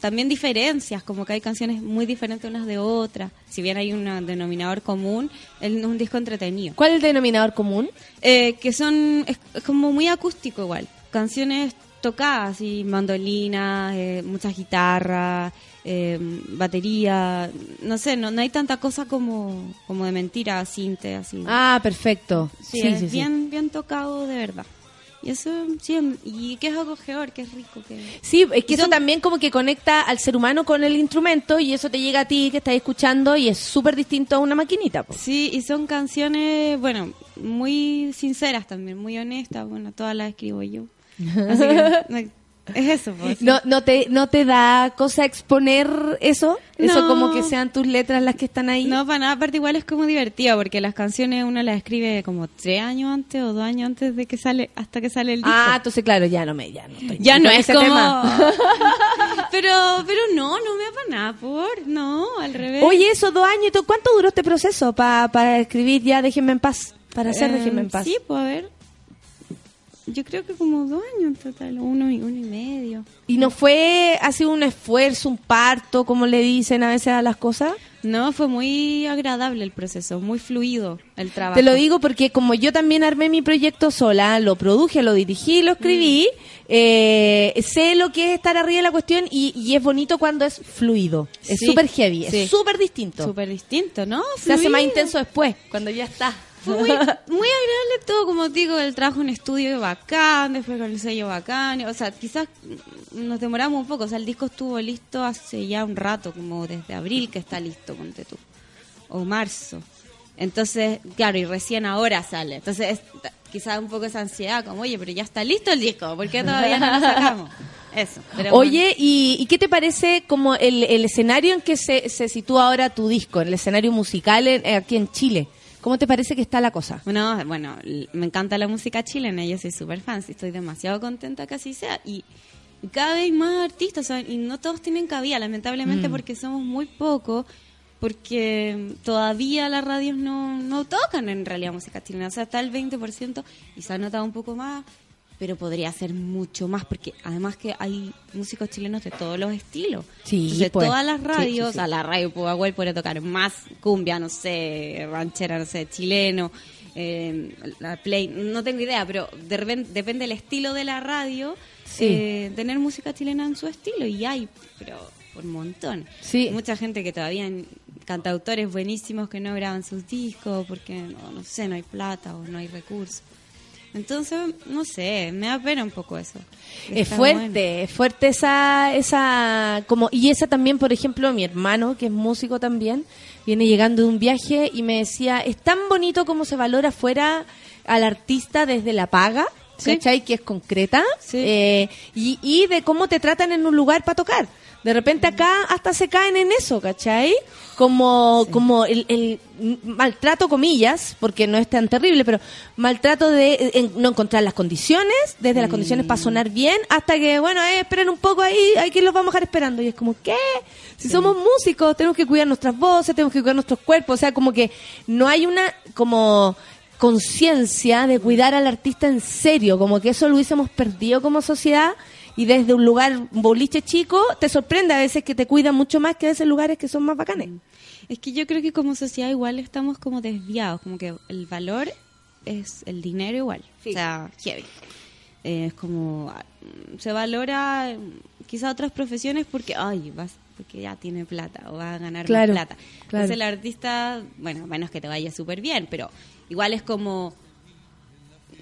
también diferencias, como que hay canciones muy diferentes unas de otras. Si bien hay un denominador común, es un disco entretenido. ¿Cuál es el denominador común? Eh, que son es, es como muy acústico igual. Canciones tocadas, y mandolina, eh, muchas guitarras, eh, batería, no sé, no, no hay tanta cosa como, como de mentira, cinte, así. Ah, perfecto. sí, Sí, es sí, sí. bien, bien tocado de verdad. Y eso, sí, y que es acogedor, que es rico. Que... Sí, es que eso son- también como que conecta al ser humano con el instrumento y eso te llega a ti que estás escuchando y es súper distinto a una maquinita. po. Sí, y son canciones, bueno, muy sinceras también, muy honestas. Bueno, todas las escribo yo. Así que, Es eso, pues. ¿No, no, te, ¿No te da cosa exponer eso? Eso No. como que sean tus letras las que están ahí. No, para nada, aparte igual es como divertido, porque las canciones uno las escribe como tres años antes o dos años antes de que sale, hasta que sale el disco. Ah, entonces claro, ya no me, ya no estoy ya no es ese como... tema. pero, pero no, no me da para nada, por, no, al revés. Oye, eso, dos años, ¿cuánto duró este proceso para escribir ya Déjenme en paz? Para hacer Eh, Déjenme en paz. Sí, pues a ver. Yo creo que como dos años en total, uno y uno y medio. ¿Y no fue, ha sido un esfuerzo, un parto, como le dicen a veces a las cosas? No, fue muy agradable el proceso, muy fluido el trabajo. Te lo digo porque como yo también armé mi proyecto sola, lo produje, lo dirigí, lo escribí, Mm. eh, sé lo que es estar arriba de la cuestión y, y es bonito cuando es fluido. Es Sí, súper heavy, sí. es súper distinto. Súper distinto, ¿no? Se hace más intenso después, cuando ya está. Fue muy, muy agradable todo, como digo, el trabajo en estudio bacán, después con el sello bacán. O sea, quizás nos demoramos un poco. O sea, el disco estuvo listo hace ya un rato, como desde abril que está listo, ponte tú. O marzo. Entonces, claro, y recién ahora sale. Entonces, es- quizás un poco esa ansiedad, como, oye, pero ya está listo el disco, ¿por qué todavía no lo sacamos? Eso. Oye, ¿y, y qué te parece como el, el escenario en que se, se sitúa ahora tu disco, el escenario musical en- aquí en Chile? ¿Cómo te parece que está la cosa? Bueno, bueno, me encanta la música chilena, yo soy súper fan, estoy demasiado contenta que así sea. Y cada vez más artistas, y no todos tienen cabida, lamentablemente, Mm. porque somos muy pocos, porque todavía las radios no, no tocan en realidad música chilena, o sea, está el 20% y se ha notado un poco más, pero podría ser mucho más, porque además que hay músicos chilenos de todos los estilos. Sí, Entonces, pues. todas las radios, sí, sí. a la radio Pugahuel puede tocar más cumbia, no sé, ranchera, no sé, chileno, eh, la play, no tengo idea, pero de repente, depende del estilo de la radio, Sí. eh, tener música chilena en su estilo, y hay, pero por un montón. Sí. Mucha gente que todavía, cantautores buenísimos que no graban sus discos porque, no, no sé, no hay plata o no hay recursos. Entonces, no sé, me da pena un poco eso. Es fuerte, bueno. es fuerte esa, esa, como, y esa también, por ejemplo, mi hermano, que es músico también, viene llegando de un viaje y me decía, es tan bonito como se valora fuera al artista desde la paga, Sí. ¿cachai? Que es concreta, eh, y, y de cómo te tratan en un lugar para tocar. De repente acá hasta se caen en eso, ¿cachai? Como, como el, el maltrato, comillas, porque no es tan terrible, pero maltrato de en- no encontrar las condiciones, desde las condiciones para sonar bien, hasta que, bueno, eh, esperen un poco ahí, hay que los vamos a dejar esperando. Y es como, ¿qué? Si somos músicos, tenemos que cuidar nuestras voces, tenemos que cuidar nuestros cuerpos, o sea, como que no hay una, como conciencia de cuidar al artista en serio, como que eso lo hubiésemos perdido como sociedad y desde un lugar, un boliche chico, te sorprende a veces que te cuidan mucho más que a veces lugares que son más bacanes. Es que yo creo que como sociedad igual estamos como desviados, como que el valor es el dinero igual. O sea, heavy. Eh, es como ah, se valora mm, quizá otras profesiones porque ay vas porque ya tiene plata o va a ganar Claro, más plata claro. entonces el artista bueno menos que te vaya súper bien pero igual es como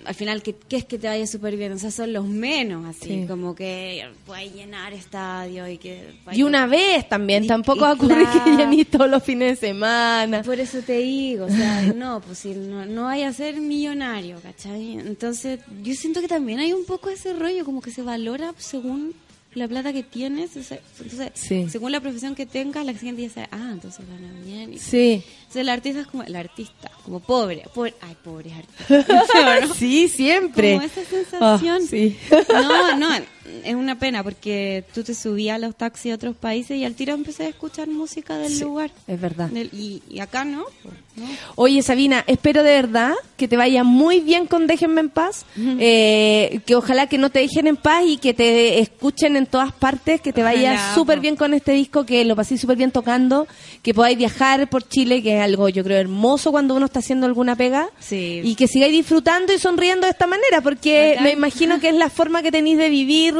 al final ¿qué, qué es que te vaya súper bien o sea son los menos así Sí. como que puedes llenar estadio y que Y una vez también, Y- tampoco va a ocurrir que llenís todos los fines de semana. Por eso te digo, o sea, no, pues si no, no vaya a ser millonario, ¿cachai? Entonces, yo siento que también hay un poco ese rollo, como que se valora según la plata que tienes, o sea, entonces, Sí. según la profesión que tengas, la gente dice, ah, entonces gana bien. y- Sí. Entonces, el artista es como, el artista, como pobre, pobre ay, pobre artista. ¿no? Sí, siempre. Como esa sensación. Ah, sí. No, no, es una pena porque tú te subías a los taxis de otros países y al tiro empecé a escuchar música del Sí, lugar. es verdad. Del- y, y acá no, no. Oye, Sabina, espero de verdad que te vaya muy bien con Déjenme en paz. Eh, que ojalá que no te dejen en paz y que te escuchen en todas partes, que te vaya súper bien con este disco, que lo paséis súper bien tocando, que podáis viajar por Chile, que es algo yo creo hermoso cuando uno está haciendo alguna pega. Sí. Y que sigáis disfrutando y sonriendo de esta manera, porque me imagino que es la forma que tenéis de vivir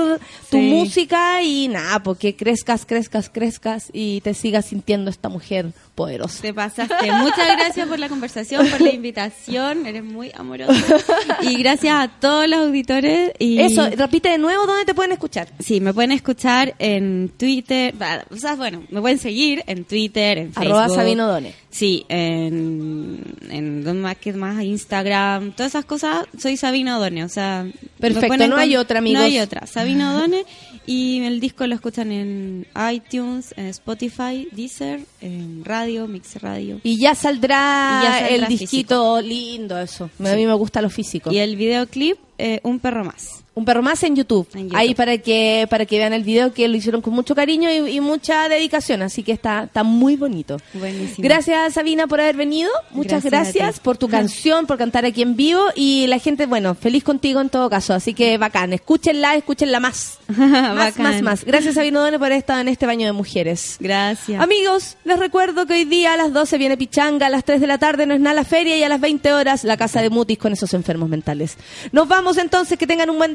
tu Sí. música y nada, porque crezcas, crezcas, crezcas y te sigas sintiendo esta mujer poderosa. Te pasaste. Muchas gracias por la conversación, por la invitación. Eres muy amorosa. Y gracias a todos los auditores. Y Eso, repite de nuevo dónde te pueden escuchar. Sí, me pueden escuchar en Twitter. O sea, bueno, me pueden seguir en Twitter, en Facebook. Arroba Sabino Done. Sí, en, en ¿dónde más, qué más? Instagram, todas esas cosas. Soy Sabino Done. O sea, Perfecto, no hay con- otra, amigos. No hay otra. Sabina O'Donnell y el disco lo escuchan en iTunes, en Spotify, Deezer, en radio, Mix Radio. Y ya saldrá, Y ya saldrá el disquito lindo, eso. A mí me gusta lo físico. Y el videoclip, eh, Un perro más. Un perro más en YouTube. En YouTube. Ahí para que para que vean el video que lo hicieron con mucho cariño y, y mucha dedicación, así que está está muy bonito. Buenísimo. Gracias Sabina por haber venido. Muchas Gracias por tu canción, por cantar aquí en vivo y la gente, bueno, feliz contigo en todo caso, así que bacán. Escúchenla, escúchenla más. más, Bacán. más, más. Gracias Sabina Done por haber estado en este baño de mujeres. Gracias. Amigos, les recuerdo que hoy día a las 12 viene Pichanga, a las 3 de la tarde no es nada la feria y a las 20 horas la casa de Mutis con esos enfermos mentales. Nos vamos entonces, que tengan un buen